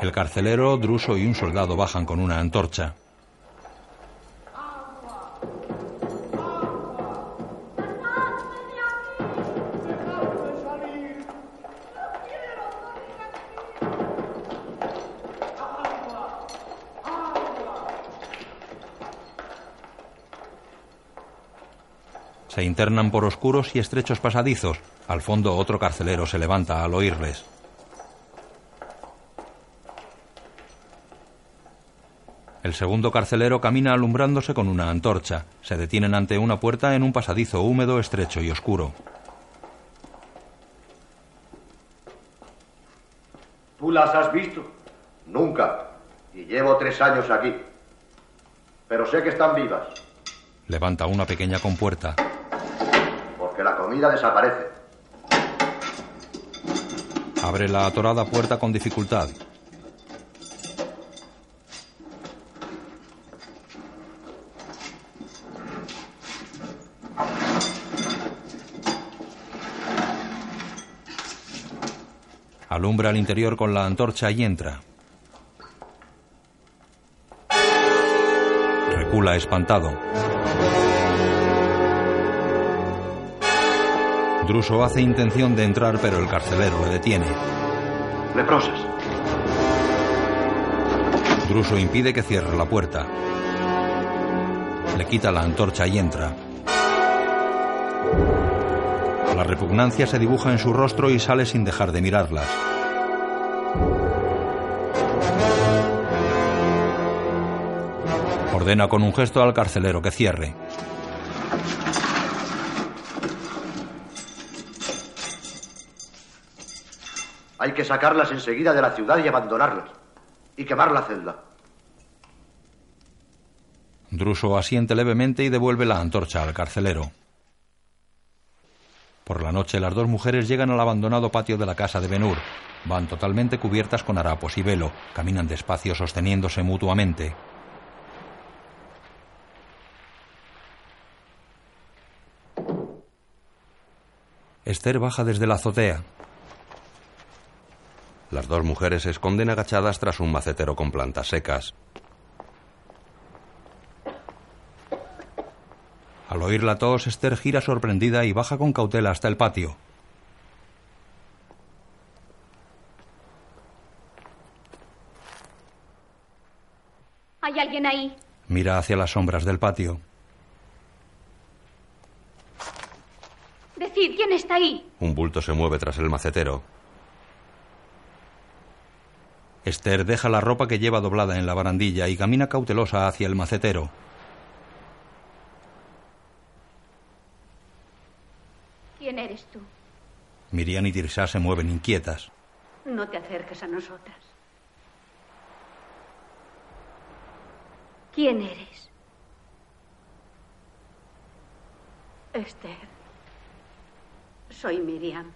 El carcelero, Druso y un soldado bajan con una antorcha. Se internan por oscuros y estrechos pasadizos. Al fondo otro carcelero se levanta al oírles. El segundo carcelero camina alumbrándose con una antorcha. Se detienen ante una puerta en un pasadizo húmedo, estrecho y oscuro. ¿Tú las has visto? Nunca. Y llevo tres años aquí. Pero sé que están vivas, Levanta una pequeña compuerta. Comida desaparece. Abre la atorada puerta con dificultad. Alumbra al interior con la antorcha y entra. Recula espantado. Druso hace intención de entrar, pero el carcelero le detiene. Leprosas. Druso impide que cierre la puerta. Le quita la antorcha y entra. La repugnancia se dibuja en su rostro y sale sin dejar de mirarlas. Ordena con un gesto al carcelero que cierre. Hay que sacarlas enseguida de la ciudad y abandonarlas. Y quemar la celda. Druso asiente levemente y devuelve la antorcha al carcelero. Por la noche las dos mujeres llegan al abandonado patio de la casa de Benur. Van totalmente cubiertas con harapos y velo. Caminan despacio sosteniéndose mutuamente. Esther baja desde la azotea. Las dos mujeres se esconden agachadas tras un macetero con plantas secas. Al oír la tos, Esther gira sorprendida y baja con cautela hasta el patio. ¿Hay alguien ahí? Mira hacia las sombras del patio. Decid, ¿quién está ahí? Un bulto se mueve tras el macetero. Esther deja la ropa que lleva doblada en la barandilla y camina cautelosa hacia el macetero. ¿Quién eres tú? Miriam y Tirsa se mueven inquietas. No te acerques a nosotras. ¿Quién eres? Esther. Soy Miriam.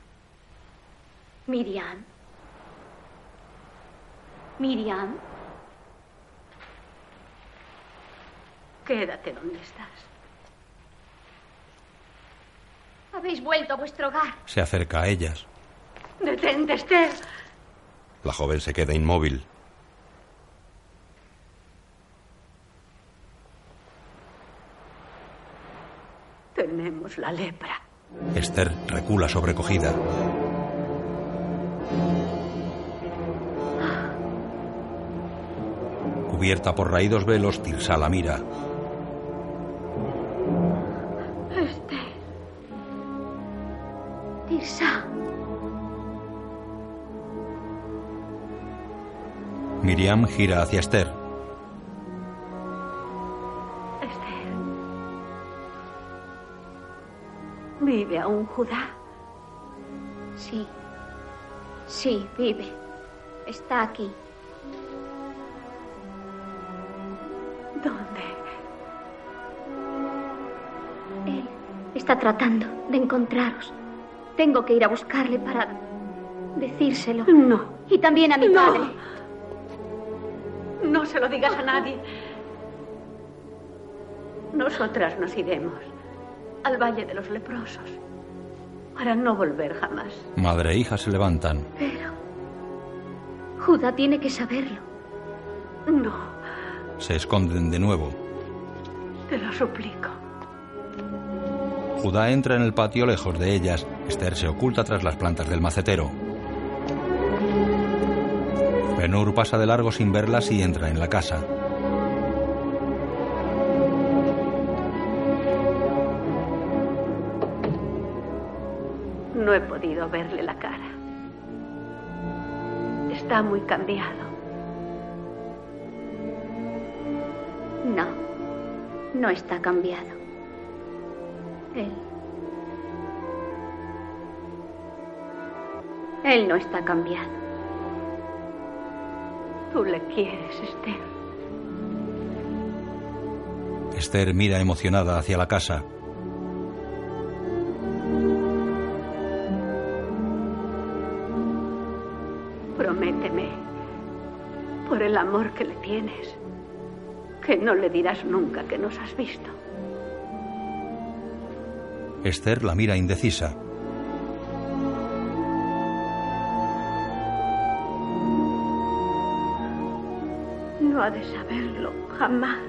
Miriam. Miriam. Quédate donde estás. Habéis vuelto a vuestro hogar. Se acerca a ellas. Detente, Esther. La joven se queda inmóvil. Tenemos la lepra. Esther recula sobrecogida. Cubierta por raídos velos, Tirsa la mira. Esther. Tirsa. Miriam gira hacia Esther. Esther. ¿Vive aún Judá? Sí. Sí, vive. Está aquí. Está tratando de encontraros. Tengo que ir a buscarle para decírselo. No. Y también a mi No. padre. No se lo digas a nadie. Nosotras nos iremos al Valle de los Leprosos para no volver jamás. Madre e hija se levantan. Pero Judá tiene que saberlo. No, Se esconden de nuevo. te lo suplico. Judá entra en el patio lejos de ellas. Esther se oculta tras las plantas del macetero. Benur pasa de largo sin verlas y entra en la casa. No he podido verle la cara. Está muy cambiado. No, no está cambiado. Él. Él no está cambiado. Tú le quieres, Esther. Esther mira emocionada hacia la casa. Prométeme, por el amor que le tienes, que no le dirás nunca que nos has visto. Esther la mira indecisa. No ha de saberlo jamás.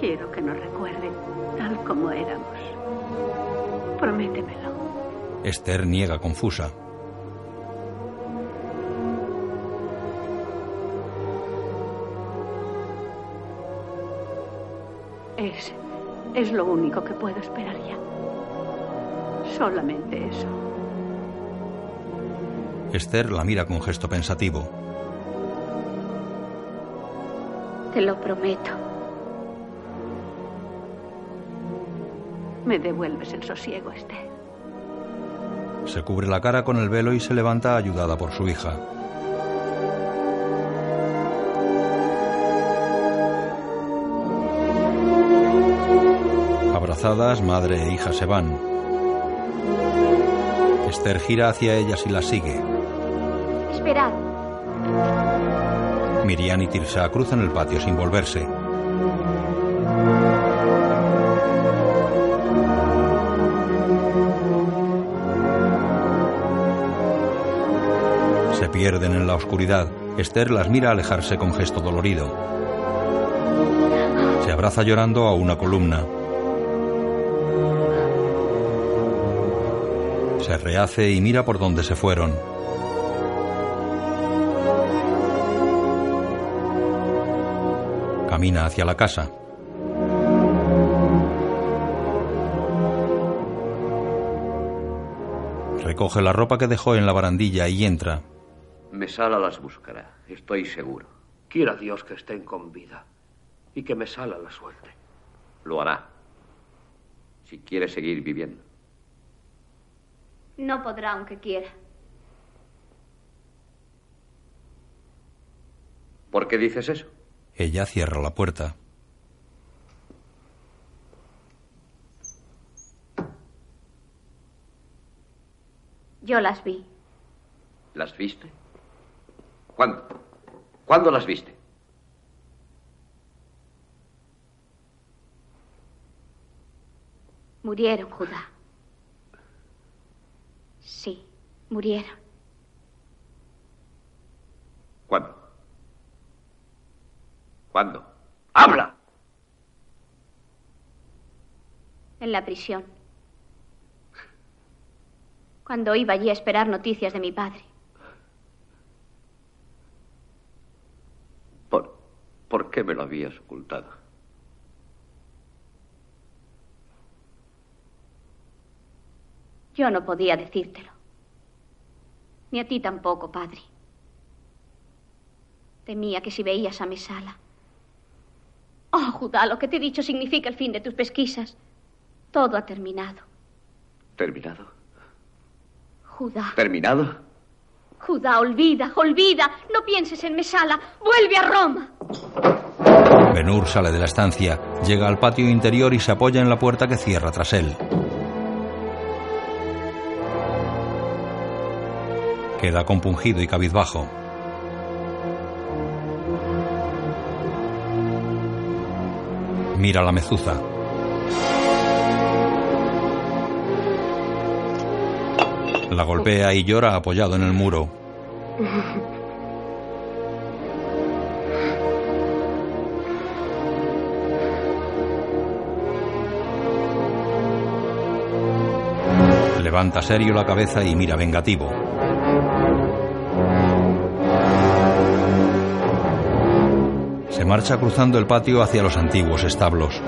Quiero que nos recuerde tal como éramos. Prométemelo. Esther niega confusa. Es lo único que puedo esperar ya. Solamente eso. Esther la mira con gesto pensativo. Te lo prometo. Me devuelves el sosiego, Esther. Se cubre la cara con el velo y se levanta ayudada por su hija. Madre e hija se van. Esther gira hacia ellas y las sigue. Esperad. Miriam y Tirsa cruzan el patio sin volverse. Se pierden en la oscuridad. Esther las mira alejarse con gesto dolorido. Se abraza llorando a una columna. Se rehace y mira por donde se fueron. Camina hacia la casa. Recoge la ropa que dejó en la barandilla y entra. Mesala las buscará, estoy seguro. Quiera Dios que estén con vida y que me sala la suerte. Lo hará. Si quiere seguir viviendo. No podrá aunque quiera. ¿Por qué dices eso? Ella cierra la puerta. Yo las vi. ¿Las viste? ¿Cuándo? ¿Cuándo las viste? Murieron, Judá. Sí, murieron. ¿Cuándo? ¿Cuándo? ¡Habla! En la prisión. Cuando iba allí a esperar noticias de mi padre. ¿Por, ¿Por qué me lo habías ocultado? Yo no podía decírtelo. Ni a ti tampoco, padre. Temía que si veías a Mesala. Oh, Judá, lo que te he dicho significa el fin de tus pesquisas. Todo ha terminado. ¿Terminado? Judá. ¿Terminado? Judá, olvida, olvida. No pienses en Mesala. Vuelve a Roma. Benur sale de la estancia, llega al patio interior y se apoya en la puerta que cierra tras él. Queda compungido y cabizbajo. Mira la mezuza. La golpea y llora apoyado en el muro. Levanta serio la cabeza y mira vengativo. Se marcha cruzando el patio hacia los antiguos establos.